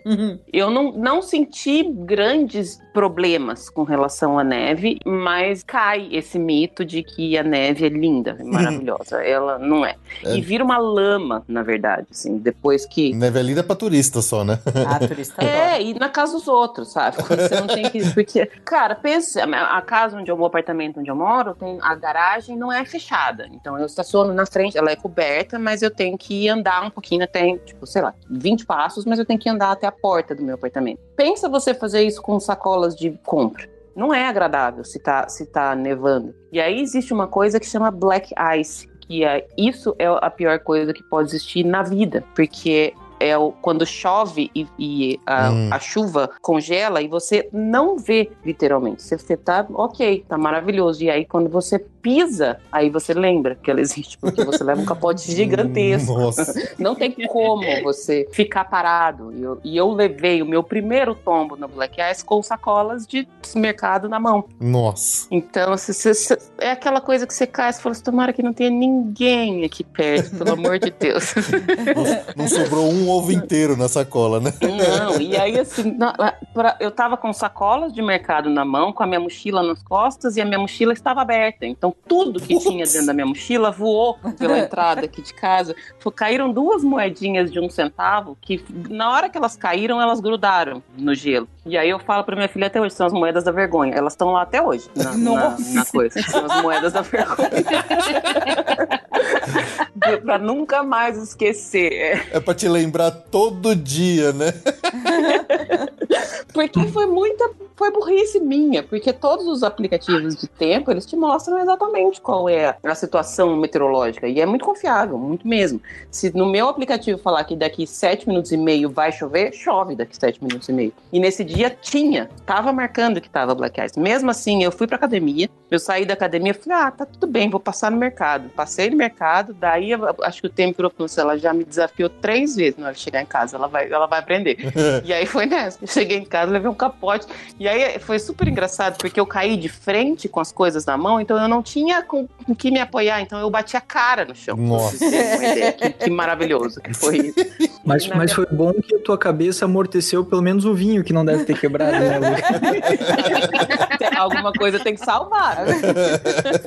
Eu não, não senti grandes problemas com relação à neve, mas cai esse mito de que a neve é linda, é maravilhosa. Ela não é. É. E vira uma lama, na verdade, assim, depois que. Neve é linda pra turista só, né? Ah, turista adora. É, e na casa dos outros, sabe? Você não tem que. Porque, cara, pensa, a a casa onde eu moro, o apartamento onde eu moro, tem a garagem não é fechada. Então eu estaciono na frente, ela é coberta, mas eu tenho que andar um pouquinho até, tipo, sei lá, 20 passos, mas eu tenho que andar até a porta do meu apartamento. Pensa você fazer isso com sacolas de compra. Não é agradável se tá, se tá nevando. E aí existe uma coisa que chama black ice, que é isso é a pior coisa que pode existir na vida, porque é o, quando chove e, e a, Hum. a chuva congela e você não vê literalmente. Você, você tá ok, tá maravilhoso. E aí quando você pisa, aí você lembra que ela existe, porque você leva um capote gigantesco. Nossa. Não tem como você ficar parado. E eu, e eu levei o meu primeiro tombo no Black Ice com sacolas de mercado na mão. Nossa. Então, se- se- se- é aquela coisa que você cai e fala assim, tomara que não tenha ninguém aqui perto, pelo amor de Deus. Não, não sobrou um ovo inteiro na sacola, né? Não, e aí assim, na- pra- eu tava com sacolas de mercado na mão, com a minha mochila nas costas e a minha mochila estava aberta. Então tudo que tinha dentro da minha mochila voou pela entrada aqui de casa. Fo- Caíram duas moedinhas de um centavo que na hora que elas caíram, elas grudaram no gelo. E aí eu falo pra minha filha até hoje, são as moedas da vergonha. Elas estão lá até hoje, na, na, Nossa. na coisa. São as moedas da vergonha. Pra nunca mais esquecer. É. É pra te lembrar todo dia, né? Porque foi muita. Foi burrice minha, porque todos os aplicativos de tempo eles te mostram exatamente qual é a situação meteorológica. E é muito confiável, muito mesmo. Se no meu aplicativo falar que daqui sete minutos e meio vai chover, chove daqui sete minutos e meio. E nesse dia tinha, tava marcando que tava Black Ice. Mesmo assim, eu fui pra academia, eu saí da academia e falei, ah, tá tudo bem, vou passar no mercado. Passei no mercado, daí eu- acho que o tempo ela já me desafiou três vezes na hora de chegar em casa. Ela vai, ela vai aprender. E aí foi nessa. Eu cheguei em casa, levei um capote. E aí foi super engraçado, porque eu caí de frente com as coisas na mão, então eu não tinha com com que me apoiar. Então eu bati a cara no chão. Nossa. Que, que maravilhoso que foi isso. Mas, Na mas foi bom que a tua cabeça amorteceu pelo menos o vinho, que não deve ter quebrado, né, Alguma coisa tem que salvar. né?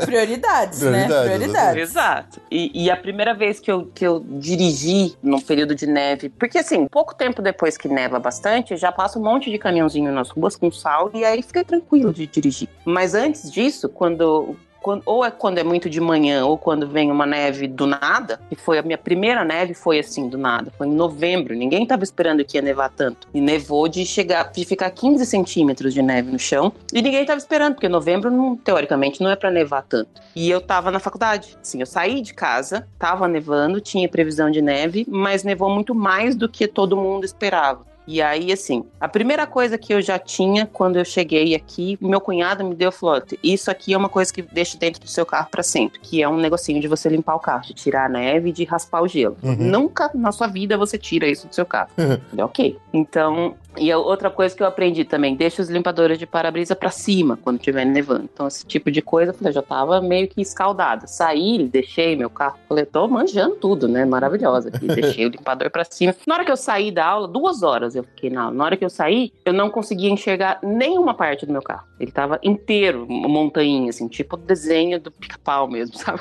Prioridades, né? Prioridades, Prioridades. Exato. E, e a primeira vez que eu, que eu dirigi num período de neve, porque assim, pouco tempo depois que neva bastante, já passa um monte de caminhãozinho nas ruas com sal e aí fica tranquilo de dirigir. Mas antes disso, quando. Quando- ou é quando é muito de manhã, ou quando vem uma neve do nada, e foi a minha primeira neve, foi assim, do nada. Foi em novembro, ninguém tava esperando que ia nevar tanto. E nevou de chegar, de ficar 15 centímetros de neve no chão, e ninguém tava esperando, porque novembro, não, teoricamente, não é pra nevar tanto. E eu tava na faculdade. Assim, eu saí de casa, tava nevando, tinha previsão de neve, mas nevou muito mais do que todo mundo esperava. E aí, assim, a primeira coisa que eu já tinha quando eu cheguei aqui, meu cunhado me deu falou: "Ó, isso aqui é uma coisa que deixa dentro do seu carro pra sempre, que é um negocinho de você limpar o carro, de tirar a neve e de raspar o gelo. Uhum. Nunca na sua vida você tira isso do seu carro. Falei, ok. Então, e a outra coisa que eu aprendi também, deixa os limpadores de para-brisa pra cima quando estiver nevando. Então, esse tipo de coisa, eu já tava meio que escaldada. Saí, deixei meu carro, falei, tô manjando tudo, né? Maravilhosa. aqui. deixei o limpador pra cima. Na hora que eu saí da aula, duas horas eu fiquei na aula. Na hora que eu saí, eu não conseguia enxergar nenhuma parte do meu carro. Ele tava inteiro, montanha, assim, tipo o desenho do pica-pau mesmo, sabe?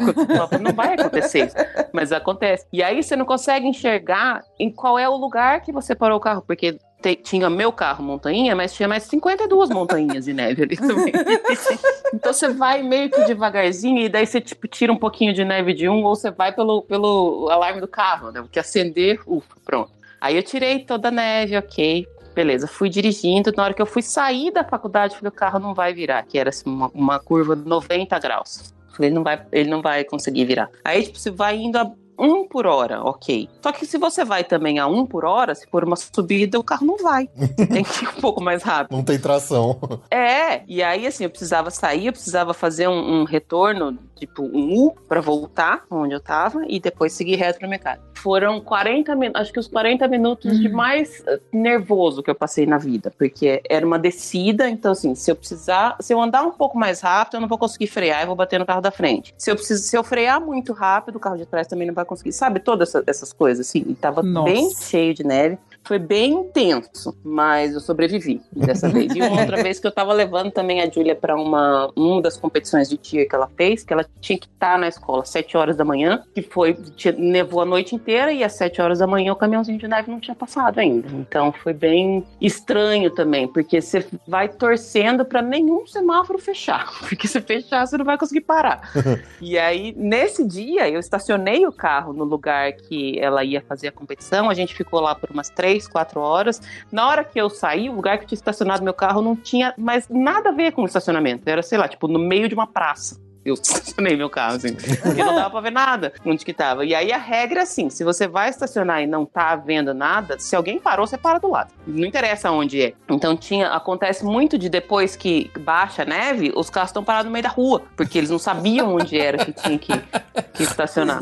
Não vai acontecer isso. Mas acontece. E aí você não consegue enxergar em qual é o lugar que você parou o carro, porque te- tinha meu carro montanha, mas tinha mais 52 montanhas de neve ali também. então você vai meio que devagarzinho e daí você tipo tira um pouquinho de neve de um ou você vai pelo, pelo alarme do carro, né? Porque acender, ufa, pronto. Aí eu tirei toda a neve, ok. Beleza, fui dirigindo. Na hora que eu fui sair da faculdade, falei, o carro não vai virar, que era assim, uma, uma curva de 90 graus. Falei, ele não vai, ele não vai conseguir virar. Aí, tipo, você vai indo a um por hora, ok. Só que se você vai também a um por hora, se for uma subida, o carro não vai. Você tem que ir um pouco mais rápido. Não tem tração. É, e aí assim, eu precisava sair, eu precisava fazer um, um retorno, tipo um U, pra voltar onde eu tava e depois seguir reto pra minha casa. Foram 40 minutos, acho que os 40 minutos de mais eh, nervoso que eu passei na vida, porque era uma descida, então assim, se eu precisar, se eu andar um pouco mais rápido, eu não vou conseguir frear e vou bater no carro da frente. Se eu preciso, se eu frear muito rápido, o carro de trás também não vai conseguir, sabe? Todas essa- essas coisas assim, e tava Nossa. bem cheio de neve. Foi bem intenso, mas eu sobrevivi dessa vez. E uma outra vez que eu tava levando também a Júlia pra uma, uma das competições de tia que ela fez, que ela tinha que estar na escola às 7 horas da manhã, que foi, tinha- nevou a noite inteira e às 7 horas da manhã o caminhãozinho de neve não tinha passado ainda. Então foi bem estranho também, porque você vai torcendo pra nenhum semáforo fechar, porque se fechar você não vai conseguir parar. E aí, nesse dia, eu estacionei o carro no lugar que ela ia fazer a competição. A gente ficou lá por umas três, quatro horas. Na hora que eu saí, o lugar que eu tinha estacionado meu carro não tinha mais nada a ver com o estacionamento. Era, sei lá, tipo, no meio de uma praça. Eu estacionei meu carro, assim, porque não dava pra ver nada onde que tava. E aí a regra é assim: se você vai estacionar e não tá vendo nada, se alguém parou, você para do lado. Não interessa onde é. Então tinha. Acontece muito de depois que baixa a neve, os carros estão parados no meio da rua, porque eles não sabiam onde era que tinha que, que estacionar.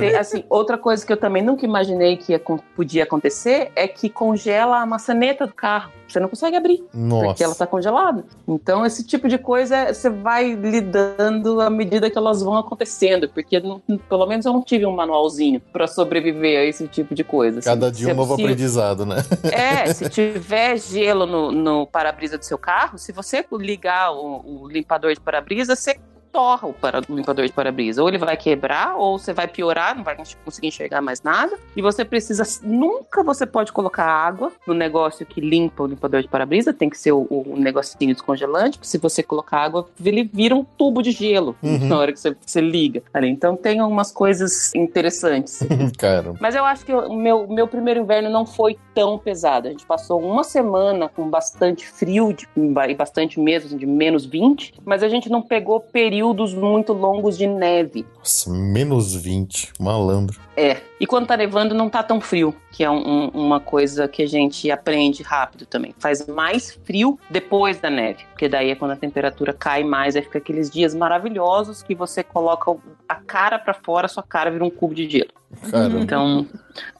Tem, assim, outra coisa que eu também nunca imaginei que podia acontecer é que congela a maçaneta do carro. Você não consegue abrir, porque ela Nossa. tá congelada. Então, esse tipo de coisa você vai lidando à medida que elas vão acontecendo, porque não- pelo menos eu não tive um manualzinho pra sobreviver a esse tipo de coisa. assim. Cada dia Se- um novo se- aprendizado, né? é, se tiver gelo no, no para-brisa do seu carro, se você ligar o, o limpador de para-brisa, você torra o, para, o limpador de para-brisa. Ou ele vai quebrar, ou você vai piorar, não vai conseguir enxergar mais nada. E você precisa. Nunca você pode colocar água no negócio que limpa o limpador de para-brisa. Tem que ser o, o negocinho descongelante, porque se você colocar água, ele vira um tubo de gelo Uhum. na hora que você, você liga. ali. Então tem algumas coisas interessantes. Cara. Mas eu acho que o meu, meu primeiro inverno não foi tão pesado. A gente passou uma semana com bastante frio, de, e bastante mesmo, de menos 20, mas a gente não pegou períodos muito longos de neve. Nossa, menos 20. Malandro. É. E quando tá nevando, não tá tão frio, que é um- um- uma coisa que a gente aprende rápido também. Faz mais frio depois da neve, porque daí é quando a temperatura cai mais, aí fica aqueles dias maravilhosos que você coloca a cara pra fora, sua cara vira um cubo de gelo. Cara. Então,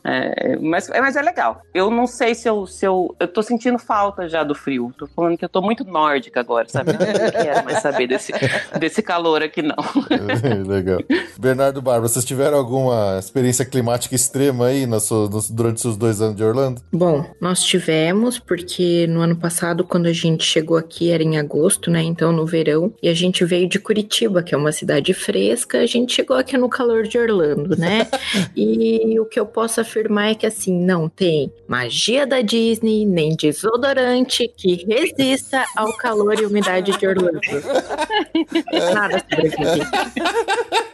é, mas, mas é legal. Eu não sei se eu, se eu. Eu tô sentindo falta já do frio. Tô falando que eu tô muito nórdica agora, sabe? Eu não quero mais saber desse, desse calor aqui, não. Legal. Bernardo Barba, vocês tiveram alguma experiência climática extrema aí na sua- durante seus dois anos de Orlando? Bom, nós tivemos, porque no ano passado, quando a gente chegou aqui, era em agosto, né? Então no verão, e a gente veio de Curitiba, que é uma cidade fresca, a gente chegou aqui no calor de Orlando, né? e o que eu posso afirmar é que assim, não tem magia da Disney, nem desodorante que resista ao calor e umidade de Orlando. Nada sobrevive.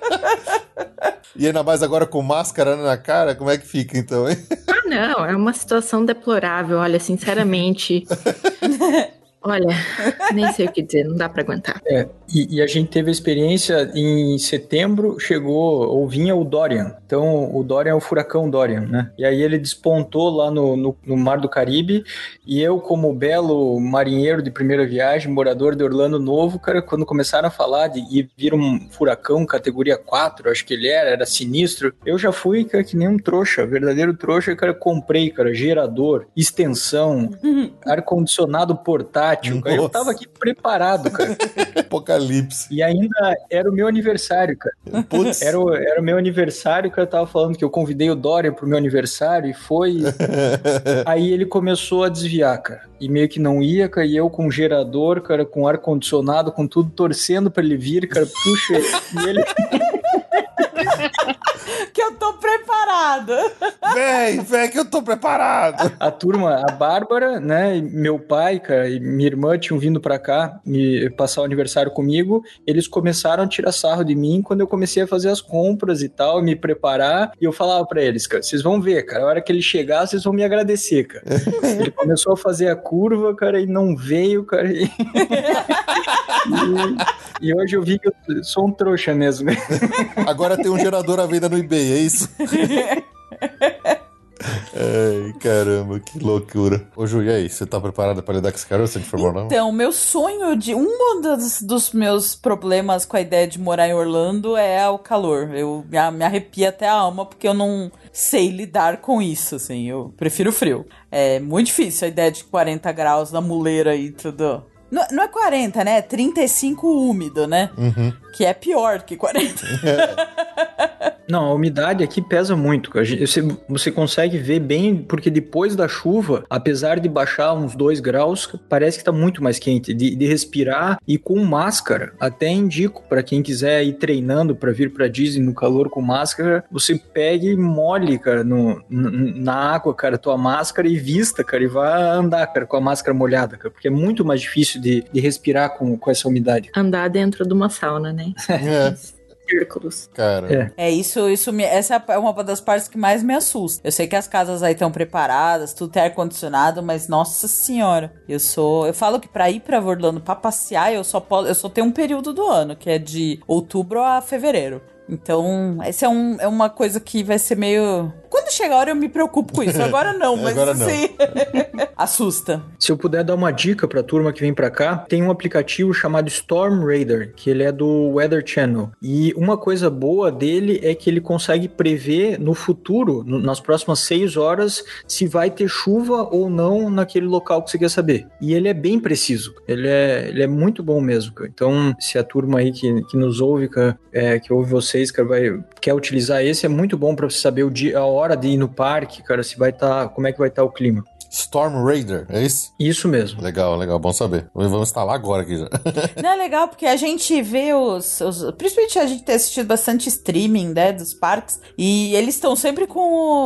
E ainda mais agora com máscara na cara, como é que fica então, hein? Ah, não, é uma situação deplorável, olha, sinceramente. Olha, nem sei o que dizer, não dá pra aguentar. É, e, e a gente teve a experiência em setembro, chegou, ou vinha o Dorian. Então, o Dorian é o furacão Dorian, né? E aí ele despontou lá no, no, no Mar do Caribe, e eu, como belo marinheiro de primeira viagem, morador de Orlando Novo, cara, quando começaram a falar de e vir um furacão categoria 4, acho que ele era, era sinistro, eu já fui, cara, que nem um trouxa, verdadeiro trouxa, cara, comprei, cara, gerador, extensão, ar-condicionado portátil, cara, eu tava aqui preparado, cara. Apocalipse. E ainda era o meu aniversário, cara. Putz. Era o, era o meu aniversário, que eu tava falando que eu convidei o Dória pro meu aniversário e foi. Aí ele começou a desviar, cara. E meio que não ia, cara. E eu com gerador, cara, com ar-condicionado, com tudo torcendo pra ele vir, cara. Puxa, e ele. que eu tô preparado. Vem, vem que eu tô preparado. A turma, a Bárbara, né, meu pai, cara, e minha irmã tinham vindo pra cá me passar o aniversário comigo. Eles começaram a tirar sarro de mim quando eu comecei a fazer as compras e tal, me preparar. E eu falava pra eles, cara, vocês vão ver, cara, a hora que ele chegar, vocês vão me agradecer, cara. ele começou a fazer a curva, cara, e não veio, cara. E, e, e hoje eu vi que eu sou um trouxa mesmo. Agora tem um gerador à venda no eBay, é isso? Ai, caramba, que loucura. Ô, Ju, e aí? Você tá preparada pra lidar com esse cara? Você te formou, não? Então, meu sonho de. Um dos, dos meus problemas com a ideia de morar em Orlando é o calor. Eu me, me arrepia até a alma porque eu não sei lidar com isso, assim. Eu prefiro frio. É muito difícil a ideia de 40 graus na muleira e tudo. Não, não é 40, né? É 35 úmido, né? Uhum. Que é pior que 40. Não, a umidade aqui pesa muito. cara. Você, você consegue ver bem, porque depois da chuva, apesar de baixar uns 2 graus, parece que tá muito mais quente. De, de respirar e com máscara. Até indico para quem quiser ir treinando para vir para Disney no calor com máscara, você pegue e molhe, cara, no, na água, cara, tua máscara e vista, cara, e vá andar, cara, com a máscara molhada, cara, porque é muito mais difícil de, de respirar com, com essa umidade. Andar dentro de uma sauna, né? É, Círculos. cara. É. É isso, isso me, essa é uma das partes que mais me assusta. Eu sei que as casas aí estão preparadas, tudo tem ar condicionado, mas nossa senhora, eu sou, eu falo que pra ir pra Orlando pra passear, eu só posso, eu só tenho um período do ano, que é de outubro a fevereiro. Então, essa é, um, é uma coisa que vai ser meio. Quando chegar a hora eu me preocupo com isso. Agora não, mas Agora não. assim. assusta. Se eu puder dar uma dica pra turma que vem pra cá, tem um aplicativo chamado Storm Radar, que ele é do Weather Channel. E uma coisa boa dele é que ele consegue prever no futuro, no- nas próximas seis horas, se vai ter chuva ou não naquele local que você quer saber. E ele é bem preciso. Ele é, ele é muito bom mesmo. cara. Então, se a turma aí que, que nos ouve, cara, é, que ouve vocês, cara, vai, quer utilizar esse, é muito bom pra você saber o dia, a hora de ir no parque, cara, se vai estar, como é que vai estar o clima. Storm Raider, é isso? Isso mesmo. Legal, legal, bom saber. Vamos instalar agora aqui já. Não é legal porque a gente vê os, os- Principalmente a gente tem assistido bastante streaming, né? Dos parques. E eles estão sempre com,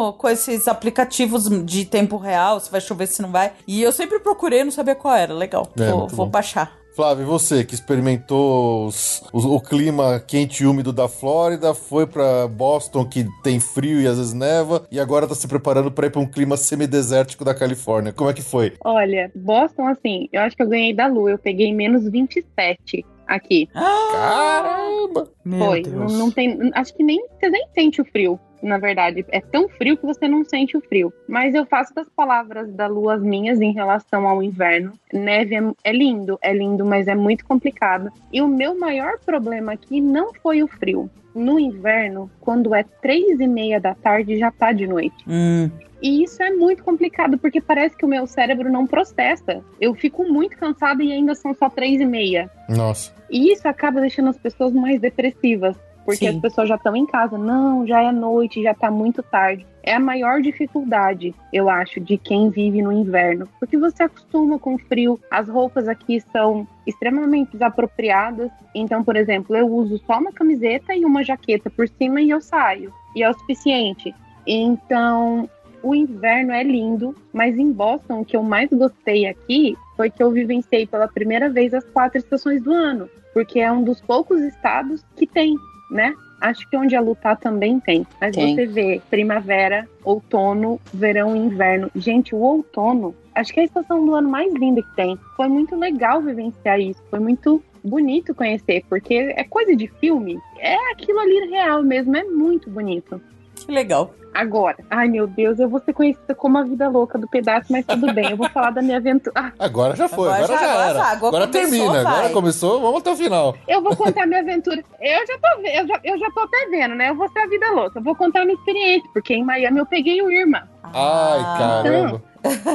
o- com esses aplicativos de tempo real, se vai chover, se não vai. E eu sempre procurei, não sabia qual era. Legal. É, vou vou baixar. Flávio, você que experimentou os- os- o clima quente e úmido da Flórida, foi pra Boston que tem frio e às vezes neva, e agora tá se preparando pra ir pra um clima semidesértico da Califórnia. Como é que foi? Olha, Boston, assim, eu acho que eu ganhei da Lu. Eu peguei menos 27 aqui. Caramba! Meu Foi. Deus. Não, não tem. Acho que nem você nem sente o frio. Na verdade, é tão frio que você não sente o frio. Mas eu faço das palavras da Lu as minhas em relação ao inverno. Neve é, é lindo, é lindo, mas é muito complicado. E o meu maior problema aqui não foi o frio. No inverno, quando é três e meia da tarde, já tá de noite. Hum, E isso é muito complicado, porque parece que o meu cérebro não processa. Eu fico muito cansada e ainda são só três e meia. Nossa. E isso acaba deixando as pessoas mais depressivas, porque Sim. as pessoas já estão em casa. Não, já é noite, já tá muito tarde. É a maior dificuldade, eu acho, de quem vive no inverno, porque você acostuma com frio. As roupas aqui são extremamente desapropriadas. Então, por exemplo, eu uso só uma camiseta e uma jaqueta por cima e eu saio. E é o suficiente. Então, o inverno é lindo, mas em Boston, o que eu mais gostei aqui foi que eu vivenciei pela primeira vez as quatro estações do ano, porque é um dos poucos estados que tem, né? Acho que onde a lutar também tem. Mas Tem. você vê primavera, outono, verão e inverno. Gente, o outono, acho que é a estação do ano mais linda que tem. Foi muito legal vivenciar isso. Foi muito bonito conhecer, porque é coisa de filme. É aquilo ali real mesmo, é muito bonito. Que legal. Agora, ai meu Deus, eu vou ser conhecida como a vida louca do pedaço, mas tudo bem, eu vou falar da minha aventura. Ah, Agora já foi, agora, Agora já- já, agora era. agora Agora, começou, termina, vai. agora começou, vamos até o final. eu vou contar minha aventura. Eu já tô eu já, eu já tô até vendo, né? Eu vou ser a vida louca. Eu vou contar minha experiência, porque em Miami eu peguei o Irma. Ai, Ah, caramba.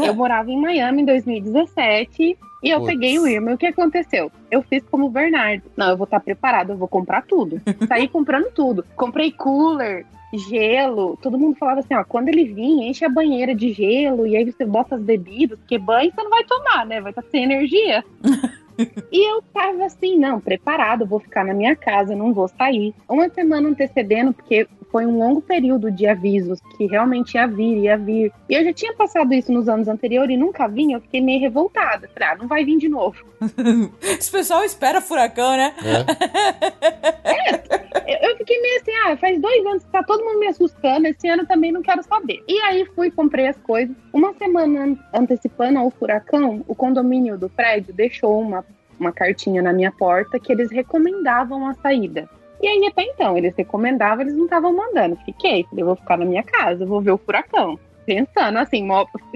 Eu morava em Miami em 2017 e eu Putz. peguei o Irma. E o que aconteceu? Eu fiz como o Bernardo. Não, eu vou estar preparado, eu vou comprar tudo. Saí comprando tudo. Comprei cooler, gelo. Todo mundo falava assim, ó, quando ele vir, enche a banheira de gelo e aí você bota as bebidas, porque banho você não vai tomar, né? Vai estar sem energia. e eu tava assim, não, preparado, vou ficar na minha casa, não vou sair. Uma semana antecedendo, porque foi um longo período de avisos que realmente ia vir, ia vir. E eu já tinha passado isso nos anos anteriores e nunca vinha, eu fiquei meio revoltada. Falei, ah, não vai vir de novo. Esse pessoal espera furacão, né? Eu, eu fiquei meio assim, ah, faz dois anos que tá todo mundo me assustando, esse ano também não quero saber. E aí fui, comprei as coisas. Uma semana an- antecipando ao furacão, o condomínio do prédio deixou uma, uma cartinha na minha porta que eles recomendavam a saída. E aí, até então, eles recomendavam, eles não estavam mandando. Fiquei, falei, eu vou ficar na minha casa, vou ver o furacão. Pensando assim,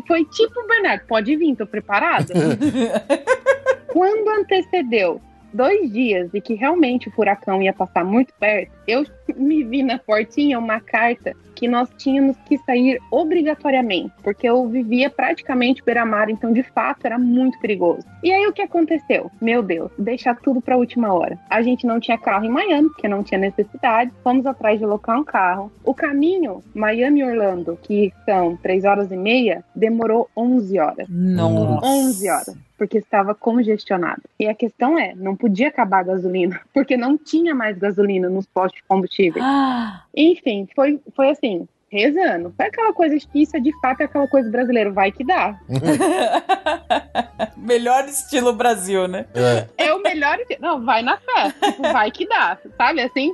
foi tipo, Bernardo, pode vir, tô preparada. Quando antecedeu dois dias e que realmente o furacão ia passar muito perto, eu me vi na portinha uma carta que nós tínhamos que sair obrigatoriamente, porque eu vivia praticamente beira-mar, então de fato era muito perigoso. E aí o que aconteceu? Meu Deus, deixar tudo para a última hora. A gente não tinha carro em Miami, porque não tinha necessidade. Fomos atrás de alocar um carro. O caminho Miami-Orlando, que são três horas e meia, demorou 11 horas. Nossa. 11 horas, porque estava congestionado. E a questão é, não podia acabar a gasolina, porque não tinha mais gasolina nos postos de combustível. Ah, Enfim, foi, foi assim, rezando. Foi aquela coisa isso é de fato é aquela coisa brasileira, vai que dá. Melhor estilo Brasil, né? É. É o melhor, não, vai na fé, tipo, vai que dá, sabe assim?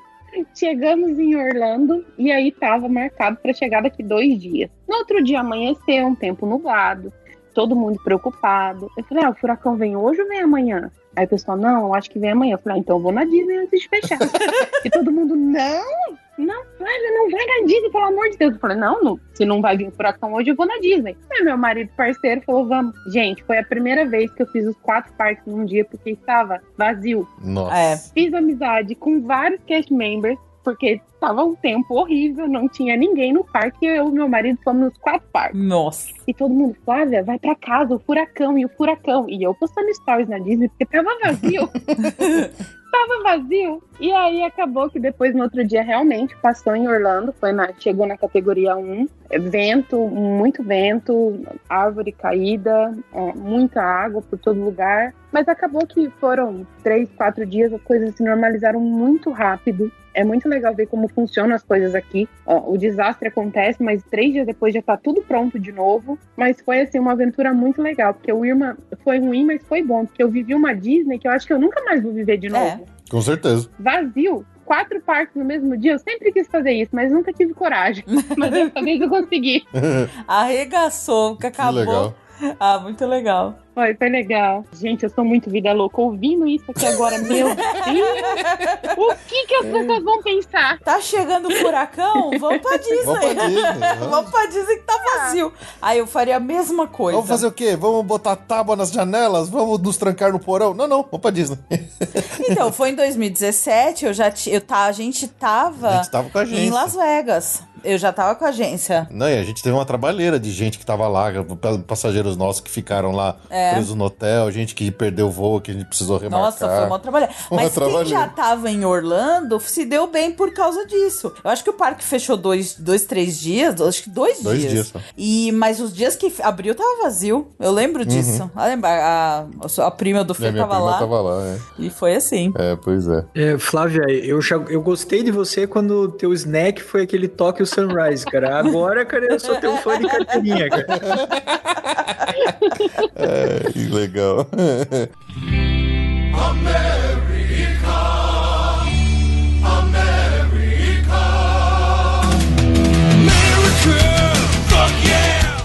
Chegamos em Orlando e aí tava marcado para chegar daqui dois dias. No outro dia amanheceu, um tempo nublado, todo mundo preocupado. Eu falei, ah, o furacão vem hoje ou vem amanhã? Aí o pessoal, não, eu acho que vem amanhã. Eu falei, ah, então eu vou na Disney antes de fechar. e todo mundo, não, não, Flávia, não vai na Disney, pelo amor de Deus. Eu falei, não, não se não vai vir o furacão hoje, eu vou na Disney. Aí meu marido parceiro falou, vamos. Gente, foi a primeira vez que eu fiz os quatro parques num dia, porque estava vazio. Nossa. É. Fiz amizade com vários cast members, porque estava um tempo horrível, não tinha ninguém no parque, eu e meu marido fomos nos quatro parques. Nossa. E todo mundo, Flávia, vai pra casa, o furacão e o furacão. E eu postando stories na Disney, porque tava vazio. tava vazio. E aí acabou que depois, no outro dia, realmente passou em Orlando, foi na, chegou na categoria 1. É Vento, muito vento, árvore caída, é, muita água por todo lugar. Mas acabou que foram três, quatro dias, as coisas se normalizaram muito rápido. É muito legal ver como funcionam as coisas aqui. Ó, o desastre acontece, mas três dias depois já tá tudo pronto de novo. Mas foi assim uma aventura muito legal, porque o Irma foi ruim, mas foi bom, porque eu vivi uma Disney que eu acho que eu nunca mais vou viver de novo. Com certeza. Vazio. Quatro parques no mesmo dia, eu sempre quis fazer isso, mas nunca tive coragem. Mas dessa vez eu consegui. Arregaçou, que que acabou. legal. Ah, muito legal. Foi, foi legal. Gente, eu sou muito vida louca. Ouvindo isso aqui agora, meu Deus. O que, que as pessoas vão pensar? Tá chegando o furacão? Vamos pra Disney. Vamos pra Disney, vamos. Vamos pra Disney que tá vazio. Aí eu faria a mesma coisa. Vamos fazer o quê? Vamos botar tábua nas janelas? Vamos nos trancar no porão? Não, não, vamos pra Disney. Então, foi em 2017, eu já ti- eu tá, a gente tava, A gente tava com a em agência. Las Vegas. Eu já tava com a agência. Não, e a gente teve uma trabalheira de gente que tava lá, pa- passageiros nossos que ficaram lá presos no hotel, gente que perdeu o voo, que a gente precisou remarcar. Nossa, foi uma trabalhada. Uma Mas quem trabalheira. já tava em Orlando se deu bem por causa disso. Eu acho que o parque fechou dois, dois três dias, acho que dois, Dois dias. dias. E, mas os dias que abriu tava vazio. Eu lembro disso. Ah, lembra? A, a, a prima do Fê a minha tava prima lá. tava lá, é. E foi assim. É, pois é. É, Flávia, eu, já, eu gostei de você quando o teu snack foi aquele Tokyo Sunrise, cara. Agora, cara, eu sou teu fã de carteirinha, cara. É, que legal.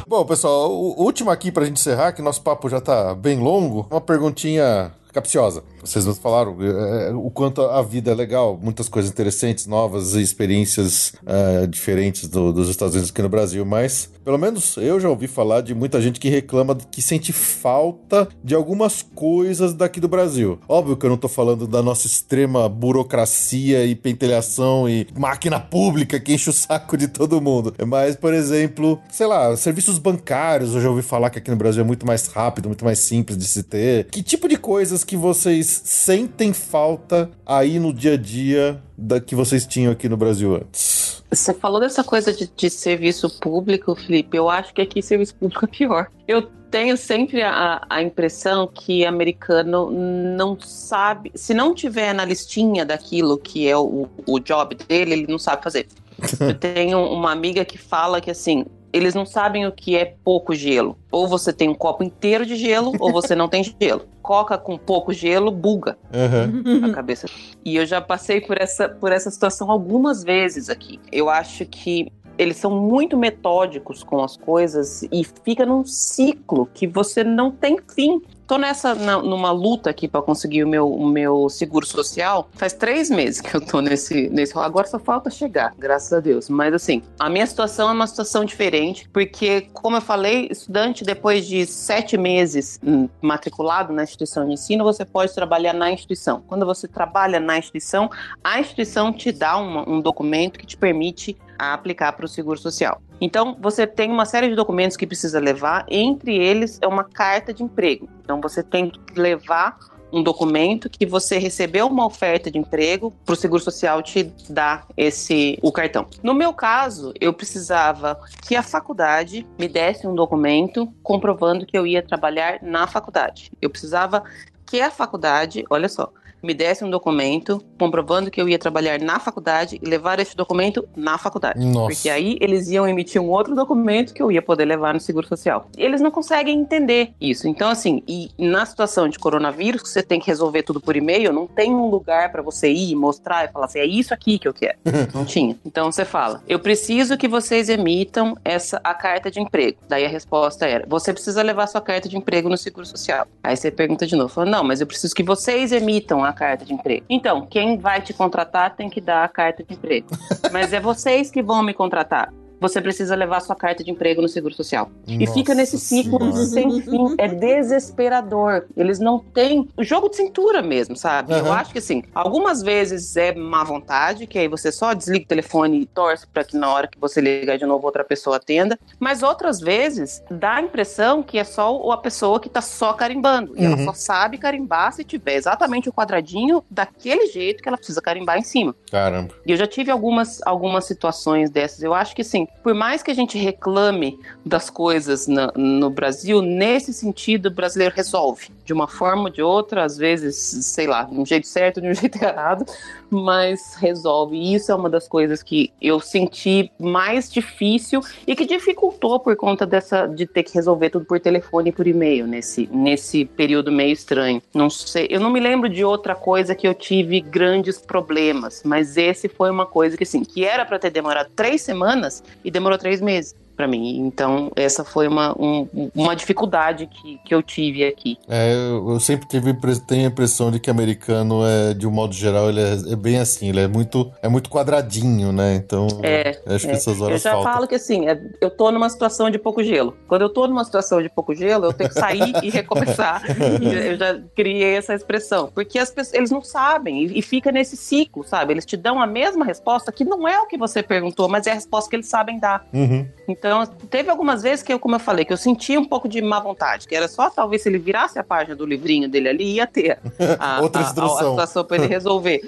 Bom, pessoal, o último aqui pra gente encerrar, que nosso papo já tá bem longo, uma perguntinha capciosa. Vocês nos falaram é, o quanto a vida é legal, muitas coisas interessantes, novas experiências é, diferentes do- dos Estados Unidos aqui no Brasil, mas pelo menos eu já ouvi falar de muita gente que reclama que sente falta de algumas coisas daqui do Brasil. Óbvio que eu não tô falando da nossa extrema burocracia e pentelhação e máquina pública que enche o saco de todo mundo. Mas, por exemplo, sei lá, serviços bancários, eu já ouvi falar que aqui no Brasil é muito mais rápido, muito mais simples de se ter. Que tipo de coisas que vocês sentem falta aí no dia a dia da que vocês tinham aqui no Brasil antes? Você falou dessa coisa de, de serviço público, Felipe. Eu acho que aqui serviço público é pior. Eu tenho sempre a, a impressão que americano não sabe. Se não tiver na listinha daquilo que é o, o job dele, ele não sabe fazer. Eu tenho uma amiga que fala que assim, eles não sabem o que é pouco gelo. Ou você tem um copo inteiro de gelo, ou você não tem gelo. Coca com pouco gelo buga Aham. a cabeça. E eu já passei por essa, por essa situação algumas vezes aqui. Eu acho que eles são muito metódicos com as coisas e fica num ciclo que você não tem fim. Tô nessa na- numa luta aqui para conseguir o meu, o meu seguro social. Faz três meses que eu tô nesse nesse agora só falta chegar, graças a Deus. Mas assim, a minha situação é uma situação diferente porque, como eu falei, estudante depois de sete meses hum, matriculado na instituição de ensino, você pode trabalhar na instituição. Quando você trabalha na instituição, a instituição te dá uma- um documento que te permite a aplicar para o seguro social. Então, você tem uma série de documentos que precisa levar, entre eles é uma carta de emprego. Então, você tem que levar um documento que você recebeu uma oferta de emprego para o seguro social te dar esse o cartão. No meu caso, eu precisava que a faculdade me desse um documento comprovando que eu ia trabalhar na faculdade. Eu precisava que a faculdade, olha só, me desse um documento comprovando que eu ia trabalhar na faculdade e levar esse documento na faculdade. Nossa. Porque aí eles iam emitir um outro documento que eu ia poder levar no Seguro Social. Eles não conseguem entender isso. Então, assim, e na situação de coronavírus, que você tem que resolver tudo por e-mail, não tem um lugar para você ir, mostrar e falar assim, é isso aqui que eu quero. não tinha. Então você fala, eu preciso que vocês emitam essa a carta de emprego. Daí a resposta era, você precisa levar sua carta de emprego no Seguro Social. Aí você pergunta de novo, fala, não, mas eu preciso que vocês emitam a carta de emprego. Então, quem vai te contratar tem que dar a carta de emprego. Mas é vocês que vão me contratar. Você precisa levar sua carta de emprego no Seguro Social. E Nossa fica nesse ciclo Senhora. sem fim. É desesperador. Eles não têm. O jogo de cintura mesmo, sabe? Eu Aham. acho que assim, algumas vezes é má vontade, que aí você só desliga o telefone e torce para que na hora que você ligar de novo outra pessoa atenda. Mas outras vezes dá a impressão que é só a pessoa que tá só carimbando. E ela Uhum. só sabe carimbar se tiver exatamente o quadradinho daquele jeito que ela precisa carimbar em cima. Caramba. E eu já tive algumas, algumas situações dessas. Eu acho que, assim, por mais que a gente reclame das coisas na- no Brasil, nesse sentido, o brasileiro resolve. De uma forma ou de outra, às vezes, sei lá, de um jeito certo, de um jeito errado, mas resolve. E isso é uma das coisas que eu senti mais difícil e que dificultou por conta dessa de ter que resolver tudo por telefone e por e-mail nesse, nesse período meio estranho. Não sei, eu não me lembro de outra coisa que eu tive grandes problemas, mas esse foi uma coisa que assim, que era para ter demorado três semanas e demorou três meses para mim. Então essa foi uma, um- uma dificuldade que, que eu tive aqui. É, eu, eu sempre tive, tenho a impressão de que americano é, de um modo geral, ele é, é bem assim, ele é muito, é muito quadradinho, né? Então, É, acho que é. essas Eu horas já faltam. falo que assim, é- eu tô numa situação de pouco gelo. Quando eu tô numa situação de pouco gelo, eu tenho que sair e recomeçar. Eu já criei essa expressão. Porque as pessoas, eles não sabem e, e fica nesse ciclo, sabe? Eles te dão a mesma resposta que não é o que você perguntou, mas é a resposta que eles sabem dar. Uhum. Então, teve algumas vezes que eu, como eu falei, que eu senti um pouco de má vontade, que era só talvez se ele virasse a página do livrinho dele ali, ia ter a, Outra a- a- a situação para ele resolver.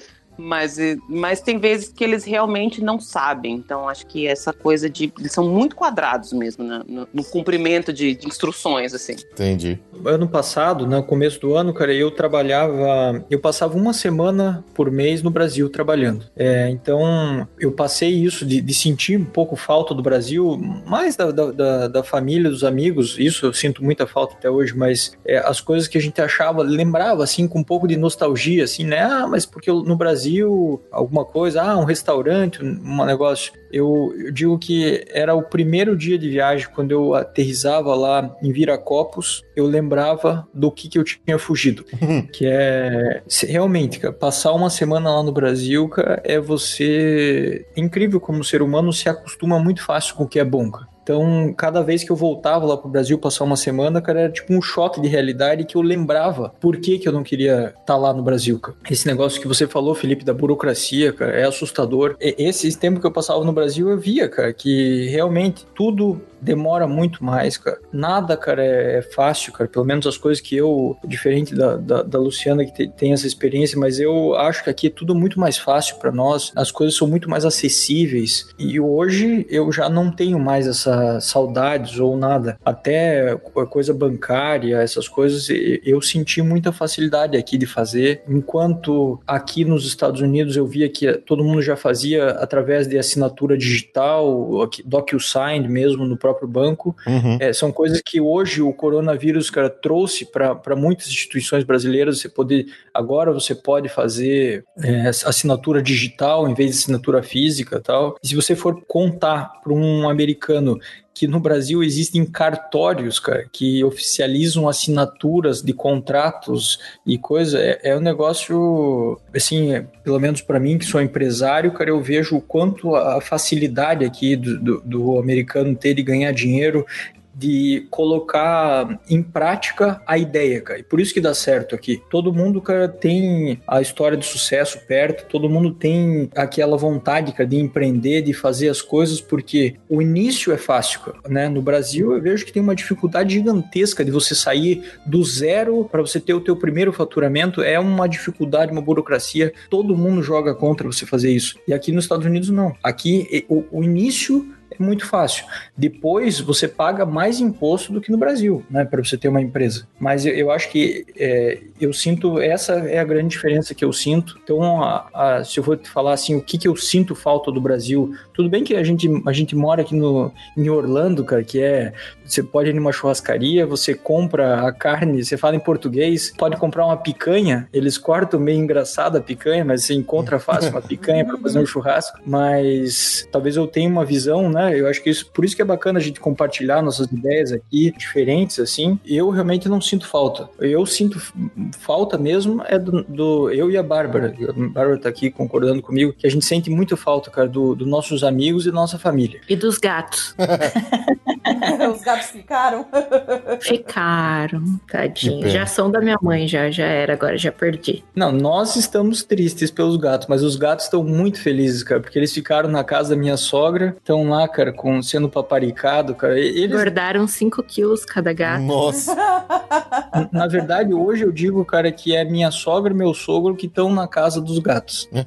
Mas, eh, mas tem vezes que eles realmente não sabem. Então, acho que essa coisa de. Eles são muito quadrados mesmo né, no, no cumprimento de, de instruções, assim. Entendi. Ano passado, no começo do ano, cara, eu trabalhava. Eu passava uma semana por mês no Brasil trabalhando. É, então, eu passei isso de, de sentir um pouco falta do Brasil, mais da, da, da- da família, dos amigos. Isso eu sinto muita falta até hoje, mas é, as coisas que a gente achava, lembrava assim, com um pouco de nostalgia, assim, né? Ah, mas porque eu- no Brasil, alguma coisa, ah, um restaurante, um negócio. Eu, eu digo que era o primeiro dia de viagem, quando eu aterrizava lá em Viracopos, eu lembrava do que, que eu tinha fugido. que é se- realmente, cara, passar uma semana lá no Brasil, cara, é você. É incrível como o ser humano se acostuma muito fácil com o que é bom, cara. Então, cada vez que eu voltava lá pro Brasil passar uma semana, cara, era tipo um choque de realidade que eu lembrava por que, que eu não queria estar lá no Brasil, cara. Esse negócio que você falou, Felipe, da burocracia, cara, é assustador. E- Esse tempo que eu passava no Brasil, eu via, cara, que realmente tudo demora muito mais, cara. Nada, cara, é é fácil, cara. Pelo menos as coisas que eu, diferente da, da, da Luciana, que te- tem essa experiência, mas eu acho que aqui é tudo muito mais fácil para nós. As coisas são muito mais acessíveis. E hoje eu já não tenho mais essa saudades ou nada. Até a coisa bancária, essas coisas, eu senti muita facilidade aqui de fazer. Enquanto aqui nos Estados Unidos eu via que todo mundo já fazia através de assinatura digital, DocuSign mesmo no próprio banco. Uhum. É, são coisas que hoje o coronavírus, cara, trouxe para muitas instituições brasileiras. Você poder, agora você pode fazer é, assinatura digital em vez de assinatura física, tal. E se você for contar para um americano que no Brasil existem cartórios, cara, que oficializam assinaturas de contratos e coisa, é, é um negócio, assim, é, pelo menos para mim que sou empresário, cara, eu vejo o quanto a facilidade aqui do, do, do americano ter de ganhar dinheiro de colocar em prática a ideia, cara. E por isso que dá certo aqui. Todo mundo, cara, tem a história de sucesso perto, todo mundo tem aquela vontade, cara, de empreender, de fazer as coisas, porque o início é fácil, cara, né? No Brasil, eu vejo que tem uma dificuldade gigantesca de você sair do zero para você ter o teu primeiro faturamento, é uma dificuldade, uma burocracia, todo mundo joga contra você fazer isso. E aqui nos Estados Unidos, não. Aqui, o, o início muito fácil. Depois você paga mais imposto do que no Brasil, né, para você ter uma empresa. Mas eu, eu acho que é, eu sinto essa é a grande diferença que eu sinto. Então, a- a- se eu for te falar assim, o que, que eu sinto falta do Brasil, tudo bem que a gente a gente mora aqui no em Orlando, cara, que é você pode ir numa churrascaria, você compra a carne, você fala em português, pode comprar uma picanha, eles cortam meio engraçada a picanha, mas você encontra fácil uma picanha para fazer um churrasco. Mas talvez eu tenha uma visão, né? Eu acho que isso, por isso que é bacana a gente compartilhar nossas ideias aqui, diferentes assim. Eu realmente não sinto falta. Eu sinto falta mesmo é do, do- eu e a Bárbara. A Bárbara tá aqui concordando comigo que a gente sente muito falta, cara, do- dos nossos amigos e da nossa família. E dos gatos. Os gatos ficaram? Ficaram, tadinho. Já são da minha mãe, já, já era, agora já perdi. Não, nós estamos tristes pelos gatos, mas os gatos estão muito felizes, cara, porque eles ficaram na casa da minha sogra, estão lá, cara, com, sendo paparicado, cara. Eles, Engordaram 5 quilos cada gato. Nossa, na verdade, hoje eu digo, cara, que é minha sogra e meu sogro que estão na casa dos gatos, Boa.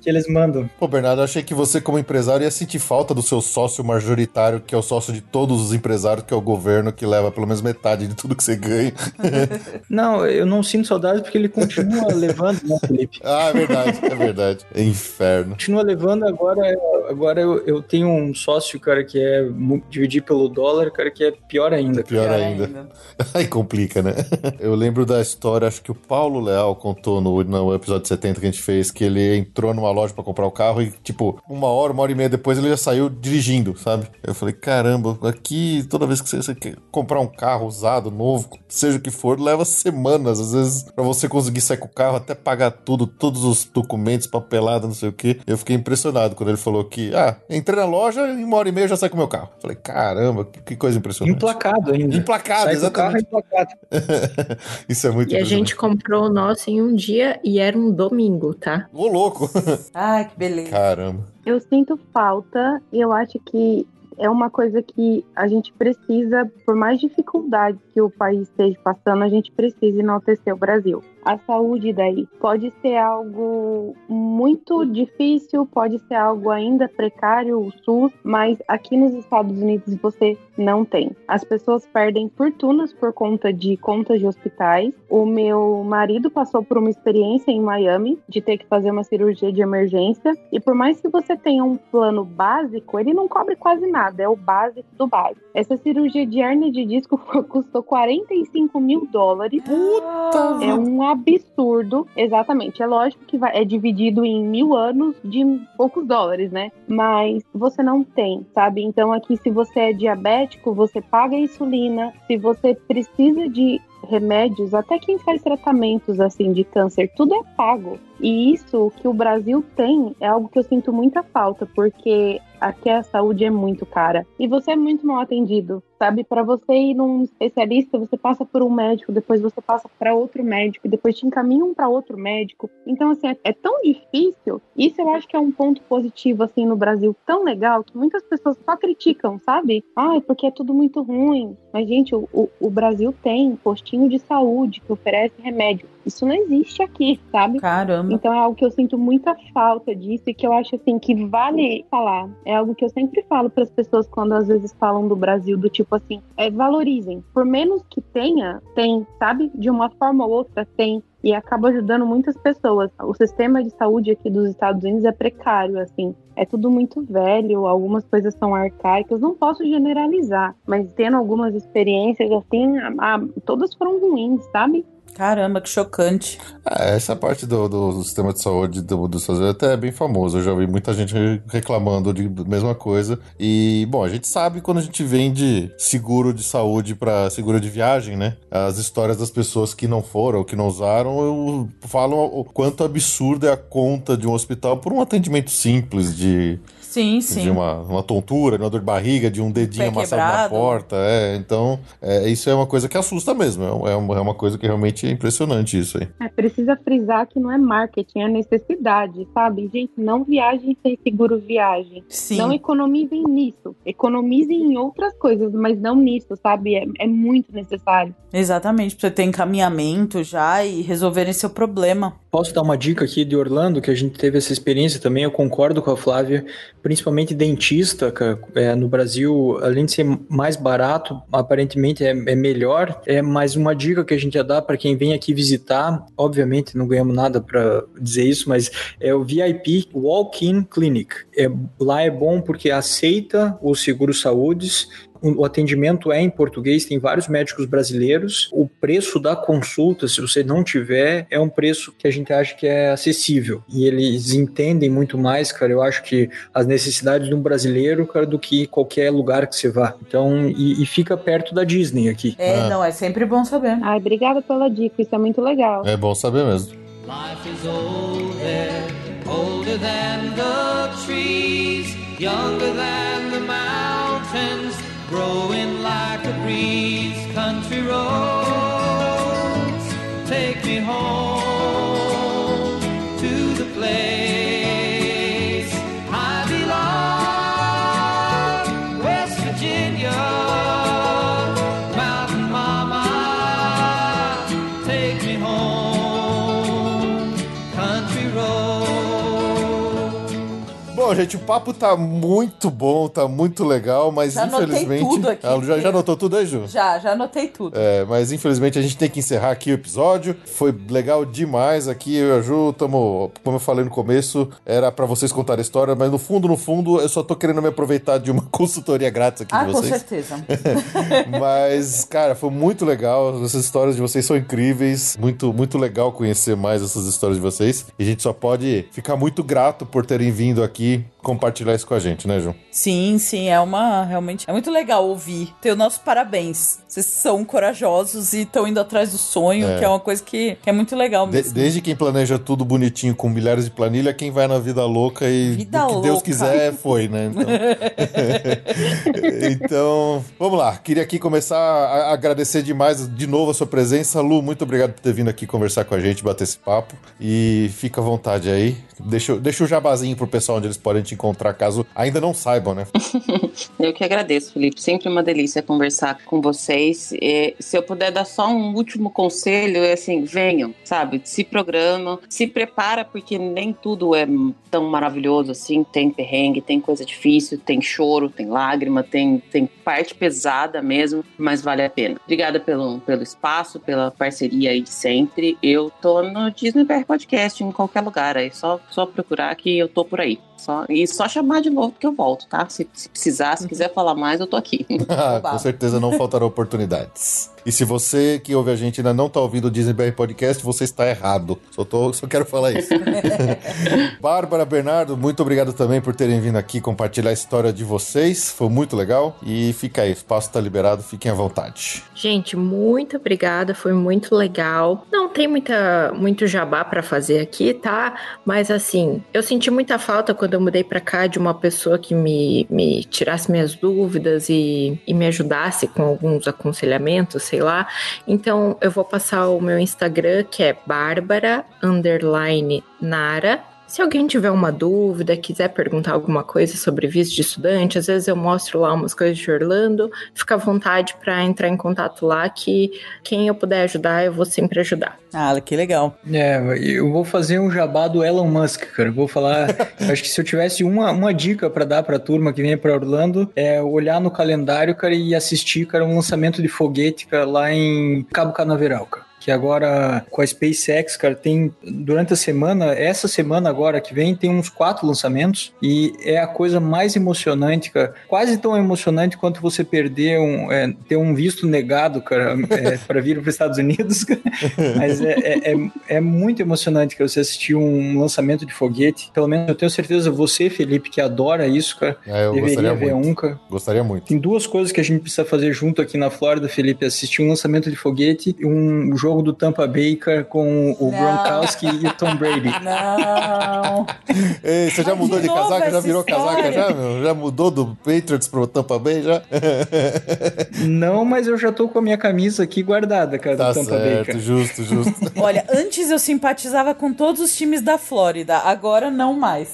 que eles mandam. Pô, Bernardo, eu achei que você, como empresário, ia sentir falta do seu sócio majoritário, que é o sócio de todos os empresários, que é o governo, que leva pelo menos metade de tudo que você ganha. Não, eu não sinto saudade porque ele continua levando, né, Felipe? Ah, é verdade, é verdade. Inferno. Continua levando, agora, agora eu, eu tenho um sócio, cara, que é dividir pelo dólar, cara, que é pior ainda. Pior, ainda. Aí complica, né? Eu lembro da história, acho que o Paulo Leal contou no, no episódio 70 que a gente fez, que ele entrou numa loja pra comprar o carro e, tipo, uma hora, uma hora e meia depois ele já saiu dirigindo, sabe? Eu falei, caramba, aqui, toda vez que você, você quer comprar um carro usado, novo, seja o que for, leva semanas, às vezes, pra você conseguir sair com o carro, até pagar tudo, todos os documentos, papelada, não sei o que. Eu fiquei impressionado quando ele falou que, ah, entrei na loja e uma hora e meia eu já saí com o meu carro. Falei, caramba, que, coisa impressionante. Emplacado ainda. Emplacado, Sai do carro exatamente. emplacado. Isso é muito E a impressionante. gente comprou o nosso em um dia e era um domingo, tá? Ô, louco! Ai, que beleza. Caramba. Eu sinto falta e eu acho que é uma coisa que a gente precisa, por mais dificuldade que o país esteja passando, a gente precisa enaltecer o Brasil. A saúde daí pode ser algo muito difícil, pode ser algo ainda precário, o SUS, mas aqui nos Estados Unidos você não tem. As pessoas perdem fortunas por conta de contas de hospitais. O meu marido passou por uma experiência em Miami de ter que fazer uma cirurgia de emergência e por mais que você tenha um plano básico, ele não cobre quase nada, é o básico do básico. Essa cirurgia de hérnia de disco custou 45 mil dólares. Puta É um absurdo, exatamente. É lógico que vai- é dividido em mil anos de poucos dólares, né? Mas você não tem, sabe? Então aqui, se você é diabético, você paga a insulina. Se você precisa de remédios, até quem faz tratamentos assim de câncer, tudo é pago. E isso que o Brasil tem é algo que eu sinto muita falta, porque aqui a saúde é muito cara e você é muito mal atendido, sabe? Para você ir num especialista, você passa por um médico, depois você passa para outro médico, depois te encaminham para outro médico. Então, assim, é, é tão difícil. Isso eu acho que é um ponto positivo, assim, no Brasil, tão legal, que muitas pessoas só criticam, sabe? Ai, porque é tudo muito ruim. Mas, gente, o, o, o Brasil tem postinho de saúde que oferece remédio. Isso não existe aqui, sabe? Caramba. Então é algo que eu sinto muita falta disso e que eu acho assim que vale falar. É algo que eu sempre falo para as pessoas quando às vezes falam do Brasil, do tipo assim, é, valorizem. Por menos que tenha, tem, sabe? De uma forma ou outra tem e acaba ajudando muitas pessoas. O sistema de saúde aqui dos Estados Unidos é precário, assim. É tudo muito velho, algumas coisas são arcaicas, não posso generalizar, mas tendo algumas experiências assim, a, a, todas foram ruins, sabe? Caramba, que chocante. É, essa parte do, do sistema de saúde do, dos Estados Unidos até é bem famoso. Eu já ouvi muita gente reclamando de mesma coisa. E, bom, a gente sabe quando a gente vende seguro de saúde para seguro de viagem, né? As histórias das pessoas que não foram, que não usaram, falam o quanto absurdo é a conta de um hospital por um atendimento simples de Sim, sim. De uma, uma tontura, de uma dor de barriga, de um dedinho amassado na porta. É, então, é, isso é uma coisa que assusta mesmo. É, uma, é uma coisa que realmente é impressionante isso aí. É, precisa frisar que não é marketing, é necessidade, sabe? Gente, não viagem sem seguro viagem. Sim. Não economizem nisso. Economizem em outras coisas, mas não nisso, sabe? É, é muito necessário. Exatamente, pra você ter encaminhamento já e resolverem seu problema. Posso dar uma dica aqui de Orlando, que a gente teve essa experiência também, eu concordo com a Flávia, principalmente dentista, é, no Brasil, além de ser mais barato, aparentemente é, é melhor, é mais uma dica que a gente ia dar para quem vem aqui visitar, obviamente não ganhamos nada para dizer isso, mas é o VIP Walk-in Clinic. É, lá é bom porque aceita o seguro saúdes o atendimento é em português, tem vários médicos brasileiros. O preço da consulta, se você não tiver, é um preço que a gente acha que é acessível. E eles entendem muito mais, cara. Eu acho que as necessidades de um brasileiro, cara, do que qualquer lugar que você vá. Então, e, e fica perto da Disney aqui. É, ah. não, é sempre bom saber. Ai, obrigada pela dica, isso é muito legal. É bom saber mesmo. Life is older, older than the trees, younger than the mountains. Growing like a breeze. Country roads take me home Gente, o papo tá muito bom, tá muito legal, mas Já anotei infelizmente. tudo aqui, Ah, já, já anotou tudo aí, Ju? Já, já anotei tudo. É, mas infelizmente a gente tem que encerrar aqui o episódio. Foi legal demais aqui. Eu e a Ju, tamo, como eu falei no começo, era pra vocês contar a história, mas no fundo, no fundo, eu só tô querendo me aproveitar de uma consultoria grátis aqui ah, de com vocês. certeza. Mas, cara, foi muito legal. Essas histórias de vocês são incríveis. Muito, muito legal conhecer mais essas histórias de vocês. E a gente só pode ficar muito grato por terem vindo aqui compartilhar isso com a gente, né, Ju? Sim, sim, é uma. Realmente. É muito legal ouvir. Ter o nosso parabéns. Vocês são corajosos e estão indo atrás do sonho, É. que é uma coisa que, que é muito legal De- mesmo. desde quem planeja tudo bonitinho com milhares de planilha, quem vai na vida louca e Vida o que Deus louca. quiser foi, né? Então... então, vamos lá. Queria aqui começar a agradecer demais de novo a sua presença. Lu, muito obrigado por ter vindo aqui conversar com a gente, bater esse papo. E fica à vontade aí. Deixa, deixa o jabazinho pro pessoal onde eles podem te encontrar, caso ainda não saibam, né? Eu que agradeço, Felipe. Sempre uma delícia conversar com vocês. E, se eu puder dar só um último conselho, é assim, venham, sabe? Se programam, se prepara, porque nem tudo é tão maravilhoso assim. Tem perrengue, tem coisa difícil, tem choro, tem lágrima, tem, tem parte pesada mesmo, mas vale a pena. Obrigada pelo, pelo espaço, pela parceria aí de sempre. Eu tô no Disney BR Podcast em qualquer lugar aí. Só, só procurar que eu tô por aí. Só, e só chamar de novo que eu volto, tá? Se, se precisar, se quiser falar mais, eu tô aqui. com certeza não faltarão oportunidades. E se você que ouve a gente ainda não tá ouvindo o Disney BR Podcast, você está errado. Só, tô, só quero falar isso. Bárbara, Bernardo, muito obrigado também por terem vindo aqui compartilhar a história de vocês. Foi muito legal. E fica aí, o espaço tá liberado, fiquem à vontade. Gente, muito obrigada, foi muito legal. Não tem muita, muito jabá pra fazer aqui, tá? Mas assim, eu senti muita falta quando eu mudei pra cá de uma pessoa que me, me tirasse minhas dúvidas e, e me ajudasse com alguns aconselhamentos, sei lá. Então eu vou passar o meu Instagram, que é Bárbara Nara. Se alguém tiver uma dúvida, quiser perguntar alguma coisa sobre visto de estudante, às vezes eu mostro lá umas coisas de Orlando, fica à vontade para entrar em contato lá, que quem eu puder ajudar, eu vou sempre ajudar. Ah, que legal. É, eu vou fazer um jabá do Elon Musk, cara. Eu vou falar. acho que se eu tivesse uma, uma dica para dar pra turma que vem pra Orlando, é olhar no calendário, cara, e assistir, cara, um lançamento de foguete, cara, lá em Cabo Canaveral, cara que agora com a SpaceX, cara, tem durante a semana, essa semana agora que vem, tem uns quatro lançamentos e é a coisa mais emocionante, cara. Quase tão emocionante quanto você perder um, é, ter um visto negado, cara, é, para vir para os Estados Unidos. Cara. Mas é, é, é, é muito emocionante, cara, você assistir um lançamento de foguete. Pelo menos eu tenho certeza, você, Felipe, que adora isso, cara, É, eu deveria ver muito. um, cara. Gostaria muito. Tem duas coisas que a gente precisa fazer junto aqui na Flórida, Felipe. Assistir um lançamento de foguete e um jogo do Tampa Bay cara, com o Não. Gronkowski e o Tom Brady. Não. Ei, você já Mas mudou de de, casaca? Já virou casaca história. já, meu? Já mudou do Patriots pro Tampa Bay já? Não, mas eu já tô com a minha camisa aqui guardada, cara, tá do Tampa Bay, certo, cara. justo, justo. Olha, antes eu simpatizava com todos os times da Flórida, agora não mais.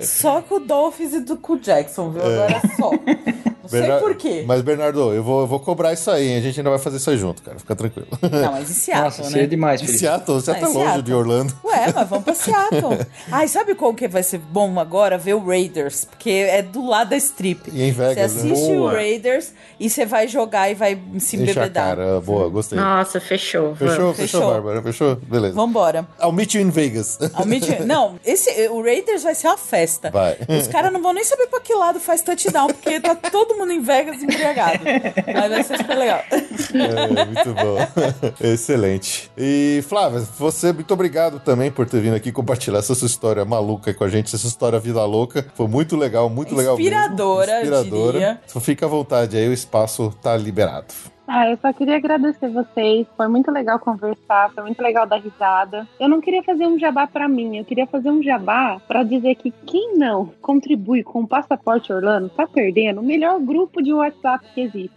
Só com o Dolphins e do, com o Jackson, viu? Agora só. Não sei Bernar- por quê. Mas, Bernardo, eu vou, eu vou cobrar isso aí, hein? A gente ainda vai fazer isso aí junto, cara. Fica tranquilo. Não, mas Seattle, Nossa, né? seria demais, Felipe. Seattle, você Ah, tá longe Seattle. de Orlando. Ué, mas vamos pra Seattle. Ai, sabe qual que vai ser bom agora? Ver o Raiders, porque é do lado da strip. E em Vegas, Você né? assiste o Boa. Raiders e você vai jogar e vai se embebedar. cara. Boa, gostei. Nossa, fechou. Fechou, fechou, Fechou. Bárbara? Fechou? Beleza. Vambora. I'll meet you in Vegas. Ao mid- Não, esse, o Raiders vai ser uma festa. Vai. Os caras não vão nem saber pra que lado faz touchdown, porque tá todo mundo em Vegas embriagado. Mas vai ser super legal. É, muito bom. Excelente. E, Flávia, você, muito obrigado também por ter vindo aqui compartilhar essa sua história maluca com a gente, essa história vida louca. Foi muito legal, muito legal mesmo. Inspiradora, eu Inspiradora. diria. Então fica à vontade aí, o espaço tá liberado. Ah, eu só queria agradecer vocês. Foi muito legal conversar, foi muito legal dar risada. Eu não queria fazer um jabá pra mim, eu queria fazer um jabá pra dizer que quem não contribui com o Passaporte Orlando tá perdendo o melhor grupo de WhatsApp que existe.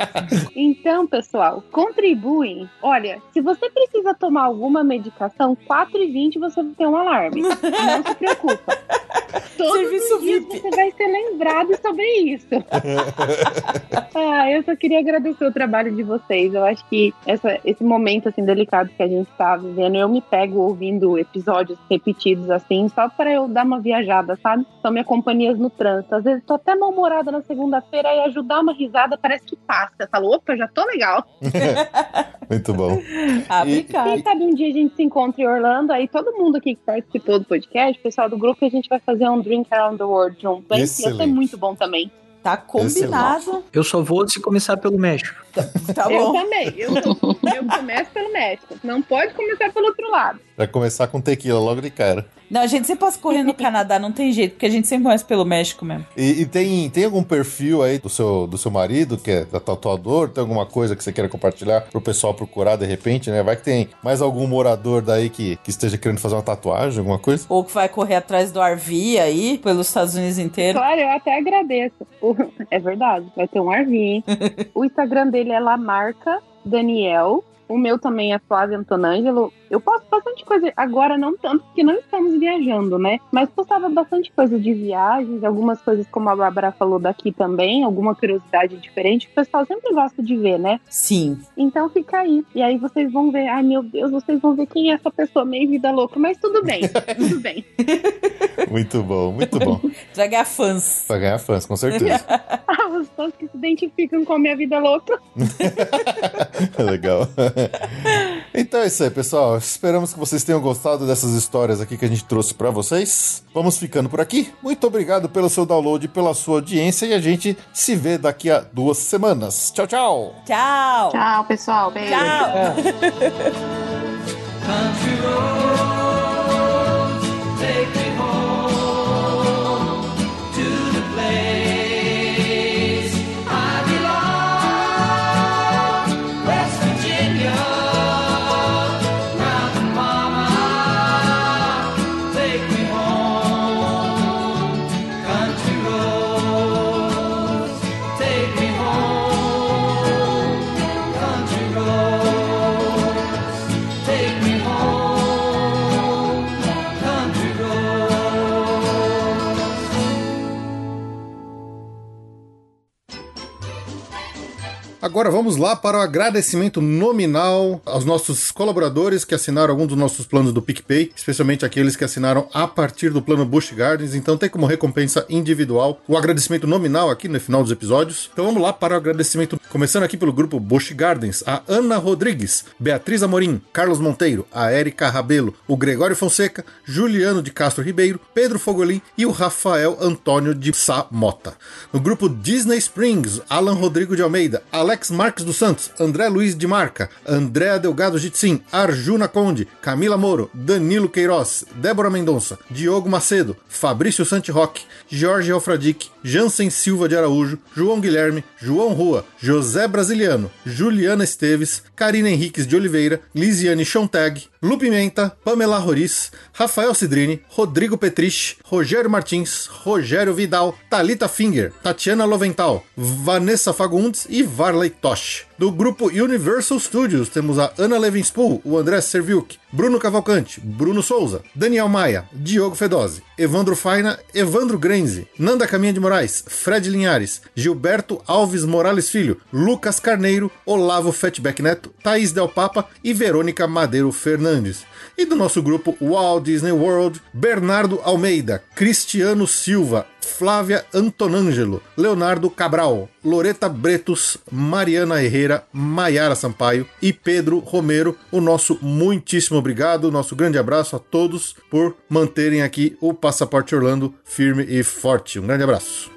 então, pessoal, contribuem. Olha, se você precisa tomar alguma medicação, 4h20 você vai ter um alarme. Não se preocupa. Todos Serviço VIP. você vai ser lembrado sobre isso. Ah, eu só queria agradecer o trabalho de vocês. Eu acho que essa- esse momento assim delicado que a gente tá vivendo, eu me pego ouvindo episódios repetidos assim, só para eu dar uma viajada, sabe? São minhas companhias no trânsito. Às vezes tô até mal-humorada na segunda-feira e ajudar uma risada parece que passa. Eu falo, opa, já tô legal. Muito bom. Aplicado. Quem sabe um dia a gente se encontra em Orlando, aí todo mundo aqui que participou do podcast, pessoal do grupo, a gente vai fazer um Drink Around the World junto. Ia ser Excelente. muito bom também. Tá combinado. Eu só vou se começar pelo México. Tá eu também. Eu, eu começo pelo México. Não pode começar pelo outro lado. Vai começar com tequila logo de cara. Não, a gente sempre passa correndo no Canadá, não tem jeito, porque a gente sempre começa pelo México mesmo. E, e tem, tem algum perfil aí do seu, do seu marido, que é tatuador? Tem alguma coisa que você queira compartilhar pro pessoal procurar de repente, né? Vai que tem mais algum morador daí que, que esteja querendo fazer uma tatuagem, alguma coisa? Ou que vai correr atrás do RV aí, pelos Estados Unidos inteiro. Claro, eu até agradeço. É verdade, vai ter um RV. hein? o Instagram dele é Lamarca Daniel. O meu também é Flávio Antonângelo. Eu posto bastante coisa, agora não tanto, porque não estamos viajando, né? Mas postava bastante coisa de viagens, algumas coisas, como a Bárbara falou daqui também, alguma curiosidade diferente. que O pessoal sempre gosta de ver, né? Sim. Então fica aí. E aí vocês vão ver, ai meu Deus, vocês vão ver quem é essa pessoa meio vida louca. Mas tudo bem, tudo bem. Muito bom, muito bom. Vai ganhar fãs. Vai ganhar fãs, com certeza. Ah, os fãs que se identificam com a minha vida louca. Legal. Então é isso aí, pessoal. Esperamos que vocês tenham gostado dessas histórias aqui que a gente trouxe para vocês. Vamos ficando por aqui. Muito obrigado pelo seu download, pela sua audiência e a gente se vê daqui a duas semanas. Tchau, tchau. Tchau. Tchau, pessoal. Beijo. Tchau. Agora vamos lá para o agradecimento nominal aos nossos colaboradores que assinaram algum dos nossos planos do PicPay, especialmente aqueles que assinaram a partir do plano Bush Gardens. Então tem como recompensa individual o agradecimento nominal aqui no final dos episódios. Então vamos lá para o agradecimento, começando aqui pelo grupo Bush Gardens, a Ana Rodrigues, Beatriz Amorim, Carlos Monteiro, a Érica Rabelo, o Gregório Fonseca, Juliano de Castro Ribeiro, Pedro Fogolin e o Rafael Antônio de Sá Mota. No grupo Disney Springs, Alan Rodrigo de Almeida, Alex Marques dos Santos, André Luiz de Marca, Andréa Delgado Jitsin, Arjuna Conde, Camila Moro, Danilo Queiroz, Débora Mendonça, Diogo Macedo, Fabrício Santiroque, Jorge Alfradique, Jansen Silva de Araújo, João Guilherme, João Rua, José Brasiliano, Juliana Esteves, Karina Henriques de Oliveira, Lisiane Chontag, Lu Pimenta, Pamela Roriz, Rafael Cidrini, Rodrigo Petrich, Rogério Martins, Rogério Vidal, Talita Finger, Tatiana Lovental, Vanessa Fagundes e Varley Do grupo Universal Studios temos a Ana Levinspool, o André Serviuk, Bruno Cavalcante, Bruno Souza, Daniel Maia, Diogo Fedose, Evandro Faina, Evandro Grenze, Nanda Caminha de Moraes, Fred Linhares, Gilberto Alves Morales Filho, Lucas Carneiro, Olavo Fatback Neto, Thaís Del Papa e Verônica Madeiro Fernandes. E do nosso grupo Walt Disney World, Bernardo Almeida, Cristiano Silva, Flávia Antonângelo, Leonardo Cabral, Loreta Bretos, Mariana Herrera, Maiara Sampaio e Pedro Romero. O nosso muitíssimo obrigado, nosso grande abraço a todos por manterem aqui o Passaporte Orlando firme e forte. Um grande abraço.